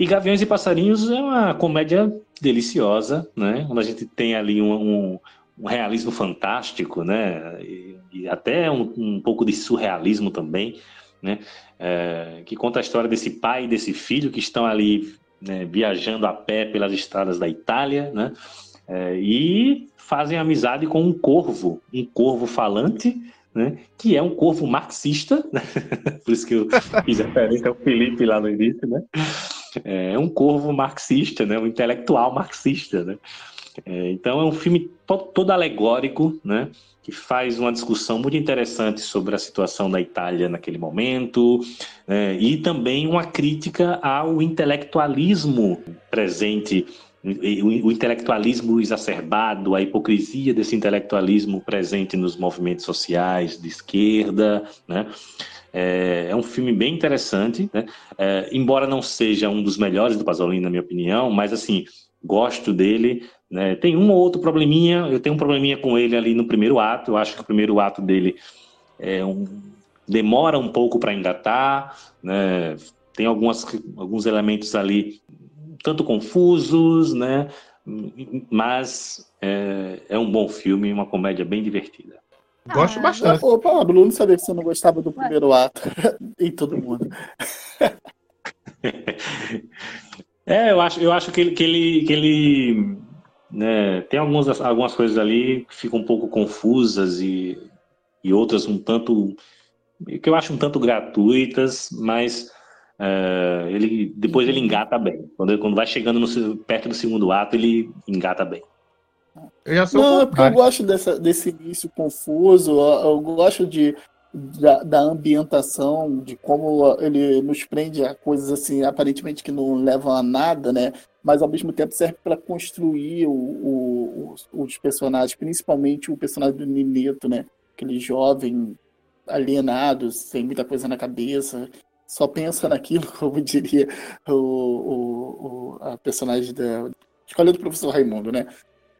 [SPEAKER 1] E Gaviões e Passarinhos é uma comédia deliciosa, né? Onde a gente tem ali um, um, um realismo fantástico, né? E, e até um, um, pouco de surrealismo também, né? É, que conta a história desse pai e desse filho que estão ali né, viajando a pé pelas estradas da Itália, né? É, e fazem amizade com um corvo, um corvo falante, né, que é um corvo marxista, né? por isso que eu fiz referência ao Felipe lá no início, né? É um corvo marxista, né? Um intelectual marxista, né? É, então é um filme todo alegórico, né? Que faz uma discussão muito interessante sobre a situação da Itália naquele momento né? e também uma crítica ao intelectualismo presente o intelectualismo exacerbado, a hipocrisia desse intelectualismo presente nos movimentos sociais de esquerda, né? É, é um filme bem interessante, né? é, embora não seja um dos melhores do Pasolini, na minha opinião, mas assim, gosto dele. Né? Tem um ou outro probleminha, eu tenho um probleminha com ele ali no primeiro ato, eu acho que o primeiro ato dele é um, demora um pouco para engatar, né? tem algumas, alguns elementos ali tanto confusos, né? mas é, é um bom filme, uma comédia bem divertida.
[SPEAKER 5] Gosto ah, bastante.
[SPEAKER 2] Ô, Pablo, não sabia que você não gostava do primeiro ato. em todo mundo.
[SPEAKER 1] é, eu acho, eu acho que ele, que ele, que ele né, tem algumas, algumas coisas ali que ficam um pouco confusas e, e outras um tanto que eu acho um tanto gratuitas, mas é, ele depois ele engata bem. Quando, quando vai chegando no, perto do segundo ato, ele engata bem.
[SPEAKER 2] Eu já sou Não, é porque eu gosto dessa, desse início confuso, eu gosto de, da, da, ambientação, de como ele nos prende a coisas assim, aparentemente que não levam a nada, né? Mas ao mesmo tempo serve para construir o, o, os, os, personagens, principalmente o personagem do Nineto, né? Aquele jovem alienado, sem muita coisa na cabeça, só pensa naquilo, como diria o, o, o a personagem da escolha do professor Raimundo, né?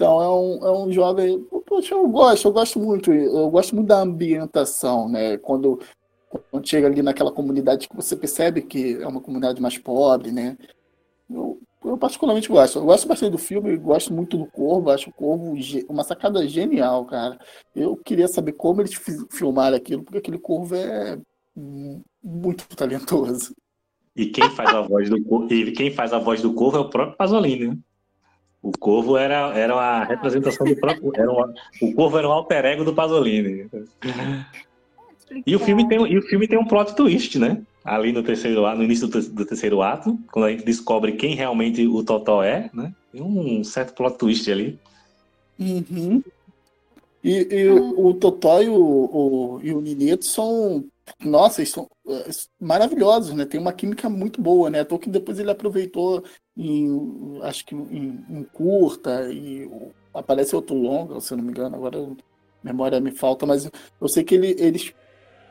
[SPEAKER 2] Então é um, é um jovem. Poxa, eu gosto, eu gosto muito, eu gosto muito da ambientação, né? Quando, quando chega ali naquela comunidade que você percebe que é uma comunidade mais pobre, né? Eu, eu particularmente gosto. Eu gosto bastante do filme, gosto muito do Corvo, acho o Corvo uma sacada genial, cara. Eu queria saber como eles filmaram aquilo, porque aquele Corvo é muito talentoso.
[SPEAKER 1] E quem faz a voz do Corvo, e quem faz a voz do Corvo é o próprio Pasolini, né? O Corvo era, era a representação do próprio. Era uma, o Corvo era o alter ego do Pasolini. E o filme tem, e o filme tem um plot twist, né? ali no terceiro ato, no início do, do, terceiro ato, quando a gente descobre quem realmente o Totó é, né? Tem um certo plot twist ali.
[SPEAKER 2] Uhum. E, e o, o Totó e o, o, e o Ninito são, nossa, eles são é, maravilhosos, né? Tem uma química muito boa, né? Tô que depois ele aproveitou em, acho que em, em curta e aparece outro longa, se eu não me engano, agora memória me falta, mas eu sei que ele, eles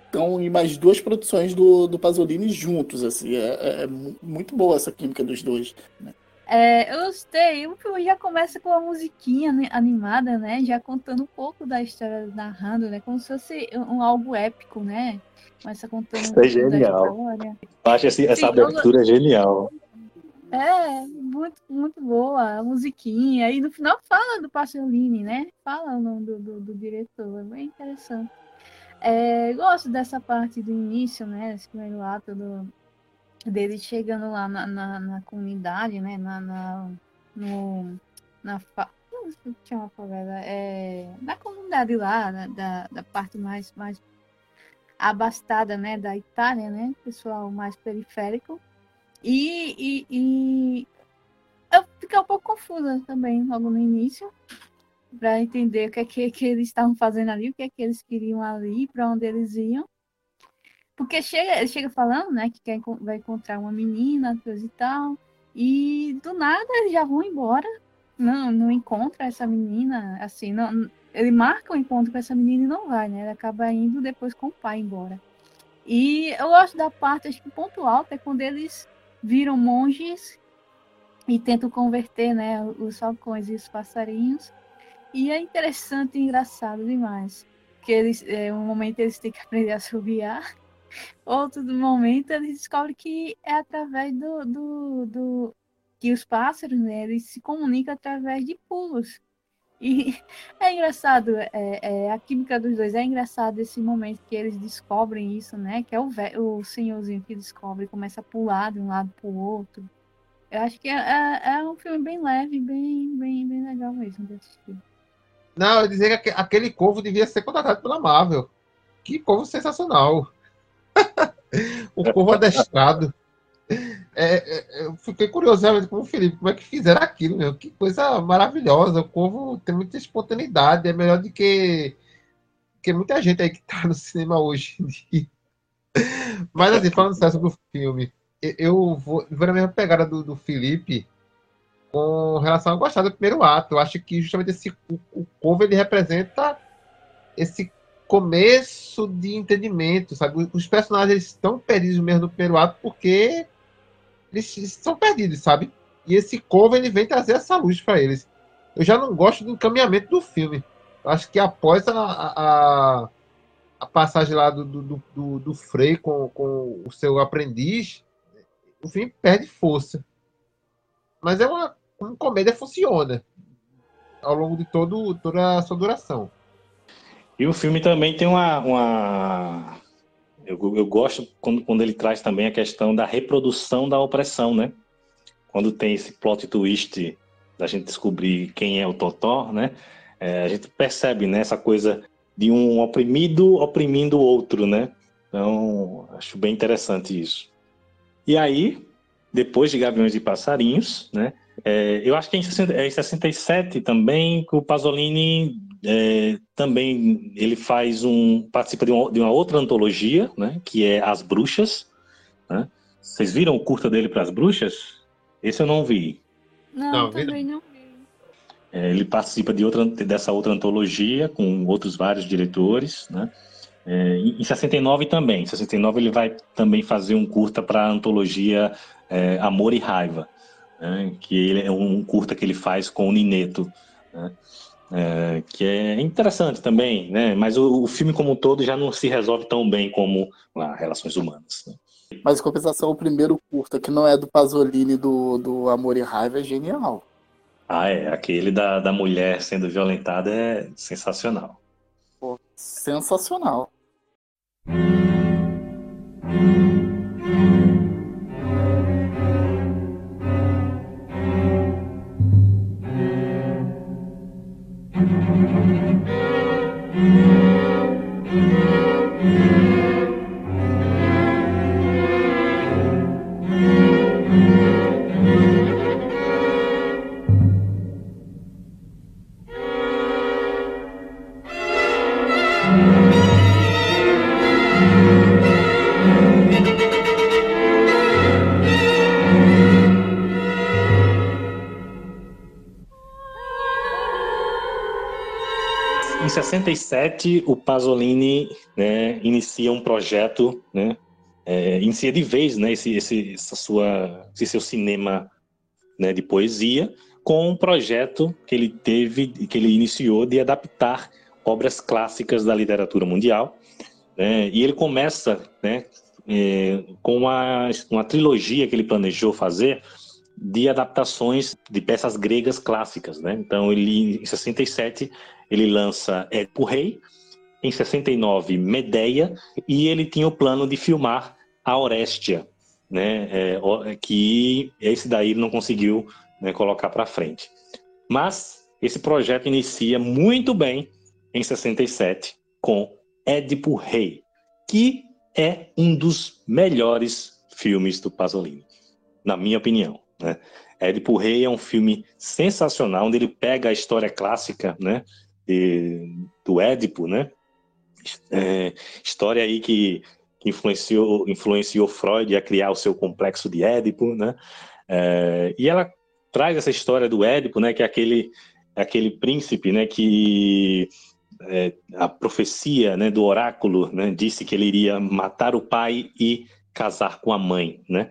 [SPEAKER 2] estão em mais duas produções do, do Pasolini juntos, assim. É, é, é muito boa essa química dos dois. Né?
[SPEAKER 3] É, eu gostei. O filme já começa com uma musiquinha animada, né? Já contando um pouco da história, narrando, né? Como se fosse um algo épico, né? Começa contando
[SPEAKER 1] Isso é genial. Eu acho essa Sim, abertura eu... genial.
[SPEAKER 3] É, muito, muito boa a musiquinha. E no final fala do Pasolini, né? Fala o nome do, do, do diretor. É bem interessante. É, gosto dessa parte do início, né? Esse primeiro ato do, dele chegando lá na, na, na comunidade, né? Na, na, no, na fa... chama favela? É, na comunidade lá, né, da, da parte mais, mais abastada, né? Da Itália, né? Pessoal mais periférico. E, e, e eu fiquei um pouco confusa também logo no início para entender o que é que, que, eles estavam fazendo ali, o que é que eles queriam ali, para onde eles iam. Porque chega, chega falando, né, que quer, vai encontrar uma menina, coisa e tal, e do nada eles já vão embora, não, não encontra essa menina, assim, não, ele marca o um encontro com essa menina e não vai, né, ele acaba indo depois com o pai embora. E eu gosto da parte, acho que o ponto alto é quando eles viram monges e tentam converter, né, os falcões e os passarinhos e é interessante e engraçado demais. Que eles, é, um momento eles têm que aprender a subiar, outro momento eles descobrem que é através do, do, do que os pássaros, né, eles se comunicam através de pulos. E é engraçado, é, é, a química dos dois é engraçado esse momento que eles descobrem isso, né? Que é o, o senhorzinho que descobre, começa a pular de um lado para o outro. Eu acho que é, é, é, um filme bem leve, bem, bem, bem legal mesmo de assistir.
[SPEAKER 5] Não, eu dizer que aquele corvo devia ser contratado pela Marvel. Que corvo sensacional. o corvo adestrado. É, é, eu fiquei curioso realmente com o Felipe, como é que fizeram aquilo, meu? Que coisa maravilhosa. O corvo tem muita espontaneidade, é melhor do que, que muita gente aí que tá no cinema hoje. Mas assim, falando sério sobre o filme, eu vou, vou na mesma pegada do, do Felipe com relação a gostar do primeiro ato. Eu acho que justamente esse o, o ele representa esse começo de entendimento, sabe? Os personagens estão perdidos mesmo no primeiro ato porque eles estão perdidos, sabe? E esse cover ele vem trazer essa luz para eles. Eu já não gosto do encaminhamento do filme. Acho que após a, a, a passagem lá do, do, do, do Frei com, com o seu aprendiz, o filme perde força. Mas é uma como comédia funciona ao longo de todo, toda a sua duração.
[SPEAKER 1] E o filme também tem uma. uma... Eu, eu gosto quando, quando ele traz também a questão da reprodução da opressão, né? Quando tem esse plot twist da gente descobrir quem é o Totó, né? É, a gente percebe né, essa coisa de um oprimido oprimindo o outro, né? Então, acho bem interessante isso. E aí, depois de Gaviões e Passarinhos, né? É, eu acho que em, 67 também que o Pasolini é, também ele faz um participa de uma, de uma, outra antologia, né, que é As Bruxas. Né? Vocês viram o curta dele para as Bruxas? Esse eu não vi.
[SPEAKER 3] Não, não também não vi.
[SPEAKER 1] É, ele participa de outra dessa outra antologia com outros vários diretores, né? É, em 69 também. Em 69 ele vai também fazer um curta para a antologia é, Amor e Raiva, né, que ele é um curta que ele faz com o Nineto, né, é, que é interessante também, né, mas o, o, filme como um todo já não se resolve tão bem como lá, Relações Humanas. Né.
[SPEAKER 2] Mas, em compensação, o primeiro curta, que não é do Pasolini do, do Amor e Raiva, é genial.
[SPEAKER 1] Ah, é. Aquele da, da mulher sendo violentada é sensacional.
[SPEAKER 2] Pô, sensacional.
[SPEAKER 1] Em 67, o Pasolini né, inicia um projeto, né, é, inicia de vez né, esse, esse, essa sua, esse seu cinema né, de poesia, com um projeto que ele teve, que ele iniciou de adaptar obras clássicas da literatura mundial. Né, e ele começa né, é, com uma, uma trilogia que ele planejou fazer de adaptações de peças gregas clássicas. Né? Então, ele, em 67, ele lança Édipo Rei, em 69 Medeia, e ele tinha o plano de filmar a Orestia, né, é, que esse daí ele não conseguiu né, colocar para frente. Mas esse projeto inicia muito bem em 67 com Édipo Rei, que é um dos melhores filmes do Pasolini, na minha opinião. Né? Édipo Rei é um filme sensacional, onde ele pega a história clássica, né, do Édipo, né? É, história aí que, que, influenciou, influenciou Freud a criar o seu complexo de Édipo, né? É, e ela traz essa história do Édipo, né? Que é aquele, aquele príncipe, né? Que é, a profecia, né? Do oráculo, né? Disse que ele iria matar o pai e casar com a mãe, né?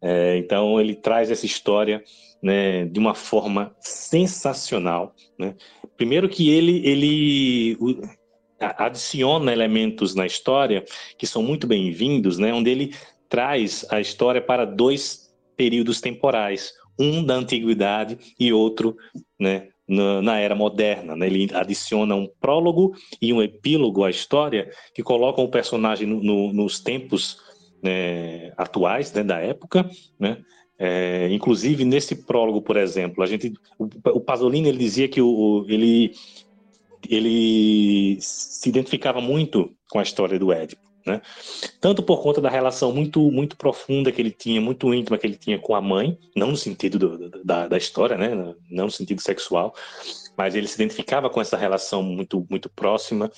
[SPEAKER 1] É, então ele traz essa história né, de uma forma sensacional. Né? Primeiro que ele, ele adiciona elementos na história que são muito bem-vindos, né, onde ele traz a história para dois períodos temporais, um da antiguidade e outro né, na, na, era moderna. Né? Ele adiciona um prólogo e um epílogo à história que colocam o personagem no, no, nos tempos né, atuais né, da época, né? É, inclusive nesse prólogo, por exemplo, a gente, o, o Pasolini ele dizia que o, ele ele se identificava muito com a história do Édipo, né? Tanto por conta da relação muito muito profunda que ele tinha, muito íntima que ele tinha com a mãe, não no sentido do, da, da história, né? Não no sentido sexual, mas ele se identificava com essa relação muito muito próxima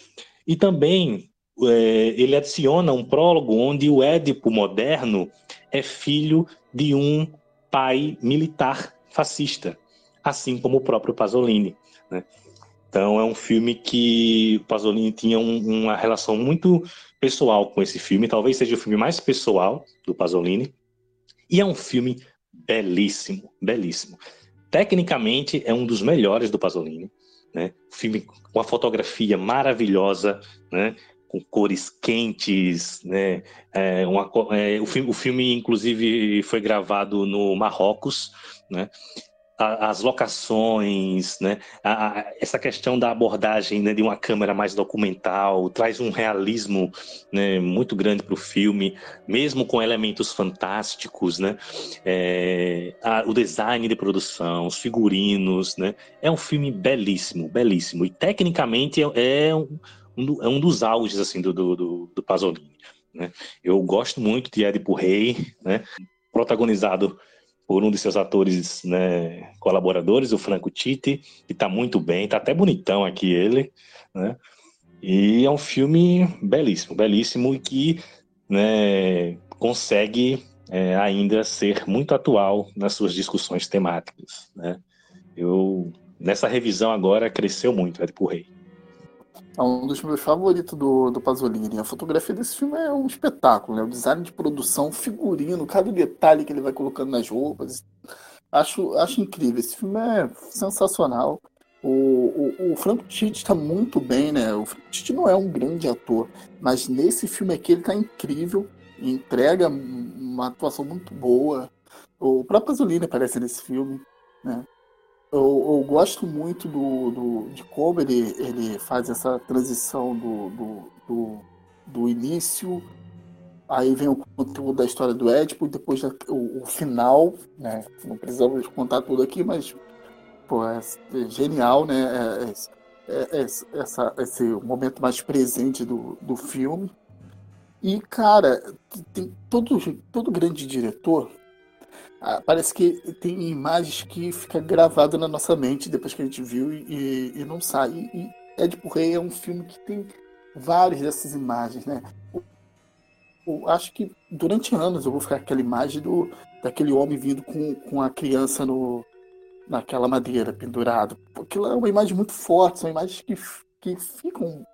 [SPEAKER 1] e também é, ele adiciona um prólogo onde o Édipo moderno é filho de um pai militar fascista, assim como o próprio Pasolini. Né? Então é um filme que o Pasolini tinha um, uma relação muito pessoal com esse filme, talvez seja o filme mais pessoal do Pasolini, e é um filme belíssimo, belíssimo. Tecnicamente é um dos melhores do Pasolini, né? Filme com uma fotografia maravilhosa, né? Com cores quentes, né? É, uma, é, o, filme, o filme, inclusive, foi gravado no Marrocos, né? as locações, né? A, a, essa questão da abordagem né, de uma câmera mais documental traz um realismo né, muito grande para o filme, mesmo com elementos fantásticos, né? É, o design de produção, os figurinos, né? É um filme belíssimo, belíssimo e tecnicamente é, é um um, é um dos auges assim do, do, do Pasolini. Né? Eu gosto muito de Edipo Rei, né? protagonizado por um de seus atores né, colaboradores, o Franco Titti, que está muito bem, está até bonitão aqui ele, né? E é um filme belíssimo, belíssimo e que né, consegue é, ainda ser muito atual nas suas discussões temáticas. Né? Eu nessa revisão agora cresceu muito Edipo Rei.
[SPEAKER 2] É um dos meus favoritos do, do Pasolini. A fotografia desse filme é um espetáculo, né? O design de produção, figurino, cada detalhe que ele vai colocando nas roupas. Acho, acho incrível. Esse filme é sensacional. O, o, o Franco Tite está muito bem, né? O Franco Tite não é um grande ator, mas nesse filme aqui ele está incrível, entrega uma atuação muito boa. O próprio Pasolini aparece nesse filme, né? Eu, eu gosto muito do, do, de como ele, ele faz essa transição do, do, do, do início, aí vem o conteúdo da história do Édipo, depois o, o final, né? Não precisamos contar tudo aqui, mas pô, é, é genial, né? É, é, é, é essa, esse momento mais presente do, do filme. E, cara, tem todo, todo grande diretor ah, parece que tem imagens que fica gravada na nossa mente depois que a gente viu e, e não sai. E, e Ed Rei é um filme que tem várias dessas imagens, né? Eu, acho que durante anos eu vou ficar com aquela imagem do, daquele homem vindo com, com a criança no, naquela madeira pendurado. Aquilo é uma imagem muito forte, são imagens que, que ficam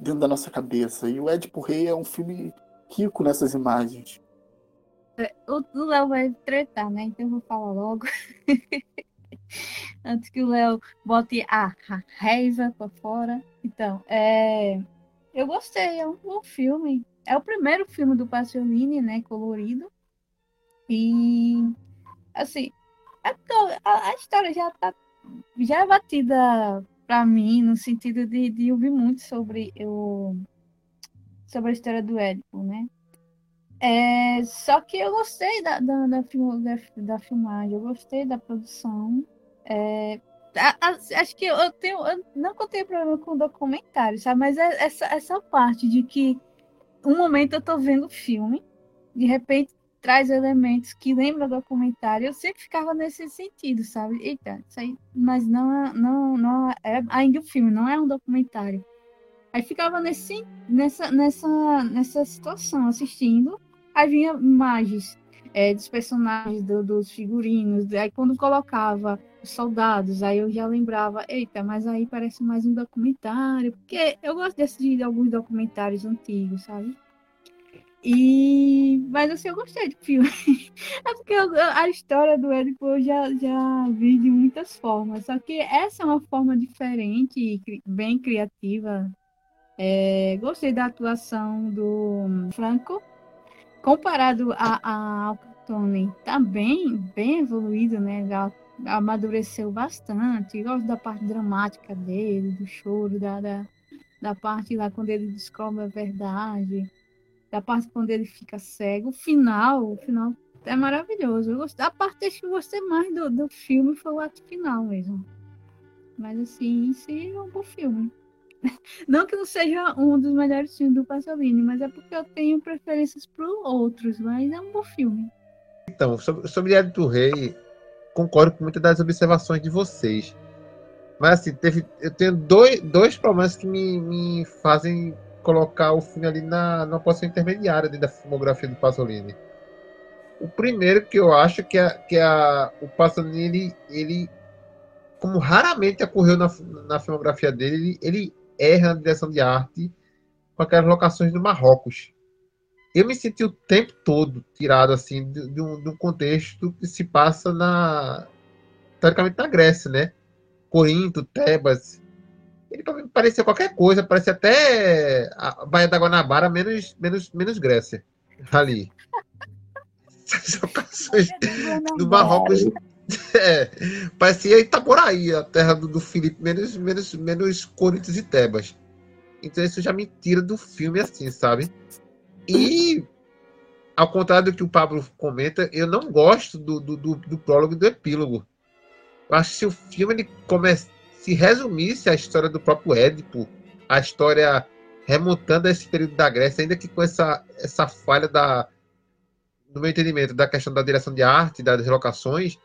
[SPEAKER 2] dentro da nossa cabeça. E o Ed Rei é um filme rico nessas imagens.
[SPEAKER 3] É, o Léo vai tretar, né? Então eu vou falar logo. Antes que o Léo bote a raiva pra fora. Então, é... eu gostei, é um bom filme. É o primeiro filme do Pasolini, né? Colorido. E, assim, a, a, a história já tá já é batida para mim no sentido de, de ouvir muito sobre o sobre a história do Édipo, né? É, só que eu gostei da, da, da, da, filmagem, eu gostei da produção. É, a, a, acho que eu tenho. Eu não contei problema com documentário, sabe? Mas é essa, essa parte de que um momento eu tô vendo filme, de repente traz elementos que lembram do documentário. Eu sempre ficava nesse sentido, sabe? Eita, isso aí, mas não, é, não, não é ainda o um filme, não é um documentário. Aí ficava nesse, nessa, nessa, nessa situação, assistindo. Aí vinha imagens é, dos personagens, do, dos figurinos. Aí quando colocava os soldados, aí eu já lembrava, eita, mas aí parece mais um documentário. Porque eu gosto de alguns documentários antigos, sabe? E... Mas assim, eu gostei do filme. é porque eu, a história do Édipo eu já, já vi de muitas formas. Só que essa é uma forma diferente, bem criativa. É, gostei da atuação do Franco comparado a, a tá bem, bem evoluído, né? Já amadureceu bastante. gosto da parte dramática dele, do choro, da, da, da parte lá quando ele descobre a verdade, da parte quando ele fica cego. O final, o final é maravilhoso. Eu gostei, a parte que eu gostei mais do, do filme foi o ato final mesmo. Mas assim, si é um bom filme. Não que não seja um dos melhores filmes do Pasolini, mas é porque eu tenho preferências para outros, mas é um bom filme.
[SPEAKER 5] Então, sobre, sobre Diário do Rei, concordo com muitas das observações de vocês. Mas assim, teve, eu tenho dois, dois problemas que me, me fazem colocar o filme ali na, na posição intermediária da filmografia do Pasolini. O primeiro que eu acho que, é, que é a, o Pasolini, ele, ele, como raramente ocorreu na, na filmografia dele, ele, ele erra na direção de arte com aquelas locações do Marrocos. Eu me senti o tempo todo tirado assim de, de, um, de um, contexto que se passa na teoricamente na Grécia, né? Corinto, Tebas. Ele parecia qualquer coisa, parecia até a Baía da Guanabara menos menos menos Grécia ali. Essas locações do Marrocos É, parecia Itaboraí, a terra do, do Felipe, menos, menos, menos Corinthians e Tebas. Então isso já me tira do filme assim, sabe? E, ao contrário do que o Pablo comenta, eu não gosto do, do, do, do prólogo e do epílogo. Eu acho que se o filme ele comece, se resumisse a história do próprio Édipo, a história remontando a esse período da Grécia, ainda que com essa, essa falha da, no meu entendimento, da questão da direção de arte, das locações,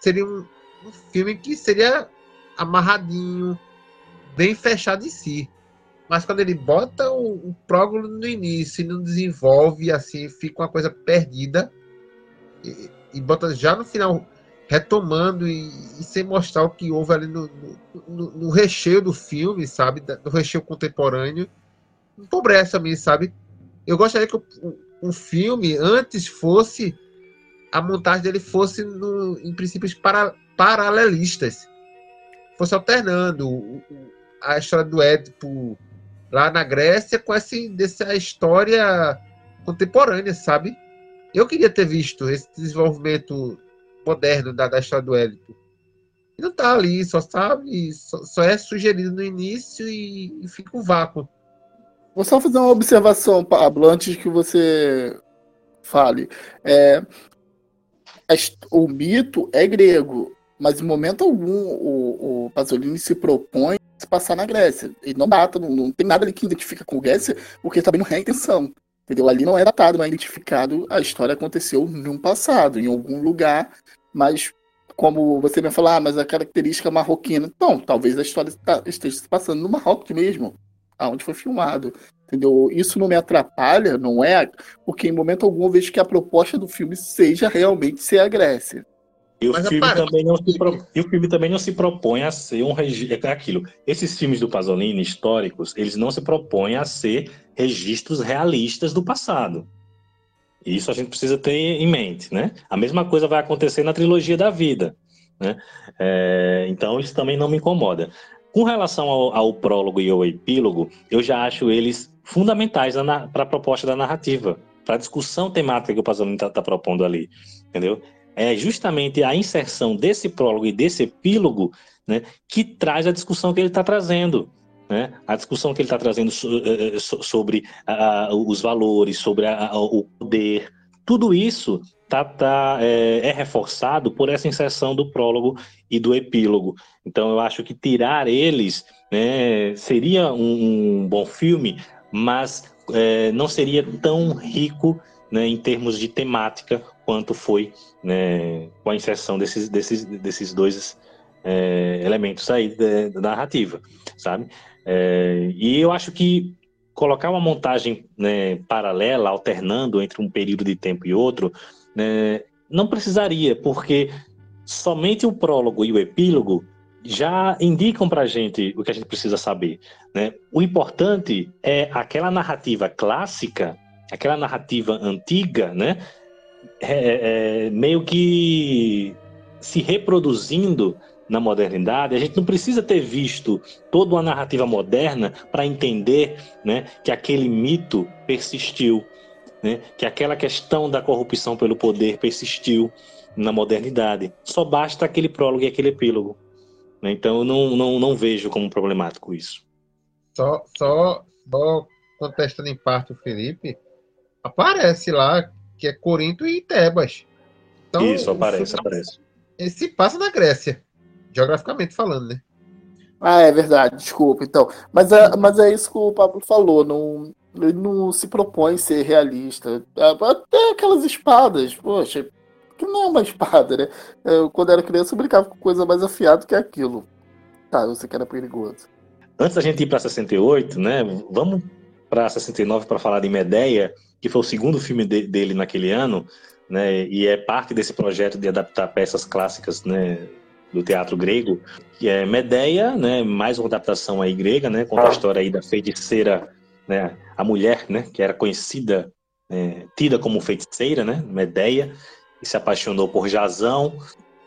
[SPEAKER 5] seria um, um filme que seria amarradinho, bem fechado em si. Mas quando ele bota o, o no início e não desenvolve, assim, fica uma coisa perdida. E, e, bota já no final. retomando e, e, sem mostrar o que houve ali no, no, no recheio do filme, sabe? No recheio contemporâneo. Empobrece a mim, sabe? Eu gostaria que o, o, filme antes fosse. A montagem dele fosse no, em princípios para, paralelistas. Fosse alternando a história do Édipo lá na Grécia com essa, dessa história contemporânea, sabe? Eu queria ter visto esse desenvolvimento moderno da, da história do Édipo. E não tá ali, só sabe, só, só é sugerido no início e, e fica um vácuo.
[SPEAKER 2] Vou só fazer uma observação, Pablo, antes que você fale. É, o mito é grego, mas em momento algum o, o Pasolini se propõe a se passar na Grécia. E não data, não, não tem nada ali que identifica com Grécia, porque também não é a intenção. Entendeu? Ali não é datado, não é identificado, a história aconteceu num passado, em algum lugar, mas como você me falou, ah, mas a característica marroquina. Não, talvez a história esteja se passando no Marrocos mesmo, aonde foi filmado. Entendeu? Isso não me atrapalha, não é? Porque em momento algum eu vejo que a proposta do filme seja realmente ser a Grécia.
[SPEAKER 1] E o, filme também não se pro... e o filme também não se propõe a ser um registro. É aquilo. Esses filmes do Pasolini históricos, eles não se propõem a ser registros realistas do passado. Isso a gente precisa ter em mente, né? A mesma coisa vai acontecer na trilogia da vida, né? É, então isso também não me incomoda. Com relação ao, ao, prólogo e ao epílogo, eu já acho eles fundamentais para a proposta da narrativa, para a discussão temática que o Pasolini está tá propondo ali, entendeu? É justamente a inserção desse prólogo e desse epílogo né, que traz a discussão que ele está trazendo. Né? A discussão que ele está trazendo eh, eh, sobre os valores, sobre o poder, tudo isso tá, tá, é, é, reforçado por essa inserção do prólogo e do epílogo. Então eu acho que tirar eles né, seria um, um, bom filme, mas é, não seria tão rico né, em termos de temática quanto foi né, com a inserção desses, desses, desses dois é, elementos aí da, da narrativa, sabe? É, e eu acho que colocar uma montagem né, paralela, alternando entre um período de tempo e outro, né, não precisaria, porque somente o prólogo e o epílogo já indicam para a gente o que a gente precisa saber. Né? O importante é aquela narrativa clássica, aquela narrativa antiga, né? É, é, meio que se reproduzindo na modernidade, a gente não precisa ter visto toda uma narrativa moderna para entender né, que aquele mito persistiu, né, que aquela questão da corrupção pelo poder persistiu na modernidade. Só basta aquele prólogo e aquele epílogo. Né? Então eu não, não, não vejo como problemático isso.
[SPEAKER 5] Só, só, só contestando em parte o Felipe, aparece lá que é Corinto e Tebas.
[SPEAKER 1] Então, isso, aparece, aparece.
[SPEAKER 5] Esse passa na Grécia geograficamente falando, né?
[SPEAKER 2] Ah, é verdade, desculpa, então. Mas é, mas é isso que o Pablo falou, não, ele não se propõe ser realista. Até aquelas espadas, poxa, que não é uma espada, né? Eu, quando era criança eu brincava com coisa mais afiada que aquilo. Tá, eu sei que era perigoso.
[SPEAKER 1] Antes da gente ir para 68, né? Vamos para 69 para falar de Medeia, que foi o segundo filme de, dele naquele ano, né? E é parte desse projeto de adaptar peças clássicas, né? do teatro grego, que é Medeia, né, mais uma adaptação aí grega, né, conta a história aí da feiticeira, né, a mulher, né, que era conhecida, é, tida como feiticeira, né, Medeia, se apaixonou por Jazão,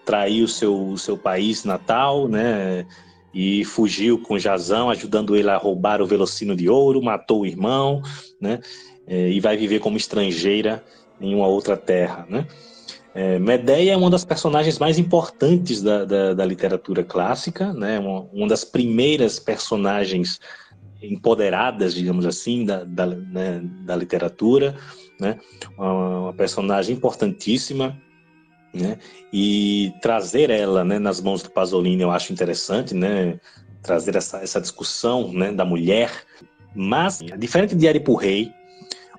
[SPEAKER 1] traiu seu seu país natal, né, e fugiu com Jazão, ajudando ele a roubar o velocino de ouro, matou o irmão, né, é, e vai viver como estrangeira em uma outra terra, né. É, Medeia é uma das personagens mais importantes da, da, da literatura clássica, né? Uma, uma, das primeiras personagens empoderadas, digamos assim, da, da, né, da literatura, né? Uma, personagem importantíssima, né? E trazer ela, né, nas mãos do Pasolini, eu acho interessante, né? Trazer essa, essa discussão, né, da mulher, mas diferente de Aripo Rei,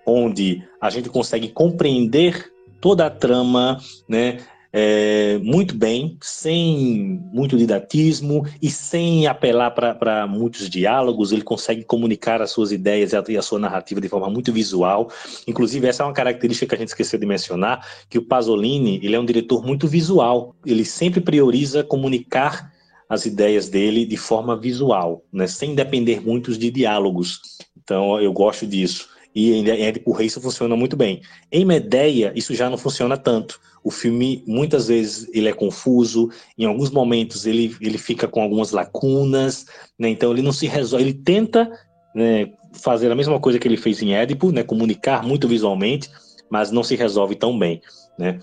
[SPEAKER 1] onde a gente consegue compreender toda a trama, né, é, muito bem, sem muito didatismo e sem apelar para muitos diálogos. Ele consegue comunicar as suas ideias e a, e a, sua narrativa de forma muito visual. Inclusive, essa é uma característica que a gente esqueceu de mencionar, que o Pasolini ele é um diretor muito visual. Ele sempre prioriza comunicar as ideias dele de forma visual, né, sem depender muito de diálogos. Então, eu gosto disso. E em Édipo Rei isso funciona muito bem. Em Medeia, isso já não funciona tanto. O filme, muitas vezes, ele é confuso, em alguns momentos ele, ele fica com algumas lacunas, né? então ele não se resolve, ele tenta né, fazer a mesma coisa que ele fez em Édipo, né, comunicar muito visualmente, mas não se resolve tão bem. Né?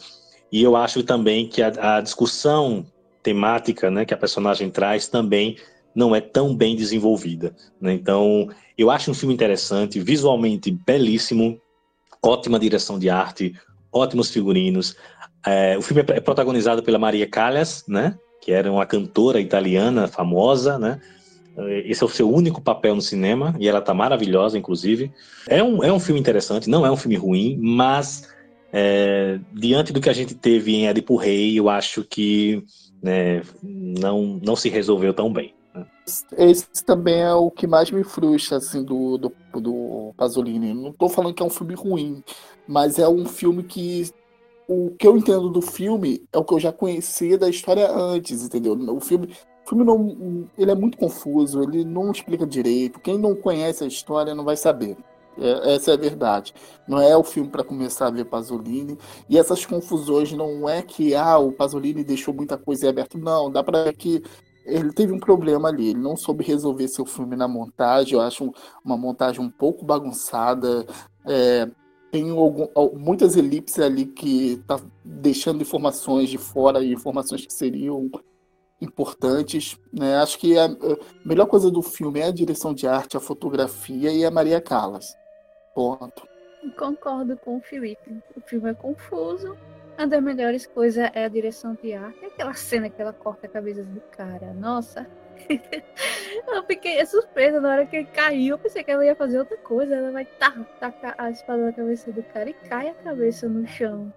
[SPEAKER 1] E eu acho também que a, a discussão temática né, que a personagem traz também não é tão bem desenvolvida. Né? Então, eu acho um filme interessante, visualmente belíssimo, ótima direção de arte, ótimos figurinos. É, o filme é protagonizado pela Maria Callas, né? Que era uma cantora italiana famosa, né? Esse é o seu único papel no cinema e ela tá maravilhosa, inclusive. É um, é um filme interessante, não é um filme ruim, mas é, diante do que a gente teve em Edipo Rei, eu acho que né, não, não se resolveu tão bem.
[SPEAKER 2] Esse também é o que mais me frustra, assim, do, do, do Pasolini. Não estou falando que é um filme ruim, mas é um filme que. O que eu entendo do filme é o que eu já conhecia da história antes, entendeu? O filme, o filme não, ele é muito confuso, ele não explica direito. Quem não conhece a história não vai saber. É, essa é a verdade. Não é o filme para começar a ver Pasolini. E essas confusões não é que ah, o Pasolini deixou muita coisa aberta. Não, dá para que ele teve um problema ali, ele não soube resolver seu filme na montagem, eu acho uma montagem um pouco bagunçada, é, tem algum, muitas elipses ali que tá deixando informações de fora e informações que seriam importantes, né? Acho que a, melhor coisa do filme é a direção de arte, a fotografia e a Maria Callas. Ponto.
[SPEAKER 3] Concordo com o Felipe. O filme é confuso, uma das melhores coisas é a direção de arte. Aquela cena que ela corta a cabeça do cara. Nossa. eu fiquei surpresa na hora que ele caiu. Eu pensei que ela ia fazer outra coisa. Ela vai tacar a espada na cabeça do cara e cai a cabeça no chão.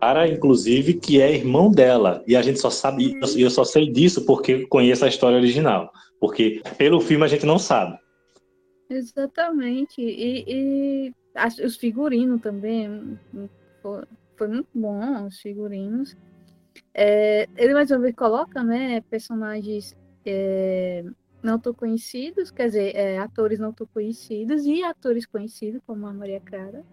[SPEAKER 1] Cara, inclusive, que é irmão dela. E a gente só sabe, uhum. eu só sei disso porque conheço a história original. Porque pelo filme a gente não sabe.
[SPEAKER 3] Exatamente. E, e os figurinos também foi muito bom, os figurinos. É, ele mais uma vez coloca, né, personagens é, não tão conhecidos, quer dizer, é, atores não tão conhecidos e atores conhecidos, como a Maria Clara.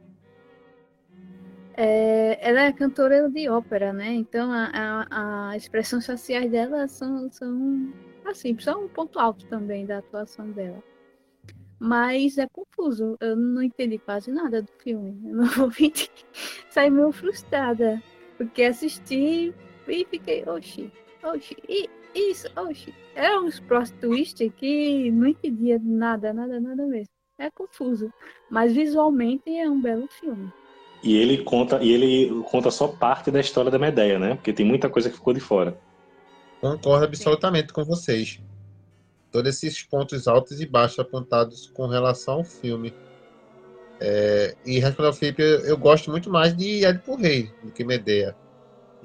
[SPEAKER 3] É, ela é cantora de ópera, né? Então a, a, a expressões faciais dela são, são assim, são um ponto alto também da atuação dela. Mas é confuso. Eu não entendi quase nada do filme. Eu não vou mentir. Saí meio frustrada. Porque assisti e fiquei, oxi, oxi, e isso, oxi. É uns plot twist que não entendia nada, nada, nada mesmo. É confuso. Mas visualmente é um belo filme.
[SPEAKER 1] E ele conta, e ele conta só parte da história da Medeia, né? Porque tem muita coisa que ficou de fora.
[SPEAKER 5] Concordo absolutamente com vocês todos esses pontos altos e baixos apontados com relação ao filme. É, e respondendo ao Felipe, eu, eu, gosto muito mais de Edipo Rei do que Medea.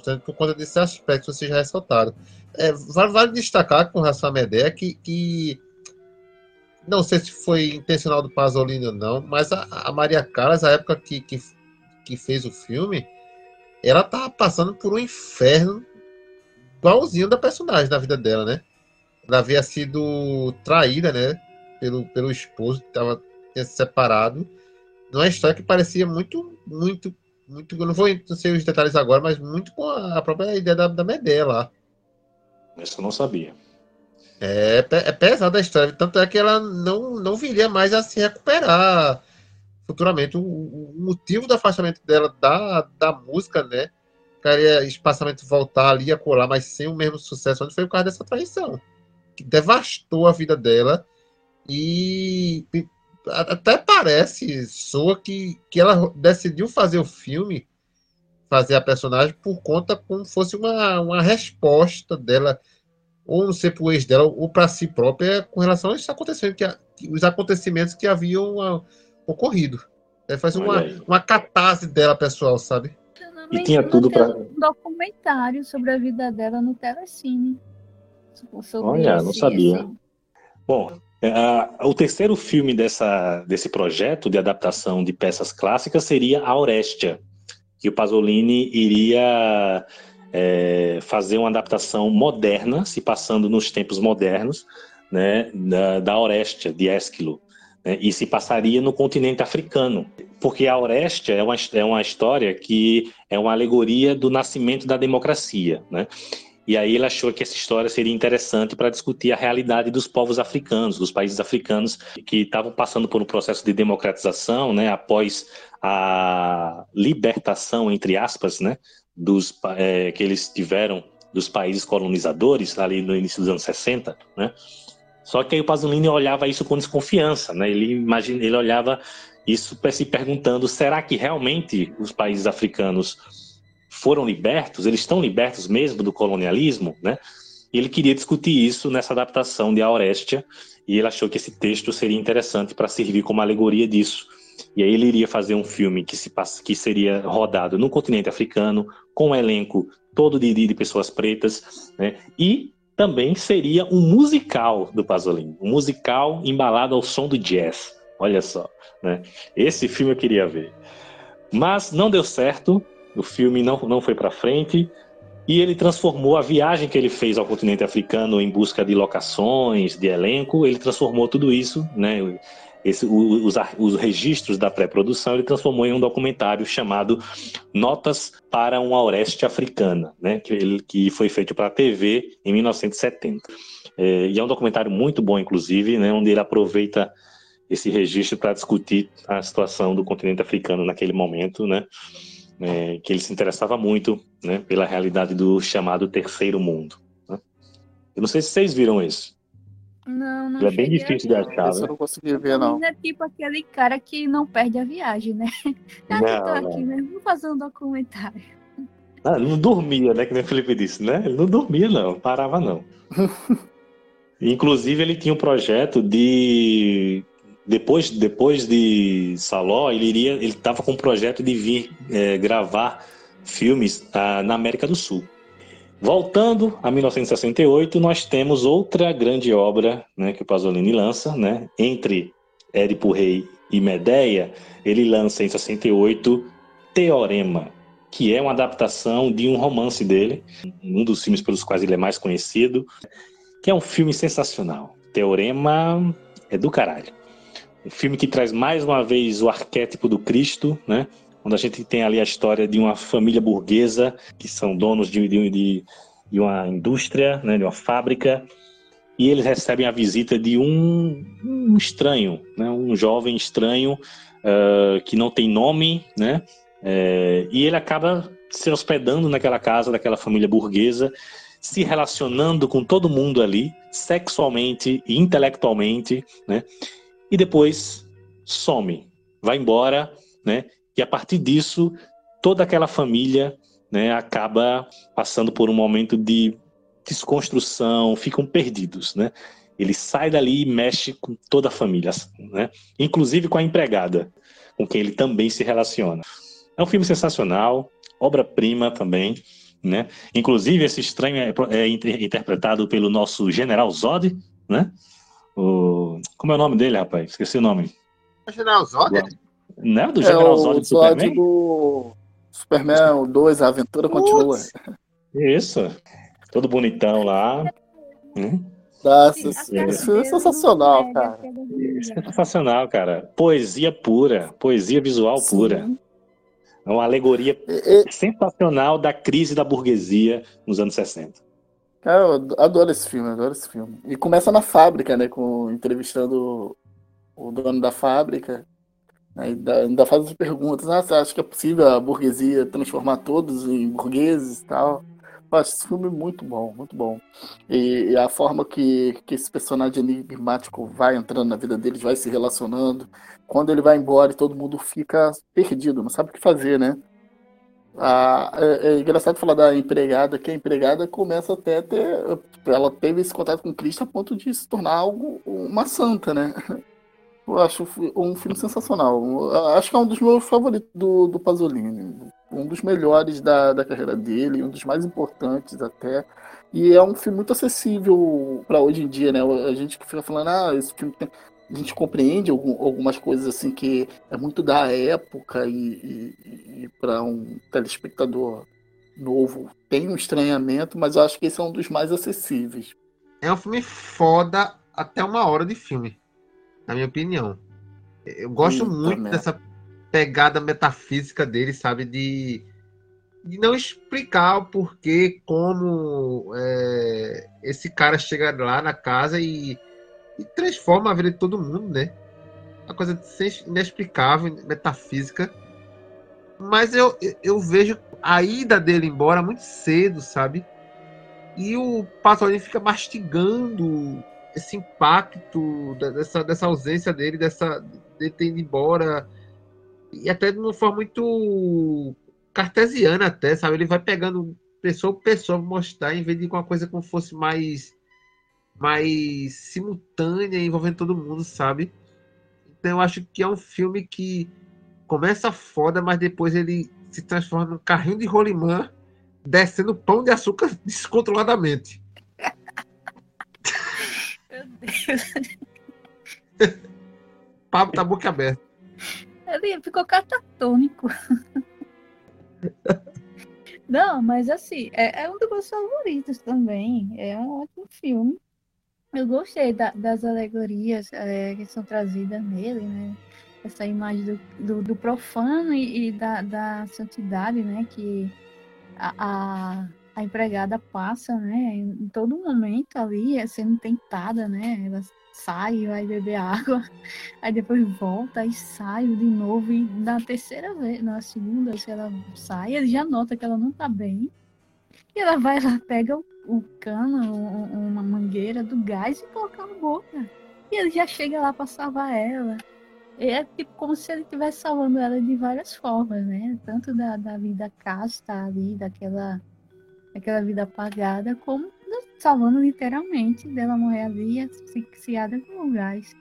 [SPEAKER 5] Portanto, por conta desse aspecto que vocês já ressaltaram. É, vale, destacar com relação a Medea que, que, não sei se foi intencional do Pasolini ou não, mas a, a Maria Callas, a época que, que, que fez o filme, ela tava passando por um inferno igualzinho da personagem na vida dela, né? ela havia sido traída, né? Pelo, pelo esposo que estava se separado. Numa história que parecia muito, muito, muito. Eu não vou não sei os detalhes agora, mas muito com a própria ideia da, da Medea lá.
[SPEAKER 1] Isso eu não sabia.
[SPEAKER 5] É, é pesada a história, tanto é que ela não, não viria mais a se recuperar futuramente. O, o motivo do afastamento dela da, da música, né? Queria espaçamento voltar ali a colar, mas sem o mesmo sucesso, onde foi por causa dessa traição que devastou a vida dela e até parece, soa que, que ela decidiu fazer o filme, fazer a personagem por conta como fosse uma, uma resposta dela, ou não sei pro ex dela, ou para si própria, com relação a acontecimentos que, os acontecimentos que haviam uh, ocorrido. É fazer uma, uma catarse dela pessoal, sabe?
[SPEAKER 1] E tinha tudo pra-
[SPEAKER 3] um documentário sobre a vida dela no Telecine. Sobre
[SPEAKER 1] Olha, não
[SPEAKER 3] esse-
[SPEAKER 1] sabia.
[SPEAKER 3] esse-
[SPEAKER 1] Bom, a- o terceiro filme dessa, desse projeto de adaptação de peças clássicas seria A Orestia, que o Pasolini iria é, fazer uma adaptação moderna, se passando nos tempos modernos, né, da, da Orestia, de Ésquilo, né, e se passaria no continente africano, porque a Orestia é uma, é uma história que é uma alegoria do nascimento da democracia, né? E aí ele achou que essa história seria interessante para discutir a realidade dos povos africanos, dos países africanos que estavam passando por um processo de democratização, né, após a libertação, entre aspas, né, dos, eh, que eles tiveram dos países colonizadores ali no início dos anos 60, né? Só que aí o Pasolini olhava isso com desconfiança, né? Ele imagina, ele olhava isso se perguntando: será que realmente os países africanos foram libertos? Eles estão libertos mesmo do colonialismo, né? E ele queria discutir isso nessa adaptação de A Orestia, e ele achou que esse texto seria interessante para servir como alegoria disso. E aí ele iria fazer um filme que, se passa, que seria rodado no continente africano, com um elenco todo de, de pessoas pretas, né? E também seria um musical do Pasolini, um musical embalado ao som do jazz. Olha só, né? Esse filme eu queria ver. Mas não deu certo, o filme não, não foi para frente, e ele transformou a viagem que ele fez ao continente africano em busca de locações, de elenco, ele transformou tudo isso, né? Esse, os, os registros da pré-produção, ele transformou em um documentário chamado Notas para uma Oreste Africana, né? Que, que foi feito para a TV em 1970. É, e é um documentário muito bom, inclusive, né? Onde ele aproveita esse registro para discutir a situação do continente africano naquele momento, né? É, que ele se interessava muito né, pela realidade do chamado terceiro mundo. né? Eu não sei se vocês viram isso.
[SPEAKER 3] Não, não
[SPEAKER 1] Ele é bem difícil de achar,
[SPEAKER 2] Esse eu
[SPEAKER 1] né?
[SPEAKER 2] não consegui ver, não.
[SPEAKER 3] Ele é tipo aquele cara que não perde a viagem, né? Que
[SPEAKER 1] Não,
[SPEAKER 3] tô
[SPEAKER 1] não.
[SPEAKER 3] aqui mesmo, vou fazer um documentário.
[SPEAKER 1] Ah, ele não dormia, né? Que nem o Felipe disse, né? Ele não dormia, não, parava, não. Inclusive, ele tinha um projeto de. Depois, depois de Saló, ele iria. Ele estava com um projeto de vir eh, gravar filmes ah, na América do Sul. Voltando a 1968, nós temos outra grande obra né, que o Pasolini lança, né? Entre Édipo Rei e Medeia, ele lança em 68 Teorema, que é uma adaptação de um romance dele, um dos filmes pelos quais ele é mais conhecido, que é um filme sensacional. Teorema é do caralho. Um filme que traz mais uma vez o arquétipo do Cristo, né? Onde a gente tem ali a história de uma família burguesa que são donos de, de, de, uma indústria, né? de uma fábrica, e eles recebem a visita de um, um estranho, né? um jovem estranho ah, que não tem nome, né? É, e ele acaba se hospedando naquela casa daquela família burguesa, se relacionando com todo mundo ali, sexualmente e intelectualmente, né? E depois some, vai embora, né? E a partir disso, toda aquela família, né, acaba passando por um momento de desconstrução, ficam perdidos, né? Ele sai dali e mexe com toda a família, né? Inclusive com a empregada, com quem ele também se relaciona. É um filme sensacional, obra-prima também, né? Inclusive esse estranho é, é inter- interpretado pelo nosso General Zod, né? O, como é o nome dele, rapaz? Esqueci o nome.
[SPEAKER 4] General Zod?
[SPEAKER 1] Não é do
[SPEAKER 2] É
[SPEAKER 1] General
[SPEAKER 2] o
[SPEAKER 1] Zod do Superman?
[SPEAKER 2] do Superman o 2, a aventura continua.
[SPEAKER 4] Putz.
[SPEAKER 1] Isso. Todo bonitão lá. Né?
[SPEAKER 2] Nossa, isso é sensacional, cara.
[SPEAKER 1] É sensacional, cara. Poesia pura, poesia visual pura.
[SPEAKER 2] Sim.
[SPEAKER 1] É uma alegoria
[SPEAKER 2] e-
[SPEAKER 1] sensacional da crise da burguesia nos anos 60.
[SPEAKER 2] Cara, eu adoro esse filme, adoro esse filme. E começa na fábrica, né? Com, entrevistando o dono da fábrica. Aí ainda, ainda faz as perguntas. Ah, você acha que é possível a burguesia transformar todos em burgueses e tal? Eu acho esse filme muito bom, muito bom. E, e a forma que, que esse personagem enigmático vai entrando na vida deles, vai se relacionando. Quando ele vai embora e todo mundo fica perdido, não sabe o que fazer, né? Ah, é, é engraçado falar da empregada, que a empregada começa até a ter. Ela teve esse contato com Cristo a ponto de se tornar algo, uma santa, né? Eu acho um filme sensacional. Acho que é um dos meus favoritos do, do Pasolini. Um dos melhores da, da carreira dele, um dos mais importantes até. E é um filme muito acessível para hoje em dia, né? A gente que fica falando, ah, esse filme tem... A gente compreende algumas coisas assim que é muito da época e, e, e para um telespectador novo tem um estranhamento, mas eu acho que esse é um dos mais acessíveis.
[SPEAKER 5] É um filme foda até uma hora de filme na minha opinião. Eu gosto Sim, muito dessa pegada metafísica dele, sabe? De, de não explicar o porquê, como é, esse cara chega lá na casa e, e, transforma a vida de todo mundo, né? Uma coisa inexplicável, metafísica. Mas eu, eu vejo a ida dele embora muito cedo, sabe? E o Pasolini fica mastigando esse impacto dessa, dessa ausência dele, dessa dele ter ido embora, e até de uma forma muito cartesiana até, sabe? Ele vai pegando pessoa por pessoa mostrar, em vez de uma coisa como fosse mais mais simultânea, envolvendo todo mundo, sabe? Então eu acho que é um filme que começa foda, mas depois ele se transforma num carrinho de rolimã descendo pão de açúcar descontroladamente. Pablo tá boca aberta.
[SPEAKER 3] Ele ficou catatônico. Não, mas assim, é, é, um dos meus favoritos também. É um ótimo filme. Eu gostei da, das alegorias é, que são trazidas nele, né? Essa imagem do, do, do profano e, e, da, da santidade, né? Que a, a a empregada passa, né, em todo momento ali, é sendo tentada, né, ela sai, vai beber água, aí depois volta e sai de novo, e na terceira vez, na segunda, se ela sai, ele já nota que ela não tá bem, e ela vai lá, pega o, o cano, uma mangueira do gás e coloca na boca, e ele já chega lá para salvar ela, é tipo como se ele estivesse salvando ela de várias formas, né, tanto da, da vida casta ali, daquela aquela vida apagada, como salvando literalmente dela morrer ali asfixiada com o gás.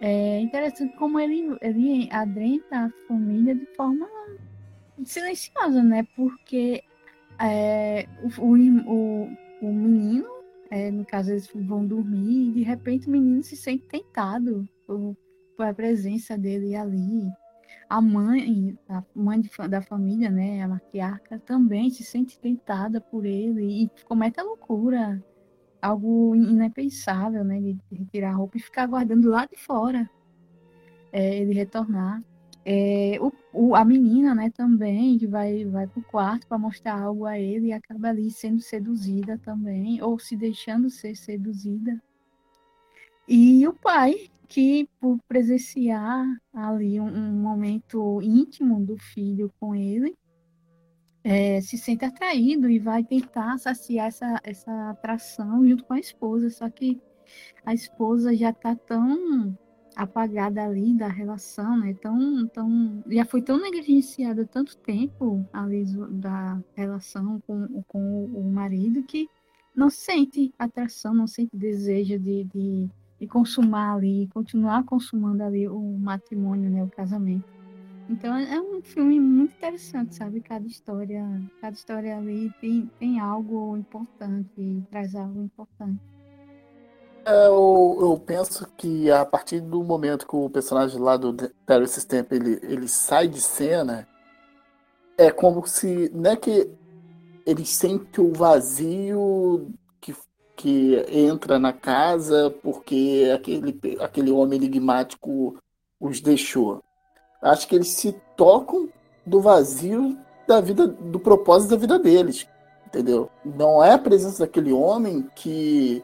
[SPEAKER 3] É interessante como ele, ele adentra a família de forma silenciosa, né? Porque é, o, o, o menino, é, no caso, eles vão dormir e de repente o menino se sente tentado por, a presença dele ali a mãe, a mãe da família, né, a matriarca, também se sente tentada por ele e comete a loucura, algo inepensável, né, de retirar a roupa e ficar guardando lá de fora, é, ele retornar. É, o, o, a menina, né, também, que vai, vai pro quarto para mostrar algo a ele e acaba ali sendo seduzida também, ou se deixando ser seduzida. E o pai, que por presenciar ali um, um momento íntimo do filho com ele, é, se sente atraído e vai tentar saciar essa, essa atração junto com a esposa, só que a esposa já está tão apagada ali da relação, né? Tão, tão, já foi tão negligenciada tanto tempo ali da relação com, com o marido que não sente atração, não sente desejo de, de e consumar ali, continuar consumando ali o matrimônio, né, o casamento. Então é um filme muito interessante, sabe? Cada história, cada história ali tem, tem algo importante, traz algo importante.
[SPEAKER 2] É, eu, eu penso que a partir do momento que o personagem lá do Terry Stamp ele, ele sai de cena, é como se, não é que ele sente o vazio que entra na casa porque aquele, aquele homem enigmático os deixou. Acho que eles se tocam do vazio da vida, do propósito da vida deles, entendeu? Não é a presença daquele homem que,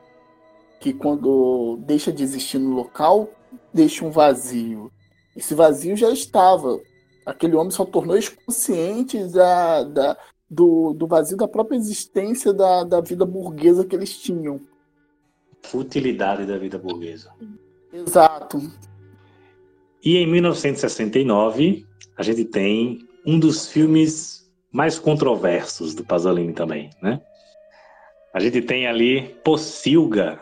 [SPEAKER 2] que quando deixa de existir no local, deixa um vazio. Esse vazio já estava. Aquele homem só tornou eles conscientes da, da, do, do vazio da própria existência da, da vida burguesa que eles tinham.
[SPEAKER 1] Futilidade da vida burguesa.
[SPEAKER 2] Exato.
[SPEAKER 1] E em 1969, a gente tem um dos filmes mais controversos do Pasolini também, né? A gente tem ali Pocilga,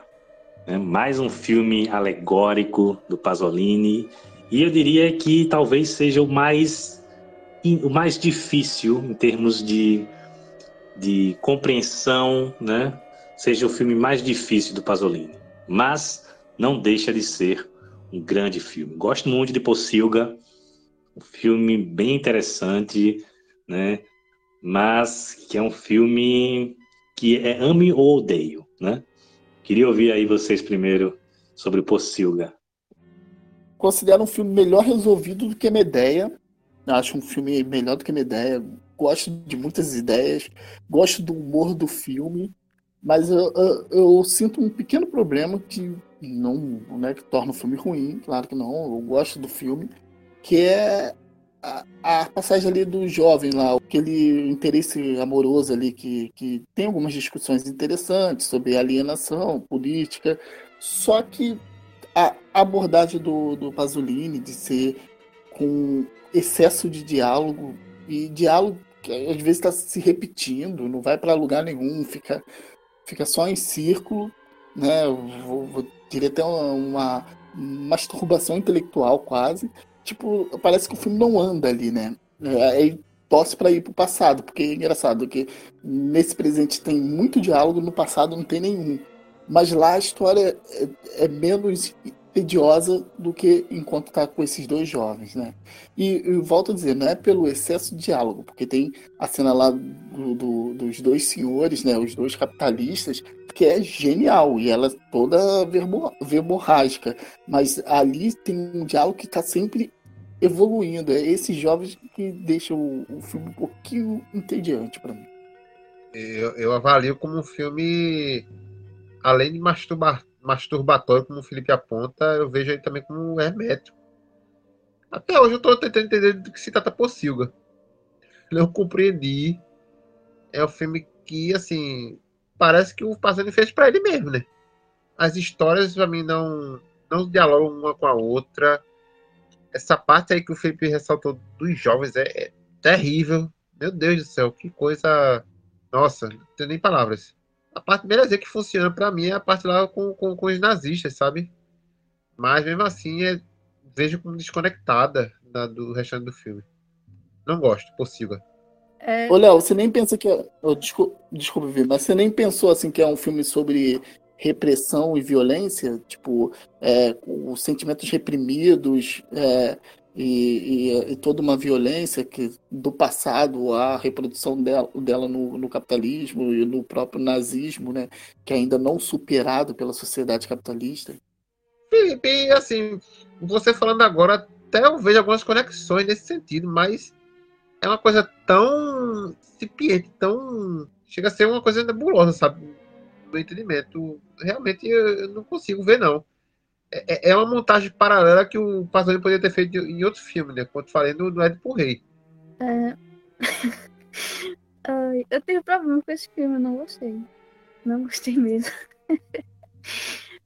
[SPEAKER 1] né? mais um filme alegórico do Pasolini, e eu diria que talvez seja o mais, o mais difícil em termos de, de compreensão, né? seja o filme mais difícil do Pasolini, mas não deixa de ser um grande filme. Gosto muito de Pocilga, um filme bem interessante, né? Mas que é um filme que é ame ou odeio, né? Queria ouvir aí vocês primeiro sobre Pocilga.
[SPEAKER 2] Considero um filme melhor resolvido do que Medeia. Acho um filme melhor do que Medeia. Gosto de muitas ideias, gosto do humor do filme, mas eu, eu, eu sinto um pequeno problema que não, né, que torna o filme ruim, claro que não. Eu gosto do filme, que é a, a, passagem ali do jovem lá, aquele interesse amoroso ali que, que tem algumas discussões interessantes sobre alienação política, só que a abordagem do, do Pasolini de ser com excesso de diálogo e diálogo que às vezes está se repetindo, não vai para lugar nenhum, fica, fica só em círculo, né? Vou, vou diria até uma, uma masturbação intelectual quase tipo, parece que o filme não anda ali, né? Aí torce para ir pro passado, porque é engraçado que nesse presente tem muito diálogo, no passado não tem nenhum. Mas lá a história é, é menos tediosa do que enquanto tá com esses dois jovens, né? E, e volto a dizer, não é pelo excesso de diálogo, porque tem a cena lá do, do, dos dois senhores, né? Os dois capitalistas, que é genial, e ela é toda verbo, verborrágica. Mas ali tem um diálogo que tá sempre evoluindo. É esses jovens que deixam o, o filme um pouquinho entediante para mim.
[SPEAKER 5] Eu, eu avalio como um filme, além de masturbar, masturbatório, como o Felipe aponta, eu vejo ele também como um hermético. Até hoje eu estou tentando entender do que se trata Pocilga. Não compreendi. É um filme que, assim, parece que o Pasolini fez para ele mesmo, né? As histórias, para mim, não, não dialogam uma com a outra essa parte aí que o Felipe ressaltou dos jovens é, é terrível. Meu Deus do céu, que coisa. Nossa, não tenho nem palavras. A parte beleza que funciona para mim é a parte lá com, com, com, os nazistas, sabe? Mas mesmo assim, é, vejo como desconectada da, do restante do filme. Não gosto, possível.
[SPEAKER 2] É... Ô, Léo, você nem pensa que. É... Oh, desculpa, desculpa, mas você nem pensou assim que é um filme sobre repressão e violência, tipo, é, os sentimentos reprimidos é, e, e, e, toda uma violência que do passado, a reprodução dela, dela no, no, capitalismo e no próprio nazismo, né, que ainda não superado pela sociedade capitalista.
[SPEAKER 5] Felipe, assim, você falando agora, até eu vejo algumas conexões nesse sentido, mas é uma coisa tão incipiente, tão. chega a ser uma coisa nebulosa, sabe? Meu entendimento. Realmente eu não consigo ver, não. É, é, é uma montagem paralela que o Pasolini poderia ter feito em outro filme, né? Quando falei no, no Edipo Rei.
[SPEAKER 3] É... eu tenho problema com esse filme, eu não gostei. Não gostei mesmo.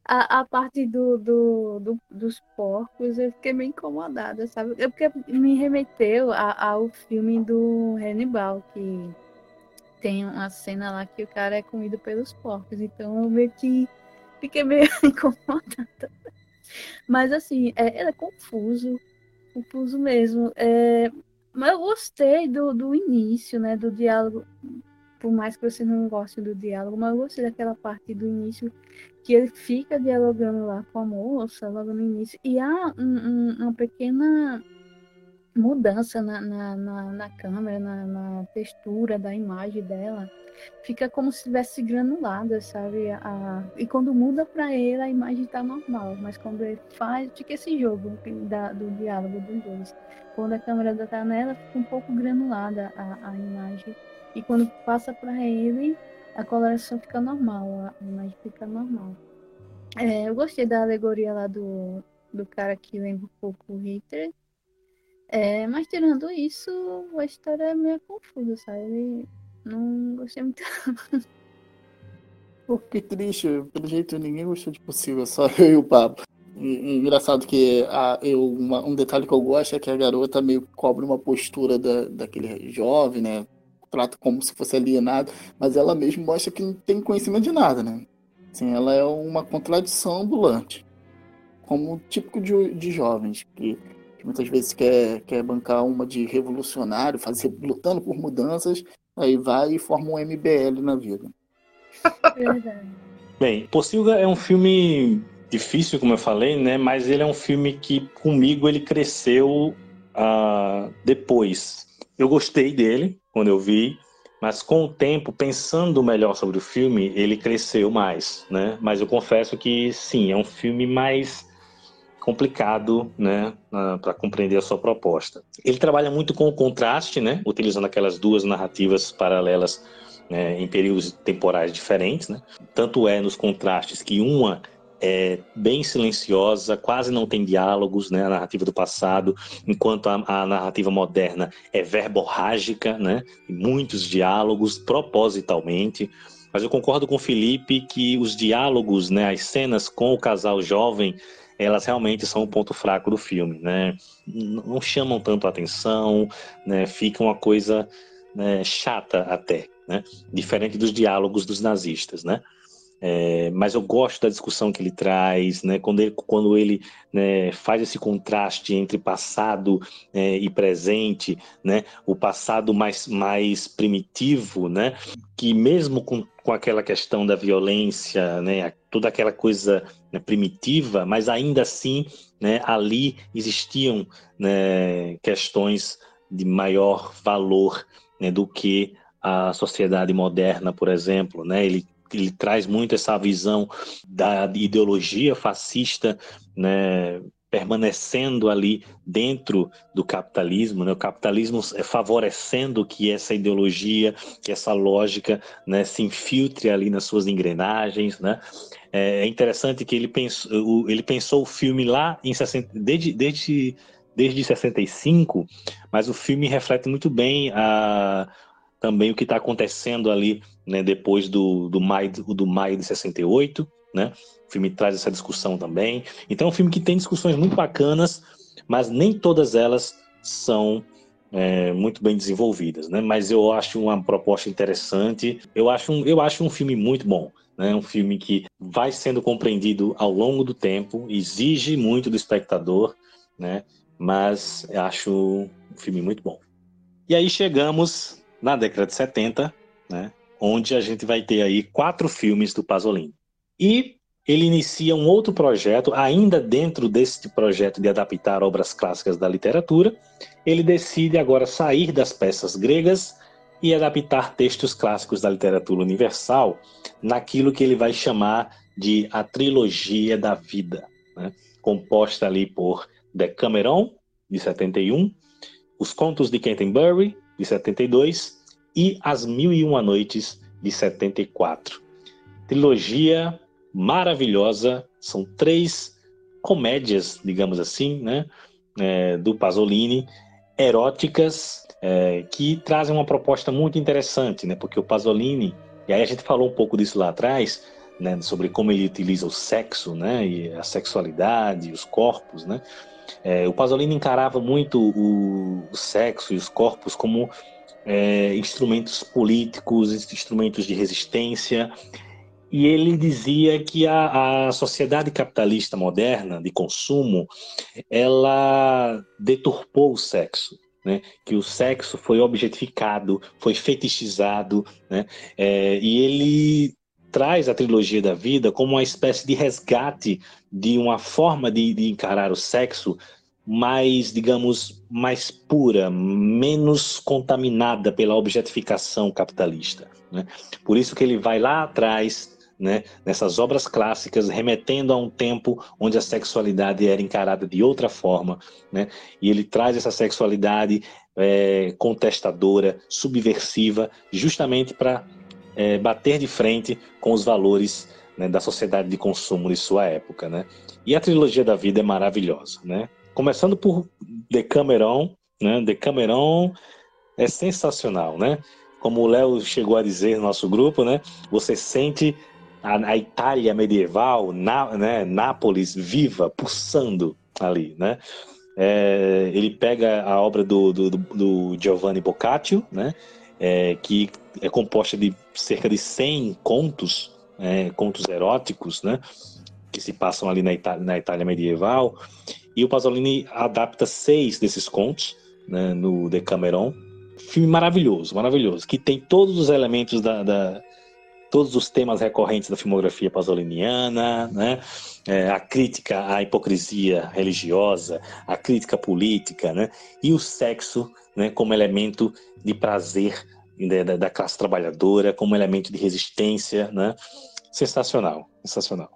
[SPEAKER 3] a, a parte do, do, do, dos porcos, eu fiquei meio incomodada, sabe? É porque me remeteu a, ao filme do Hannibal, que tem uma cena lá que o cara é comido pelos porcos. Então eu meio que fiquei meio incomodada. Mas assim, é, é confuso. Confuso mesmo. É, mas eu gostei do, do início, né? Do diálogo. Por mais que você não goste do diálogo, mas eu gostei daquela parte do início que ele fica dialogando lá com a moça, logo no início. E há um, um, uma pequena mudança na, na, na, na câmera, na, na, textura da imagem dela, fica como se estivesse granulada, sabe? A, e quando muda para ele, a imagem está normal, mas quando ele faz, fica esse jogo da, do diálogo dos dois. Quando a câmera está nela, fica um pouco granulada a, a imagem. E quando passa para ele, a coloração fica normal, a imagem fica normal. É, eu gostei da alegoria lá do, do cara que lembra um pouco o Hitler, é, mas tirando isso, a história é meio confusa, sabe? Não gostei muito.
[SPEAKER 2] Pô, que triste, pelo jeito ninguém gostou de possível, só eu e o Pablo. Engraçado que a, eu, uma, um detalhe que eu gosto é que a garota meio que cobre uma postura da, daquele jovem, né? Trata como se fosse alienado, mas ela mesmo mostra que não tem conhecimento de nada, né? Assim, ela é uma contradição ambulante, como típico de, de jovens, que, que, muitas vezes quer, quer bancar uma de revolucionário, fazer lutando por mudanças, aí vai e forma um MBL na vida.
[SPEAKER 1] Verdade. Bem, Pocilga é um filme difícil, como eu falei, né? Mas ele é um filme que comigo ele cresceu uh, depois. Eu gostei dele quando eu vi, mas com o tempo, pensando melhor sobre o filme, ele cresceu mais, né? Mas eu confesso que sim, é um filme mais complicado, né, para compreender a sua proposta. Ele trabalha muito com o contraste, né, utilizando aquelas duas narrativas paralelas né, em períodos temporais diferentes, né? Tanto é nos contrastes que uma é bem silenciosa, quase não tem diálogos, né, a narrativa do passado, enquanto a, a narrativa moderna é verborrágica, né, muitos diálogos propositalmente. Mas eu concordo com o Felipe que os diálogos, né, as cenas com o casal jovem, elas realmente são o um ponto fraco do filme, né? Não chamam tanto a atenção, né? Fica uma coisa né, chata até, né? Diferente dos diálogos dos nazistas, né? É, mas eu gosto da discussão que ele traz, né? quando ele, quando ele né, faz esse contraste entre passado é, e presente, né? o passado mais, mais primitivo, né? que mesmo com, com aquela questão da violência, né? toda aquela coisa né, primitiva, mas ainda assim né, ali existiam né, questões de maior valor né, do que a sociedade moderna, por exemplo. Né? Ele ele traz muito essa visão da ideologia fascista, né, permanecendo ali dentro do capitalismo, né? o capitalismo é favorecendo que essa ideologia, que essa lógica né, se infiltre ali nas suas engrenagens. Né? É interessante que ele pensou, ele pensou o filme lá em 60, desde, desde, desde 65, mas o filme reflete muito bem a, também o que está acontecendo ali né, depois do, do, maio, do maio de 68, né? O filme traz essa discussão também. Então é um filme que tem discussões muito bacanas, mas nem todas elas são é, muito bem desenvolvidas, né? Mas eu acho uma proposta interessante. Eu acho um, eu acho um filme muito bom. Né? Um filme que vai sendo compreendido ao longo do tempo, exige muito do espectador, né? Mas acho um filme muito bom. E aí chegamos na década de 70, né, onde a gente vai ter aí quatro filmes do Pasolini. E ele inicia um outro projeto, ainda dentro desse projeto de adaptar obras clássicas da literatura, ele decide agora sair das peças gregas e adaptar textos clássicos da literatura universal naquilo que ele vai chamar de a trilogia da vida, né? composta ali por Decameron, de 71, Os Contos de Canterbury, de 72, e As Mil e Uma Noites, de 74. Trilogia maravilhosa, são três comédias, digamos assim, né, é, do Pasolini, eróticas, é, que trazem uma proposta muito interessante, né, porque o Pasolini, e aí a gente falou um pouco disso lá atrás, né, sobre como ele utiliza o sexo, né, e a sexualidade, os corpos, né, é, o Pasolini encarava muito o, o, sexo e os corpos como é, instrumentos políticos, instrumentos de resistência, e ele dizia que a, a, sociedade capitalista moderna de consumo ela deturpou o sexo, né? que o sexo foi objetificado, foi fetichizado, né? É, e ele traz a trilogia da vida como uma espécie de resgate de uma forma de, de encarar o sexo mais, digamos, mais pura, menos contaminada pela objetificação capitalista. Né? Por isso que ele vai lá atrás, né, nessas obras clássicas, remetendo a um tempo onde a sexualidade era encarada de outra forma, né? e ele traz essa sexualidade é, contestadora, subversiva, justamente para é, bater de frente com os valores né, da sociedade de consumo de sua época, né? E a trilogia da vida é maravilhosa, né? Começando por Decameron, né? Decameron é sensacional, né? Como o Léo chegou a dizer no nosso grupo, né? Você sente a, a Itália medieval, na, né? Nápoles viva, pulsando ali, né? É, ele pega a obra do, do, do Giovanni Boccaccio, né? É, que é composta de cerca de 100 contos, é, contos eróticos, né? Que se passam ali na Itália, na Itália medieval. E o Pasolini adapta seis desses contos né, no Decameron. Filme maravilhoso, maravilhoso, que tem todos os elementos da, da todos os temas recorrentes da filmografia pasoliniana, né? É, a crítica à hipocrisia religiosa, a crítica política, né? e o sexo né, como elemento de prazer da, da, classe trabalhadora, como elemento de resistência. Né? Sensacional, sensacional.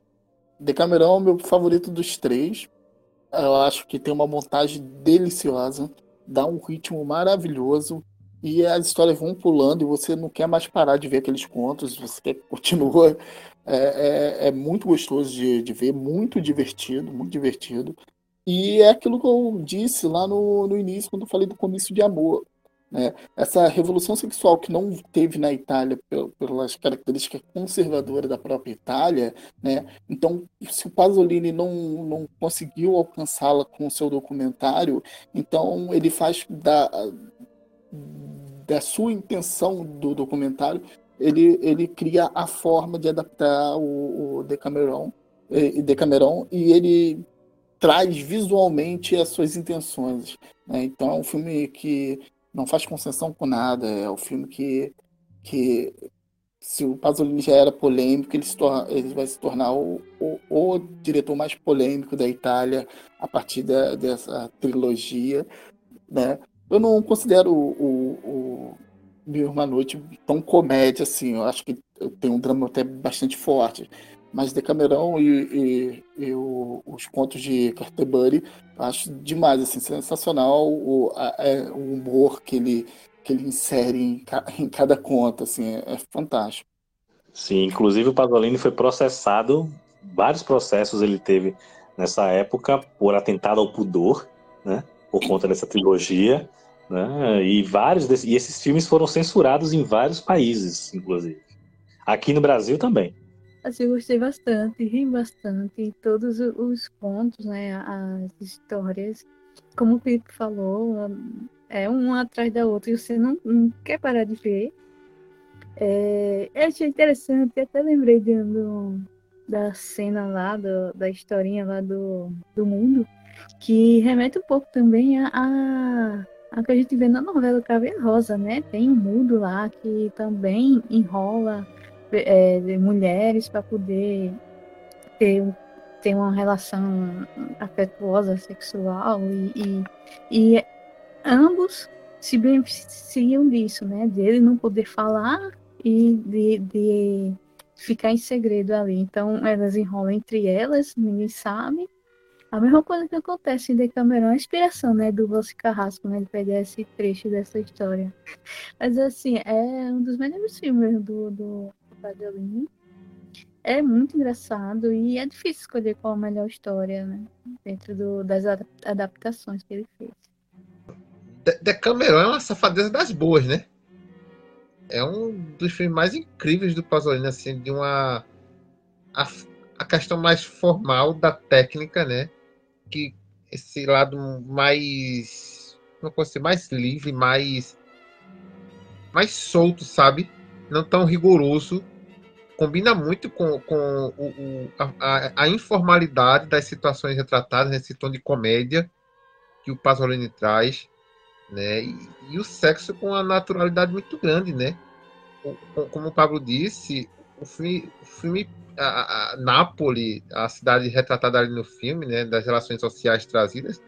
[SPEAKER 2] Decamerão é o meu favorito dos três. Eu acho que tem uma montagem deliciosa, dá um ritmo maravilhoso e as histórias vão pulando e você não quer mais parar de ver aqueles contos, você quer que continue. É, é, é muito gostoso de, de, ver, muito divertido, muito divertido. E é aquilo que eu disse lá no, no início, quando eu falei do comício de amor. Né? Essa revolução sexual que não teve na Itália pelas características conservadoras da própria Itália, né? então se o Pasolini não, não conseguiu alcançá-la com o seu documentário, então ele faz da, da sua intenção do documentário, ele, ele cria a forma de adaptar o, o Decameron, e, Decameron e ele traz visualmente as suas intenções. Né? Então é um filme que não faz concessão com nada, é um filme que, que se o Pasolini já era polêmico, ele, se torna, ele vai se tornar o, o, o, diretor mais polêmico da Itália a partir da, dessa trilogia. Né? Eu não considero o, o Mil Uma Noite tão comédia assim. Eu acho que tem um drama até bastante forte. Mas Decamerão e, e, e o, os contos de Carterbury acho demais, assim, sensacional o, a, é, o humor que ele, que ele insere em, em cada conto, assim, é, é fantástico.
[SPEAKER 1] Sim, inclusive o Pasolini foi processado, vários processos ele teve nessa época por atentado ao pudor, né? Por conta dessa trilogia. Né? E vários desses, e esses filmes foram censurados em vários países, inclusive. Aqui no Brasil também.
[SPEAKER 3] Assim, gostei bastante, ri bastante. Todos os contos, né, as histórias, como o Felipe falou, é uma atrás da outra e você não, não quer parar de ver. É, eu achei interessante, até lembrei de, da cena lá, do, da historinha lá do, do mundo, que remete um pouco também a, a a que a gente vê na novela Caveira Rosa, né? Tem um mundo lá que também enrola é, mulheres para poder ter, ter uma relação afetuosa, sexual e, e, e ambos se beneficiam disso, né? De ele não poder falar e de, de ficar em segredo ali. Então elas enrolam entre elas, ninguém sabe, a mesma coisa que acontece em Decameron a inspiração, né, do Valci Carrasco, né, ele pegar esse trecho dessa história. Mas, assim, é um dos melhores filmes do, do Pasolini. É muito engraçado e é difícil escolher qual a melhor história, né, dentro do, das adaptações que ele fez.
[SPEAKER 5] Decameron é uma safadeza das boas, né? É um dos filmes mais incríveis do Pasolini, assim, de uma... A, a questão mais formal da técnica, né? que esse lado mais não ser mais livre, mais mais solto, sabe? Não tão rigoroso. Combina muito com, com o, o a, a, informalidade das situações retratadas nesse tom de comédia que o Pasolini traz, né? E, e o sexo com a naturalidade muito grande, né? O, como o Pablo disse, o filme, o filme a, a Nápoles, a cidade retratada ali no filme, né, das relações sociais trazidas,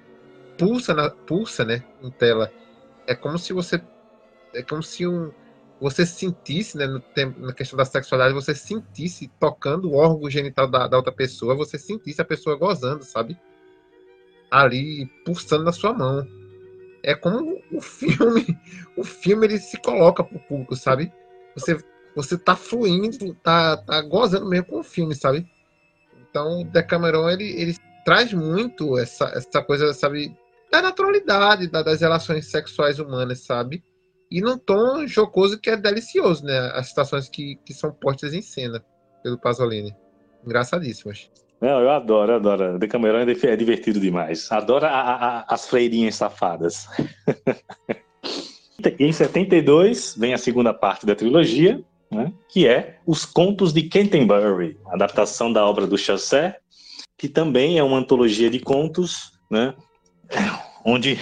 [SPEAKER 5] pulsa, na, pulsa, né, em tela. É como se você, é como se um, você sentisse, né, no tempo, na questão da sexualidade, você sentisse tocando o órgão genital da, da outra pessoa, você sentisse a pessoa gozando, sabe? Ali pulsando na sua mão. É como o filme, o filme ele se coloca pro público, sabe? Você você tá fluindo, tá, tá gozando mesmo com o filme, sabe? Então, Decameron, ele, ele traz muito essa, essa coisa, sabe, da naturalidade da, das relações sexuais humanas, sabe? E num tom jocoso que é delicioso, né? As situações que, que são postas em cena pelo Pasolini. Engraçadíssimas.
[SPEAKER 1] Não, eu adoro, eu adoro. Decameron é, é divertido demais. Adoro a, a, as freirinhas safadas. em 72 vem a segunda parte da trilogia, né, que é Os Contos de Canterbury, adaptação da obra do Chaucer, que também é uma antologia de contos, né, onde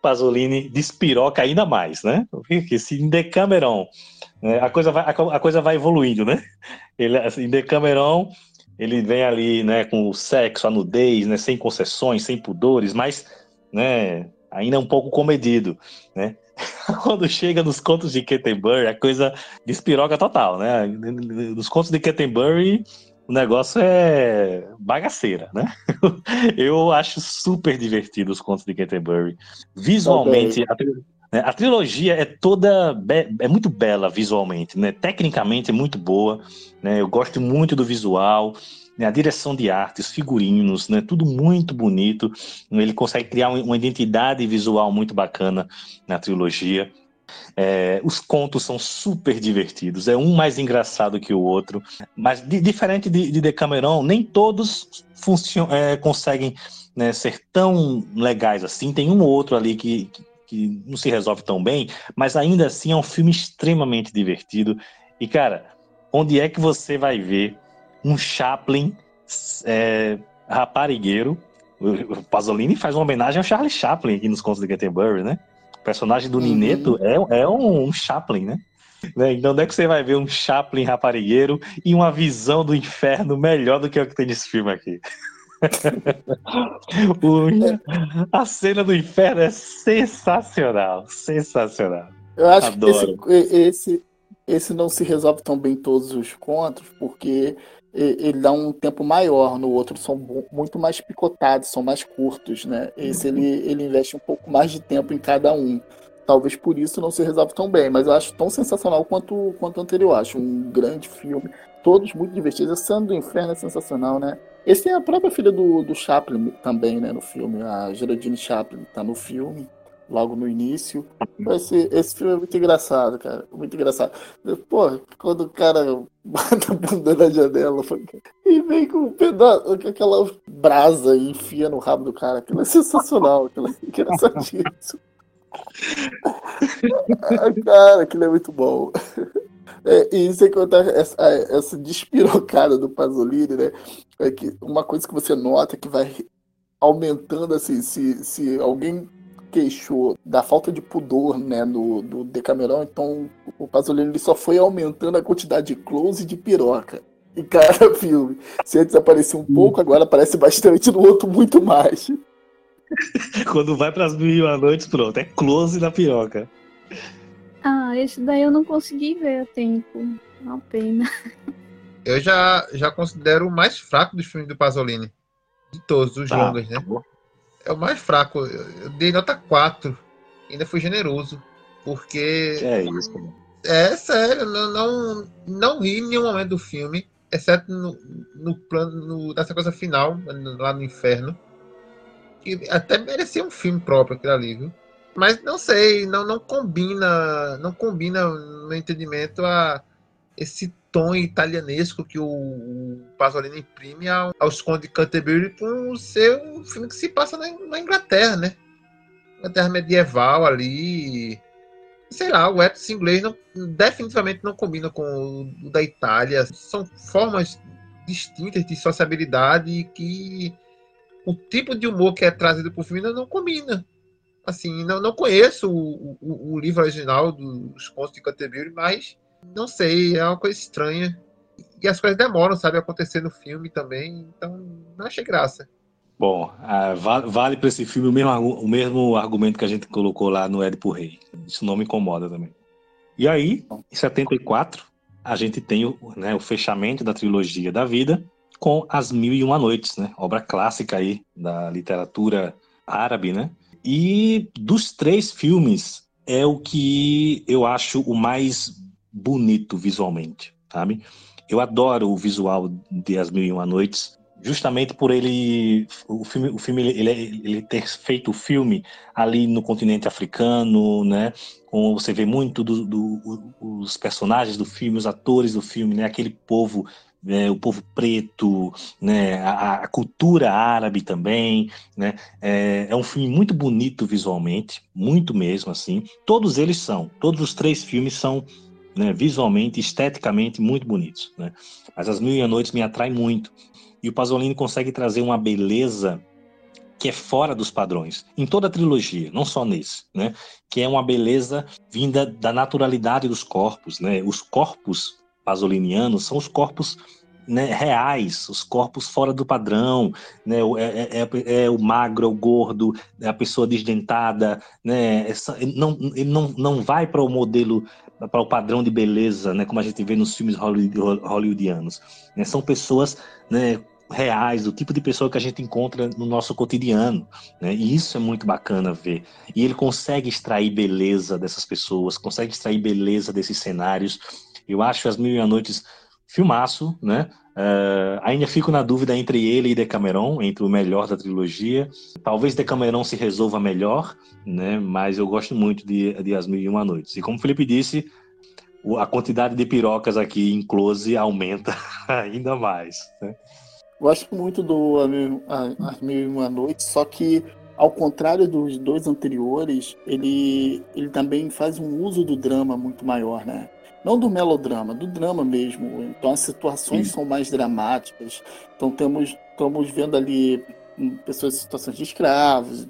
[SPEAKER 1] Pasolini despiroca ainda mais, né? Porque se em Decameron né, a, coisa vai, a, coisa vai evoluindo, né? Ele, assim, em Decameron ele vem ali, né, com o sexo, a nudez, né, sem concessões, sem pudores, mas, né, ainda um pouco comedido, né? Quando chega nos contos de Canterbury, a coisa despiroca total, né? Nos contos de Canterbury, o negócio é bagaceira, né? Eu acho super divertido os contos de Canterbury. Visualmente, a, né, a, trilogia é toda é muito bela visualmente, né? Tecnicamente é muito boa, né? Eu gosto muito do visual, né? a direção de arte, os figurinos, né? Tudo muito bonito. Ele consegue criar uma identidade visual muito bacana na trilogia. É, os contos são super divertidos, é um mais engraçado que o outro, mas de, diferente de, de Decameron, nem todos é, conseguem né, ser tão legais assim. Tem um ou outro ali que, que, que, não se resolve tão bem, mas ainda assim é um filme extremamente divertido. E cara, onde é que você vai ver um Chaplin é, raparigueiro? O Pasolini faz uma homenagem ao Charlie Chaplin aqui nos contos de Canterbury, né? O personagem do uhum. Nineto é, é um, um Chaplin, né? né? Então, onde é que você vai ver um Chaplin raparigueiro e uma visão do inferno melhor do que o que tem nesse filme aqui? a cena do inferno é sensacional, sensacional.
[SPEAKER 2] Eu acho Adoro. que esse, esse, esse não se resolve tão bem todos os contos, porque ele dá um tempo maior no outro, são muito mais picotados, são mais curtos, né? Esse ele, ele investe um pouco mais de tempo em cada um. Talvez por isso não se resolve tão bem, mas eu acho tão sensacional quanto, quanto o anterior. Acho um grande filme, todos muito divertidos. A Cena do Inferno é sensacional, né? Esse é a própria filha do, do Chaplin também, né, no filme. A Geraldine Chaplin tá no filme logo no início. Esse, esse filme é muito engraçado, cara. Muito engraçado. Pô, quando o cara bota a bunda na janela e vem com um pedaço, com aquela brasa e enfia no rabo do cara. Aquilo é sensacional, aquilo é engraçadíssimo. cara, aquilo é muito bom. É, e sem contar essa, essa despirocada do Pasolini, né? É que uma coisa que você nota que vai aumentando assim, se, se alguém queixou da falta de pudor, né, no, do Decameron, então o Pasolini ele só foi aumentando a quantidade de close de piroca em cada filme. Se antes aparecia um pouco, agora aparece bastante, no outro muito mais.
[SPEAKER 1] Quando vai para as mil e uma noites, pronto, é close na piroca.
[SPEAKER 3] Ah, esse daí eu não consegui ver a tempo. Uma pena.
[SPEAKER 5] Eu já, já considero o mais fraco dos filmes do Pasolini. De todos os tá, longas, né? É o mais fraco. Eu dei nota 4. Ainda fui generoso. Porque.
[SPEAKER 1] É isso.
[SPEAKER 5] É sério, não, não, não ri em nenhum momento do filme, exceto no, no plano no, nessa coisa final, lá no inferno. Que até merecia um filme próprio aquilo ali, viu? Mas não sei, não, não combina, não combina, no meu entendimento, a esse tom italianesco que o Pasolini imprime aos Condes de Canterbury por ser um filme que se passa na, na Inglaterra, né? Inglaterra medieval ali. Sei lá, o ethos inglês não, definitivamente não combina com o da Itália. São formas distintas de sociabilidade que o tipo de humor que é trazido por filme não combina. Assim, não, não conheço o, o, o livro original dos Contos de Canterbury, mas não sei, é uma coisa estranha. E as coisas demoram, sabe, a acontecer no filme também, então não achei graça.
[SPEAKER 1] Bom, vale, vale para esse filme o mesmo, o mesmo argumento que a gente colocou lá no Édipo Rei. Isso não me incomoda também. E aí, em 74, a gente tem o, né, o fechamento da trilogia da vida com As Mil e Uma Noites, né? Obra clássica aí da literatura árabe, né? E dos três filmes, é o que eu acho o mais bonito visualmente, sabe? Eu adoro o visual de As Mil e Uma Noites, justamente por ele o filme, o filme ele, ele ter feito o filme ali no continente africano, né? Com você vê muito do, do, personagens do filme, os atores do filme, né? Aquele povo é, o povo preto, né, a, a, cultura árabe também, né, é, é, um filme muito bonito visualmente, muito mesmo assim. Todos eles são, todos os três filmes são né, visualmente, esteticamente muito bonitos. Né? Mas As Mil e Uma Noites me atrai muito. E o Pasolini consegue trazer uma beleza que é fora dos padrões, em toda a trilogia, não só nesse, né? Que é uma beleza vinda da naturalidade dos corpos, né? Os corpos pasolinianos são os corpos né, reais, os corpos fora do padrão, né, é, é, é, é o magro, é o gordo, é a pessoa desdentada, né, não, ele não, não vai para o modelo, para o padrão de beleza, né, como a gente vê nos filmes hollywoodianos. Né, são pessoas né, reais, do tipo de pessoa que a gente encontra no nosso cotidiano, né? E isso é muito bacana ver. E ele consegue extrair beleza dessas pessoas, consegue extrair beleza desses cenários. Eu acho as Mil e Noites filmaço, né? Uh, ainda fico na dúvida entre ele e Decameron, entre o melhor da trilogia. Talvez Decameron se resolva melhor, né? Mas eu gosto muito de, de As Mil e Uma Noites. E como o Felipe disse, a quantidade de pirocas aqui em close aumenta ainda mais. Né?
[SPEAKER 2] Gosto muito do As Mil e Uma Noites, só que ao contrário dos dois anteriores, ele, ele também faz um uso do drama muito maior, né? Não do melodrama, do drama mesmo. Então as situações Sim. são mais dramáticas. Então temos estamos vendo ali hum, pessoas em situações de escravos,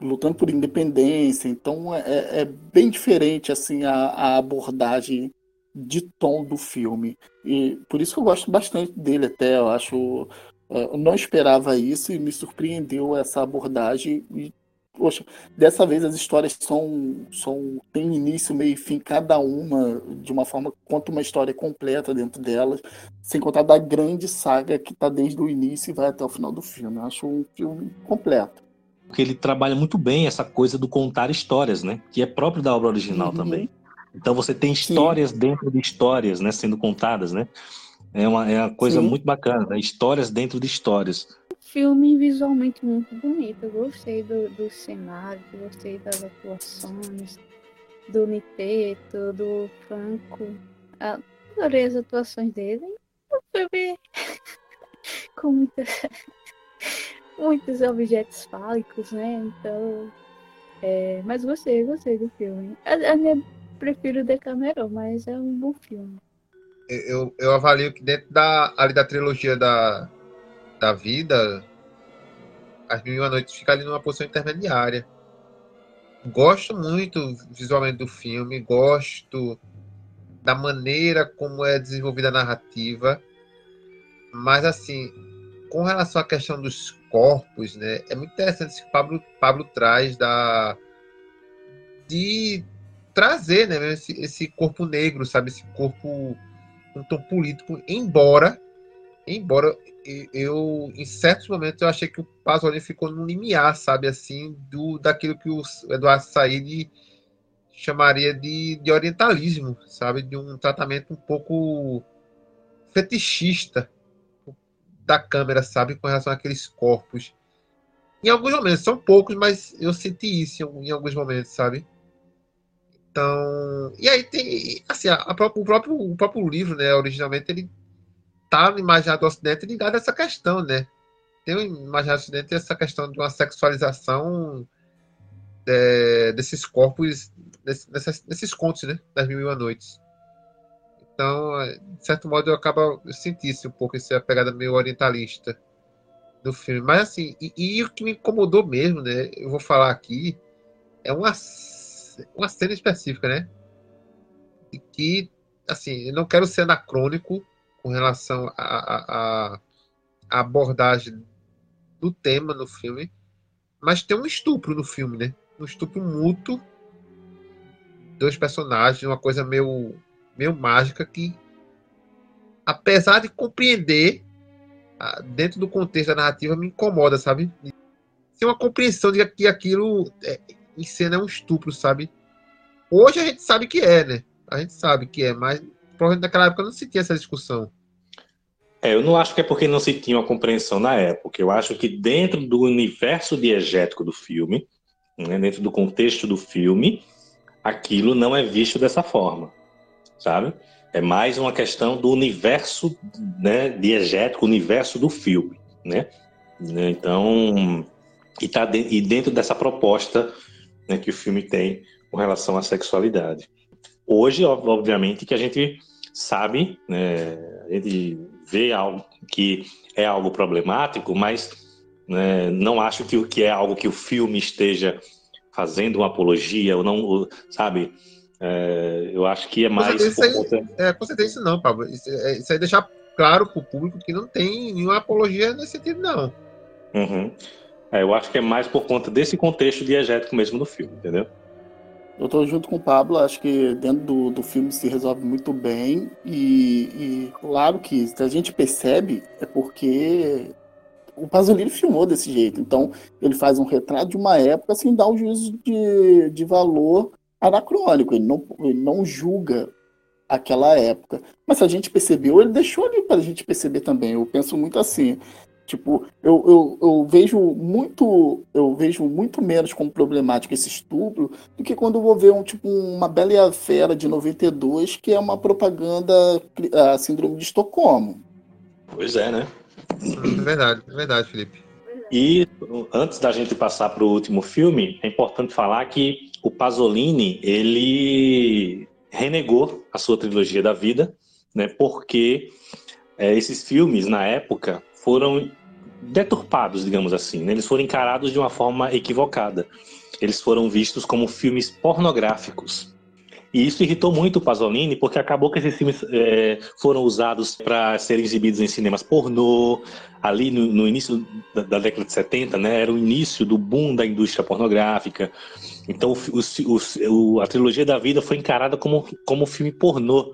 [SPEAKER 2] lutando por independência. Então é, é, é bem diferente assim a, a, abordagem de tom do filme. E por isso que eu gosto bastante dele até. Eu acho é, eu não esperava isso e me surpreendeu essa abordagem e poxa, dessa vez as histórias são, são têm início, meio e fim, cada uma de uma forma conta uma história completa dentro delas, sem contar da grande saga que está desde o início e vai até o final do filme. Eu acho um filme completo.
[SPEAKER 1] Porque ele trabalha muito bem essa coisa do contar histórias, né? Que é próprio da obra original uhum. também. Então você tem histórias Sim. dentro de histórias, né? Sendo contadas, né? É uma, é uma coisa Sim. muito bacana, né? histórias dentro de histórias
[SPEAKER 3] filme visualmente muito bonito. Eu gostei do, do cenário, gostei das atuações, do Niteto, do Franco. Adorei as atuações dele. Um filme com muitas, muitos objetos fálicos, né? Então. É, mas gostei, gostei do filme. Eu, eu prefiro Decameron, mas é um bom filme.
[SPEAKER 5] Eu, eu avalio que dentro da, ali da trilogia da, da vida, As Mil e Uma Noites fica ali numa posição intermediária. Gosto muito visualmente do filme, gosto da maneira como é desenvolvida a narrativa, mas assim, com relação à questão dos corpos, né, é muito interessante isso que Pablo, Pablo traz da de trazer né, esse, esse corpo negro, sabe, esse corpo um tom político, embora embora eu, em certos momentos, eu achei que o Pasolini ficou no limiar, sabe, assim, do daquilo que o Eduardo Said chamaria de, de orientalismo, sabe, de um tratamento um pouco fetichista da câmera, sabe, com relação àqueles corpos. Em alguns momentos, são poucos, mas eu senti isso em, alguns momentos, sabe? Então, e aí tem, assim, a, a, o, próprio, o próprio livro, né, originalmente, ele está no imaginário do Ocidente ligado a essa questão, né? Tem o imaginário do Ocidente essa questão de uma sexualização é, desses corpos, desses, desses contos, né? Das Mil e Uma Noites. Então, de certo modo, eu acabo eu senti um pouco essa pegada meio orientalista do filme. Mas assim, e, e, o que me incomodou mesmo, né? Eu vou falar aqui, é uma, uma cena específica, né? E que, assim, eu não quero ser anacrônico, com relação à abordagem do tema no filme, mas tem um estupro no filme, né? Um estupro mútuo, dois personagens, uma coisa meio, meio mágica que, apesar de compreender, dentro do contexto da narrativa, me incomoda, sabe? Tem uma compreensão de que aquilo é, em cena é um estupro, sabe? Hoje a gente sabe que é, né? A gente sabe que é, mas provavelmente naquela época não se tinha essa discussão.
[SPEAKER 1] É, eu não acho que é porque não se tinha uma compreensão na época. Eu acho que dentro do universo diegético do filme, né, dentro do contexto do filme, aquilo não é visto dessa forma, sabe? É mais uma questão do universo né, diegético, universo do filme, né? Então, e, tá de, e dentro dessa proposta né, que o filme tem com relação à sexualidade. Hoje, obviamente, que a gente sabe, né, a gente vê algo que é algo problemático, mas né, não acho que, que é algo que o filme esteja fazendo uma apologia, ou não, sabe? É, eu acho que é mais.
[SPEAKER 5] Com certeza, conta... é, com certeza isso não, Pablo. Isso, é, isso aí deixar claro para o público que não tem nenhuma apologia nesse sentido, não.
[SPEAKER 1] Uhum. É, eu acho que é mais por conta desse contexto diegético mesmo do filme, entendeu?
[SPEAKER 2] Eu tô junto com o Pablo, acho que dentro do, do filme se resolve muito bem. E, e claro que se a gente percebe, é porque o Pasolini filmou desse jeito. Então, ele faz um retrato de uma época sem dar um juízo de, de valor anacrônico. Ele não, ele não julga aquela época. Mas se a gente percebeu, ele deixou ali para a gente perceber também. Eu penso muito assim. Tipo, eu, eu, eu, vejo muito eu vejo muito menos como problemático esse estupro do que quando eu vou ver um tipo uma Bela e a Fera de 92, que é uma propaganda a síndrome de Estocolmo.
[SPEAKER 1] Pois é, né?
[SPEAKER 5] É verdade, é verdade, Felipe.
[SPEAKER 1] E antes da gente passar para o último filme, é importante falar que o Pasolini, ele renegou a sua trilogia da vida, né? Porque é, esses filmes, na época, foram deturpados, digamos assim. Né? Eles foram encarados de uma forma equivocada. Eles foram vistos como filmes pornográficos. E isso irritou muito o Pasolini, porque acabou que esses filmes é, foram usados para serem exibidos em cinemas pornô, ali no, no início da, da, década de 70, né, era o início do boom da indústria pornográfica. Então o, o, o, a trilogia da vida foi encarada como, como filme pornô.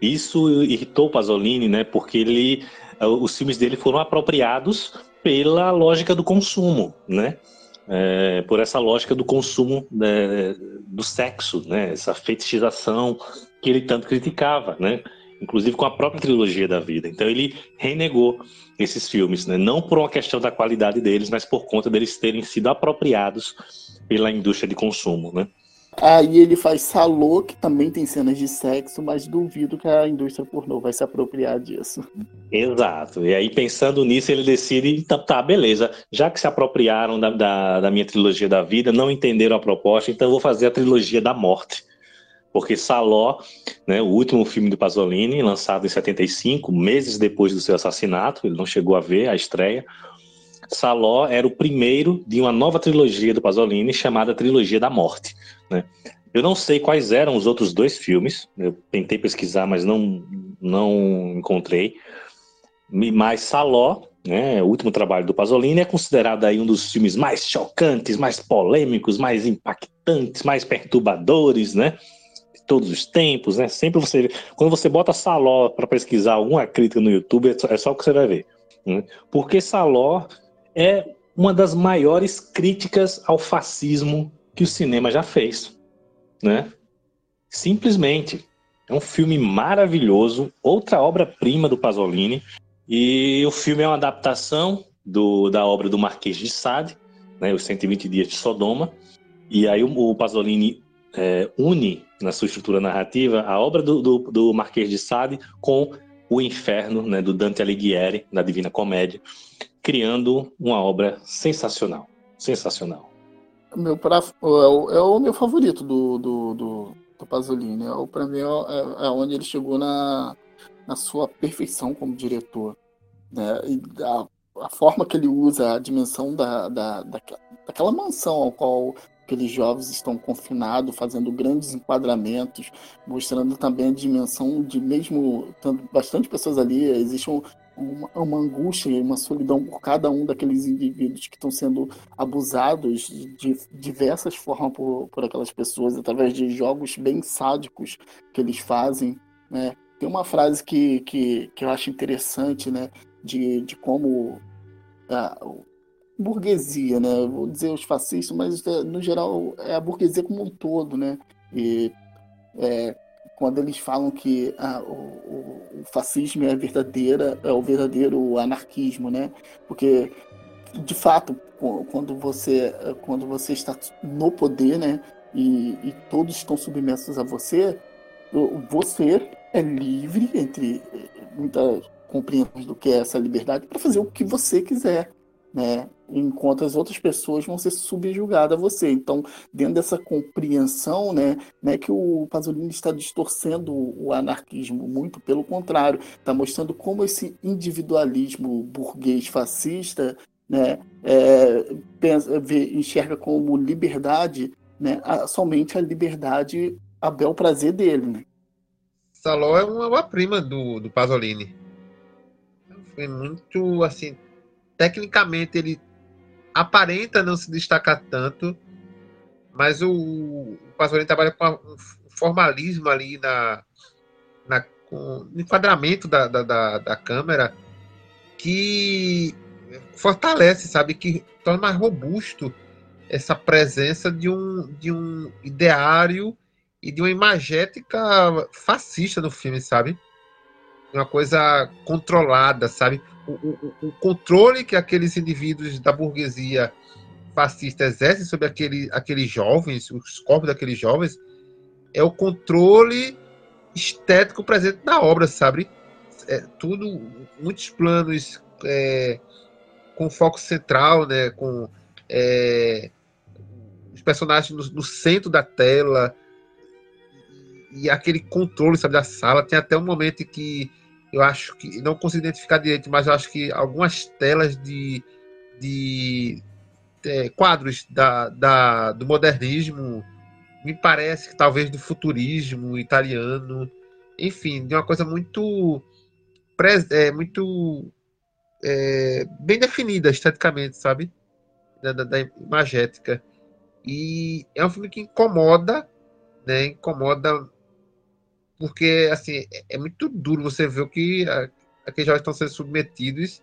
[SPEAKER 1] Isso irritou o Pasolini, né, porque ele os filmes dele foram apropriados pela lógica do consumo, né? É, por essa lógica do consumo né, do sexo, né? Essa fetichização que ele tanto criticava, né? Inclusive com a própria trilogia da vida. Então ele renegou esses filmes, né? Não por uma questão da qualidade deles, mas por conta deles terem sido apropriados pela indústria de consumo, né?
[SPEAKER 2] Aí ele faz Salô, que também tem cenas de sexo, mas duvido que a indústria pornô vai se apropriar disso.
[SPEAKER 1] Exato. E aí, pensando nisso, ele decide, então, tá, beleza, já que se apropriaram da, da, da minha trilogia da vida, não entenderam a proposta, então eu vou fazer a trilogia da morte. Porque Saló, né, o último filme do Pasolini, lançado em 75, meses depois do seu assassinato, ele não chegou a ver a estreia, Saló era o primeiro de uma nova trilogia do Pasolini chamada Trilogia da Morte. Né? Eu não sei quais eram os outros dois filmes, eu tentei pesquisar, mas não, não encontrei. Mas Saló, né, o último trabalho do Pasolini, é considerado aí um dos filmes mais chocantes, mais polêmicos, mais impactantes, mais perturbadores, né? De todos os tempos, né? Sempre você, quando você bota Saló para pesquisar alguma crítica no YouTube, é só é o que você vai ver. Né? Porque Saló é uma das maiores críticas ao fascismo que o cinema já fez, né? Simplesmente é um filme maravilhoso, outra obra-prima do Pasolini, e o filme é uma adaptação do, da obra do Marquês de Sade, né, Os 120 Dias de Sodoma, e aí o, o Pasolini é, une na sua estrutura narrativa a obra do, do, do Marquês de Sade com o Inferno, né, do Dante Alighieri, na Divina Comédia, criando uma obra sensacional. Sensacional.
[SPEAKER 2] Meu pra, é, o, é o meu favorito do, do, do, do Pasolini. É, para mim é, é, é, onde ele chegou na, na sua perfeição como diretor. Né? E a, a forma que ele usa a dimensão da, da, daquela, daquela mansão ao qual aqueles jovens estão confinados, fazendo grandes enquadramentos, mostrando também a dimensão de mesmo bastante pessoas ali, existe um, uma, uma angústia e uma solidão por cada um daqueles indivíduos que estão sendo abusados de diversas formas por, por aquelas pessoas, através de jogos bem sádicos que eles fazem, né? Tem uma frase que, que, que eu acho interessante, né? De, de como a burguesia, né? Vou dizer os fascistas, mas é, no geral é a burguesia como um todo, né? E é, quando eles falam que ah, o, o, fascismo é verdadeira, é o verdadeiro anarquismo, né? Porque de fato, quando você quando você está no poder, né? E, e todos estão submersos a você, você é livre entre muitas compreensões do que é essa liberdade para fazer o que você quiser, né? Enquanto as outras pessoas vão ser subjugadas a você. Então, dentro dessa compreensão, né, não é que o Pasolini está distorcendo o anarquismo, muito pelo contrário, está mostrando como esse individualismo burguês fascista né, é, pensa, vê, enxerga como liberdade né, a, somente a liberdade a bel prazer dele. Né?
[SPEAKER 5] Saló é uma prima do, do Pasolini. Foi muito assim. Tecnicamente ele aparenta não se destacar tanto, mas o, o Pasolini trabalha com um formalismo ali na, na com o enquadramento da, da, da, da câmera que fortalece, sabe, que torna mais robusto essa presença de um, de um ideário e de uma imagética fascista no filme, sabe? Uma coisa controlada, sabe? O, o, o controle que aqueles indivíduos da burguesia fascista exercem sobre aquele, aqueles jovens, os corpos daqueles jovens, é o controle estético presente na obra, sabe? É tudo, muitos planos é, com foco central, né? Com é, os personagens no, no centro da tela, e aquele controle, sabe, da sala. Tem até um momento que eu acho que não consigo identificar direito, mas eu acho que algumas telas de, de é, quadros da, da, do modernismo me parece que talvez do futurismo italiano, enfim, de uma coisa muito é, muito é, bem definida esteticamente, sabe, da, da, da imagética. E é um filme que incomoda, né? Incomoda porque assim é, é muito duro você ver o que aqueles jovens estão sendo submetidos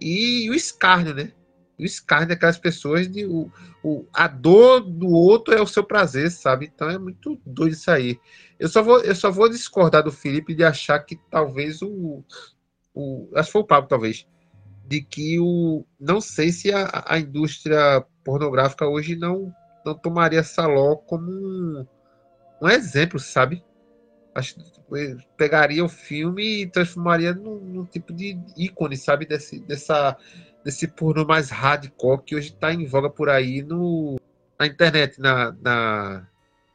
[SPEAKER 5] e, e o escárnio, né? O escárnio daquelas pessoas de o, o, a dor do outro é o seu prazer, sabe? Então é muito doido isso aí. Eu só vou, eu só vou discordar do Felipe de achar que talvez o, o acho que foi o Pablo talvez de que o não sei se a, a indústria pornográfica hoje não não tomaria Saló como um, um exemplo, sabe? Acho pegaria o filme e transformaria num, num, tipo de ícone, sabe? Desse, dessa, desse porno mais hardcore que hoje está em voga por aí no, na internet, na, na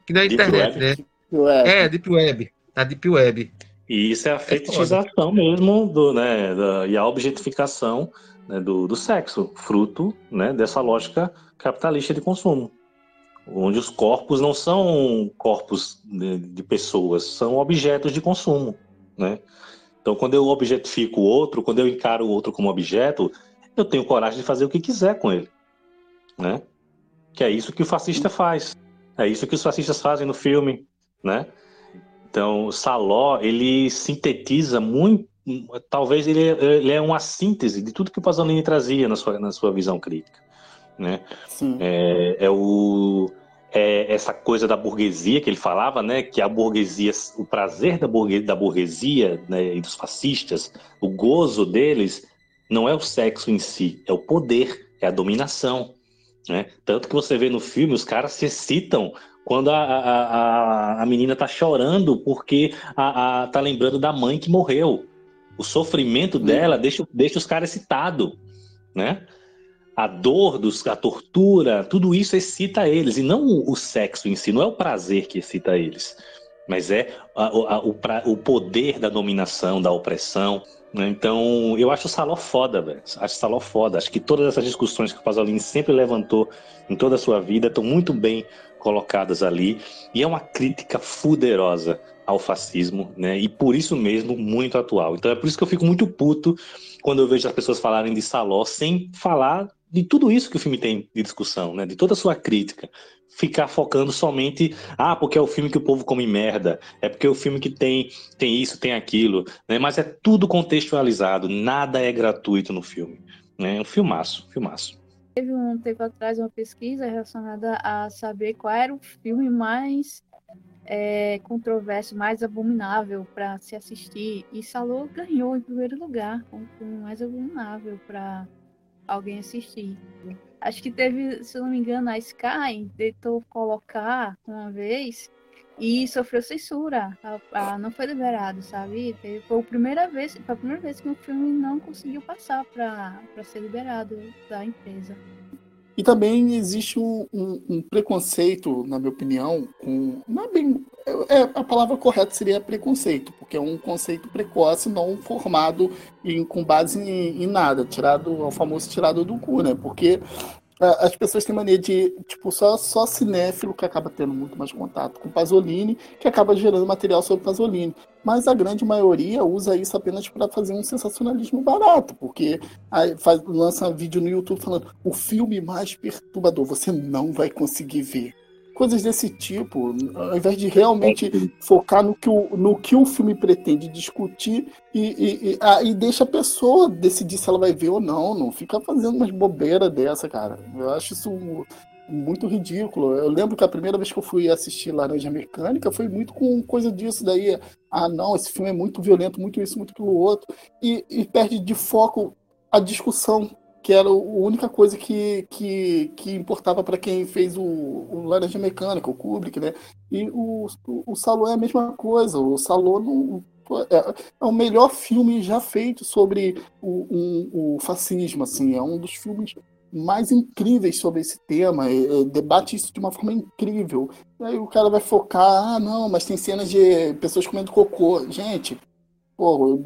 [SPEAKER 5] que na Deep internet, Web. né? É, Deep Web, na Deep Web.
[SPEAKER 1] E isso é a é fetichização é mesmo do, né, da, e a objetificação né, do, do sexo, fruto né, dessa lógica capitalista de consumo onde os corpos não são corpos de, de, pessoas, são objetos de consumo, né? Então, quando eu objetifico o outro, quando eu encaro o outro como objeto, eu tenho coragem de fazer o que quiser com ele, né? Que é isso que o fascista faz, é isso que os fascistas fazem no filme, né? Então, Saló, ele sintetiza muito, talvez ele, ele é uma síntese de tudo que o Pasolini trazia na sua, na sua visão crítica né? É, é, o é essa coisa da burguesia que ele falava, né? Que a burguesia, o prazer da burguesia, da burguesia né, e dos fascistas, o gozo deles não é o sexo em si, é o poder, é a dominação, né? Tanto que você vê no filme os caras se excitam quando a, a, a, a menina tá chorando porque a, a, tá lembrando da mãe que morreu. O sofrimento dela deixa, deixa os caras excitados, né? A dor, dos, a tortura, tudo isso excita eles, e não o, sexo em si, não é o prazer que excita eles, mas é a, a, o, pra, o, poder da dominação, da opressão. Né? Então, eu acho o Saló foda, velho. Acho o Saló foda. Acho que todas essas discussões que o Pasolini sempre levantou em toda a sua vida estão muito bem colocadas ali, e é uma crítica fuderosa ao fascismo, né? E por isso mesmo muito atual. Então é por isso que eu fico muito puto quando eu vejo as pessoas falarem de Saló sem falar de tudo isso que o filme tem de discussão, né? De toda a sua crítica. Ficar focando somente, ah, porque é o filme que o povo come merda, é porque é o filme que tem, tem isso, tem aquilo, né? Mas é tudo contextualizado, nada é gratuito no filme. Né? Um filmaço, filmaço.
[SPEAKER 3] Teve um tempo atrás uma pesquisa relacionada a saber qual era o filme mais é, controverso, mais abominável para se assistir. E Salô ganhou em primeiro lugar como o filme mais abominável para alguém assistir. Acho que teve, se não me engano, a Sky tentou colocar uma vez e sofreu censura. A, a, não foi liberado, sabe? Foi a primeira vez, foi a primeira vez que um filme não conseguiu passar para ser liberado da empresa.
[SPEAKER 2] E também existe um, um, um, preconceito, na minha opinião, com. Não é bem. É, a palavra correta seria preconceito, porque é um conceito precoce, não formado em, com base em, em nada, tirado, é o famoso tirado do cu, né? Porque as pessoas têm mania de, tipo, só, só cinéfilo que acaba tendo muito mais contato com Pasolini, que acaba gerando material sobre Pasolini. Mas a grande maioria usa isso apenas para fazer um sensacionalismo barato, porque faz, lança vídeo no YouTube falando o filme mais perturbador, você não vai conseguir ver coisas desse tipo, ao invés de realmente focar no que o, no que o filme pretende discutir e, e, e, a, e deixa a pessoa decidir se ela vai ver ou não, não fica fazendo umas bobeiras dessa, cara. Eu acho isso muito ridículo. Eu lembro que a primeira vez que eu fui assistir Laranja Mecânica foi muito com coisa disso daí. Ah, não, esse filme é muito violento, muito isso, muito aquilo outro. E, e perde de foco a discussão que era a única coisa que, que, que importava para quem fez o, o Laranja Mecânica, o Kubrick, né? E o, o, o Salô é a mesma coisa. O Salô não, é, é, o melhor filme já feito sobre o, um, o fascismo, assim. É um dos filmes mais incríveis sobre esse tema, é, é, debate isso de uma forma incrível. E aí o cara vai focar, ah, não, mas tem cenas de pessoas comendo cocô. Gente, pô,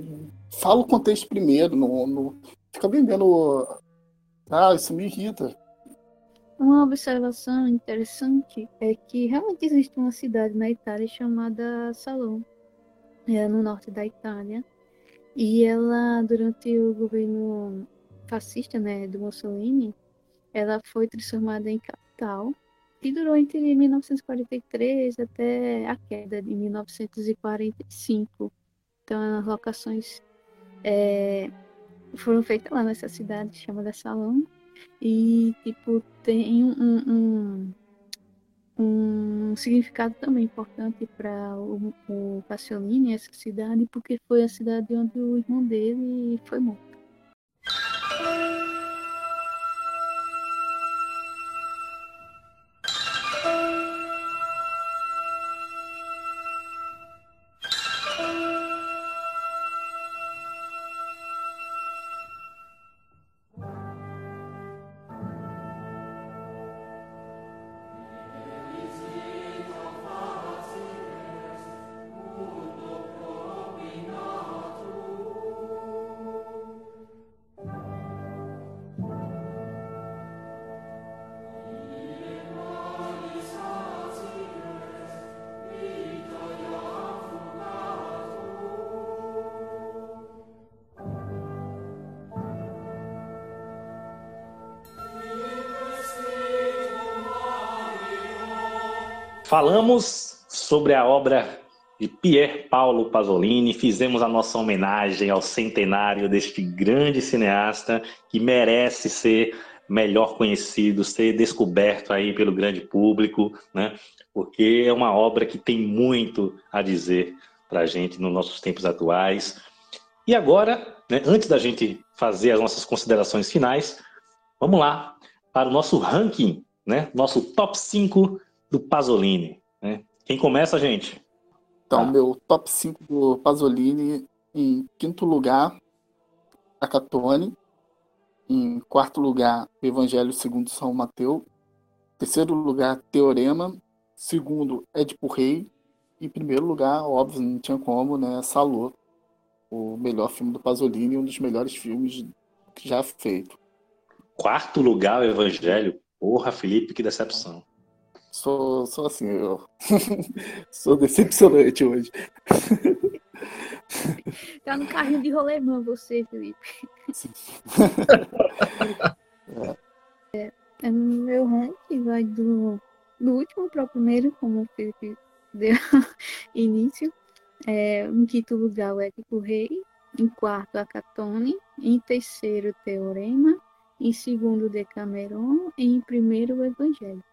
[SPEAKER 2] fala o contexto primeiro, no fica vendendo ah, isso me irrita.
[SPEAKER 3] Uma observação interessante é que realmente existe uma cidade na Itália chamada Salon, é no norte da Itália, e ela, durante o governo fascista, né, do Mussolini, ela foi transformada em capital e durou entre 1943 até a queda de 1945. Então, as locações é, foram feitas lá nessa cidade chamada Salão. E, tipo, tem um, um, um significado também importante para o, o Pasolini, essa cidade, porque foi a cidade onde o irmão dele foi morto.
[SPEAKER 1] Falamos sobre a obra de Pier Paolo Pasolini, fizemos a nossa homenagem ao centenário deste grande cineasta que merece ser melhor conhecido, ser descoberto aí pelo grande público, né? Porque é uma obra que tem muito a dizer para a gente nos nossos tempos atuais. E agora, né, antes da gente fazer as nossas considerações finais, vamos lá para o nosso ranking, né? Nosso top 5 do Pasolini. Né? Quem começa, gente?
[SPEAKER 2] Então, ah. meu top 5 do Pasolini, em quinto lugar, a Catone. Em quarto lugar, Evangelho segundo São Mateus. Terceiro lugar, Teorema. Segundo, Édipo Rei. E primeiro lugar, óbvio, não tinha como, né? Salô. O melhor filme do Pasolini, um dos melhores filmes já feito.
[SPEAKER 1] Quarto lugar, o Evangelho. Porra, Felipe, que decepção.
[SPEAKER 2] Sou, sou assim, eu sou decepcionante hoje.
[SPEAKER 3] Tá no carrinho de rolemã você, Felipe. é. É, meu ranking vai do, do último para o primeiro, como o Felipe deu início. É, em quinto lugar, o Ético Rei. Em quarto, a Catone. Em terceiro, Teorema. Em segundo, Decameron. E em primeiro, o Evangelho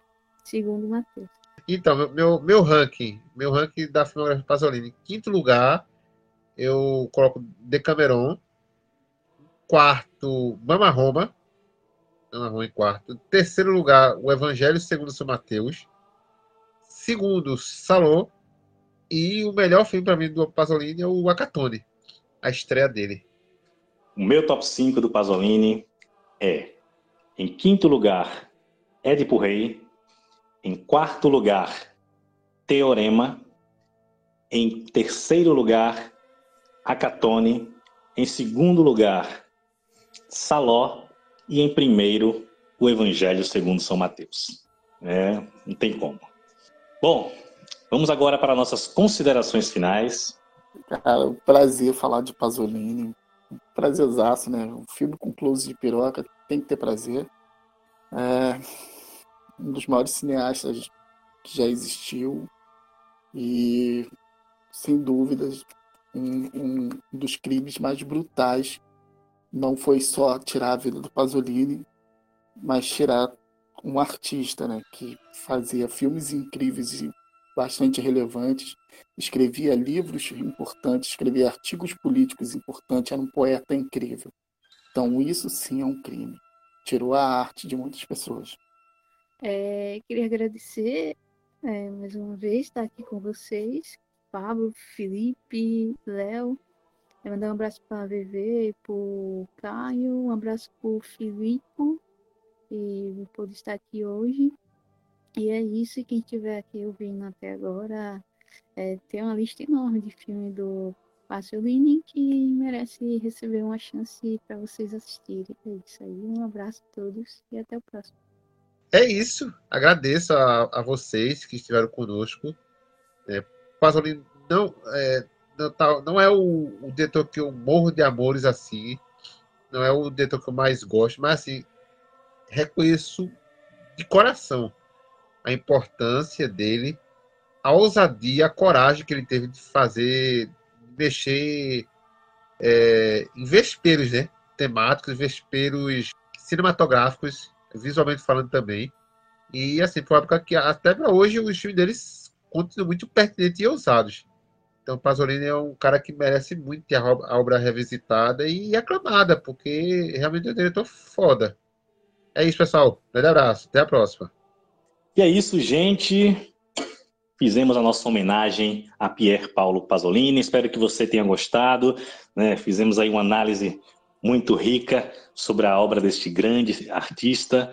[SPEAKER 3] segundo Matheus.
[SPEAKER 4] Então, meu, meu ranking, meu ranking da filmografia Pasolini, quinto lugar, eu coloco Decameron. Quarto, Mama Roma. Mama Roma em quarto. Terceiro lugar, o Evangelho segundo São Mateus. Segundo, Salô.
[SPEAKER 5] E o melhor filme para mim do Pasolini é o Acatone, a estreia dele.
[SPEAKER 1] O meu top 5 do Pasolini é, em quinto lugar, Édipo Rei, em quarto lugar, Teorema, em terceiro lugar, Acatone, em segundo lugar, Saló e em primeiro, o Evangelho segundo São Mateus. É, não tem como. Bom, vamos agora para nossas considerações finais.
[SPEAKER 2] Cara, um prazer falar de Pasolini. Prazerzaço, né? Um filme com close de piroca tem que ter prazer. É um dos maiores cineastas que já existiu e, sem dúvidas, um, um dos crimes mais brutais não foi só tirar a vida do Pasolini, mas tirar um artista, né, que fazia filmes incríveis e bastante relevantes, escrevia livros importantes, escrevia artigos políticos importantes, era um poeta incrível. Então isso sim é um crime. Tirou a arte de muitas pessoas.
[SPEAKER 3] É, queria agradecer é, mais uma vez estar aqui com vocês, Pablo, Felipe, Léo. Mandar um abraço para a VV, para o Caio, um abraço para o Filipe, e por estar aqui hoje. E é isso, quem estiver aqui ouvindo até agora, é, tem uma lista enorme de filme do Pasolini que merece receber uma chance para vocês assistirem. É isso aí, um abraço a todos e até o próximo.
[SPEAKER 5] É isso. Agradeço a, a vocês que estiveram conosco. É, Pasolini não é, não, tá, não é o, o diretor que eu morro de amores assim. Não é o diretor que eu mais gosto, mas assim, reconheço de coração a importância dele, a ousadia, a coragem que ele teve de fazer, mexer é, em vesperos, né? Temáticos, vesperos cinematográficos visualmente falando também. E assim, foi uma época que até para hoje os filmes deles continuam muito pertinentes e ousados. Então, Pasolini é um cara que merece muito ter a obra revisitada e aclamada, porque realmente é um diretor foda. É isso, pessoal. Grande abraço. Até a próxima.
[SPEAKER 1] E é isso, gente. Fizemos a nossa homenagem a Pier Paulo Pasolini. Espero que você tenha gostado. Né? Fizemos aí uma análise muito rica sobre a obra deste grande artista.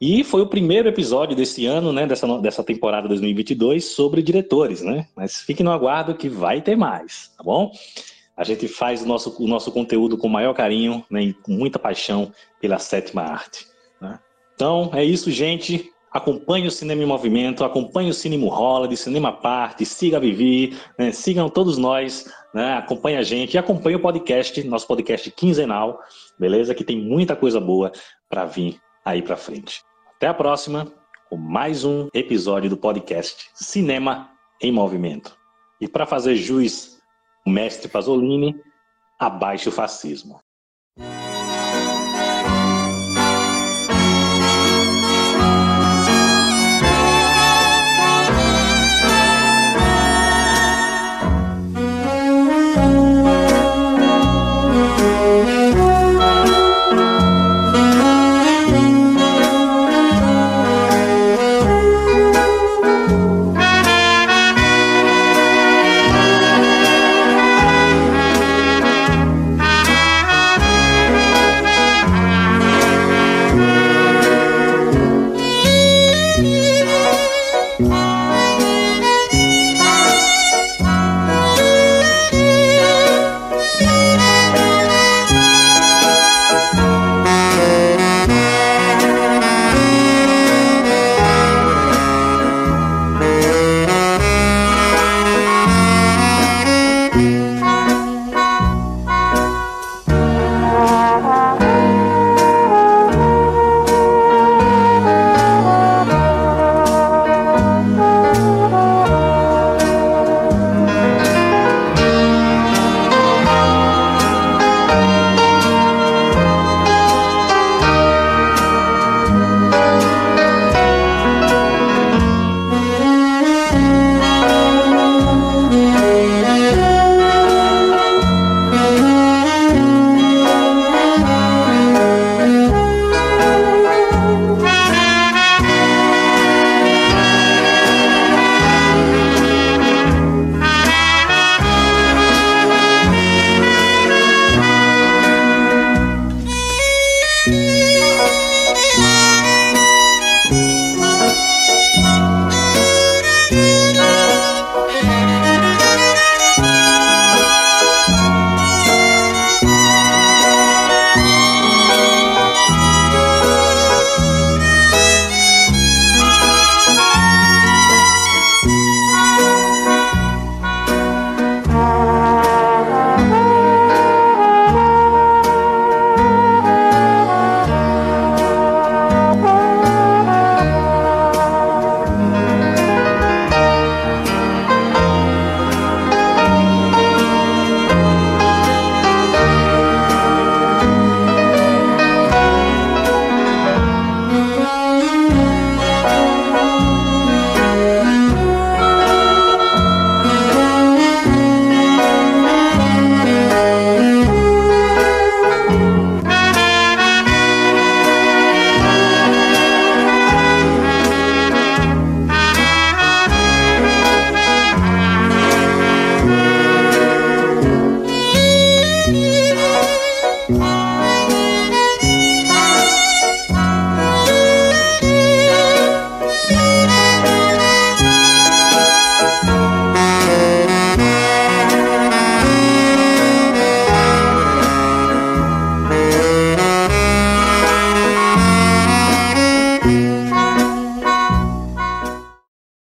[SPEAKER 1] E foi o primeiro episódio desse ano, né, dessa, dessa temporada 2022, sobre diretores, né? Mas fiquem no aguardo que vai ter mais, tá bom? A gente faz o nosso, o nosso conteúdo com maior carinho né, e com muita paixão pela sétima arte. Né? Então, é isso, gente. Acompanhe o Cinema em Movimento, acompanhe o Cinema Rola, de Cinema Parte, siga a Vivi, né? sigam todos nós, né? acompanhe a gente e acompanhe o podcast, nosso podcast quinzenal, beleza? Que tem muita coisa boa para vir aí para frente. Até a próxima com mais um episódio do podcast Cinema em Movimento. E para fazer jus o mestre Pasolini, abaixo o fascismo.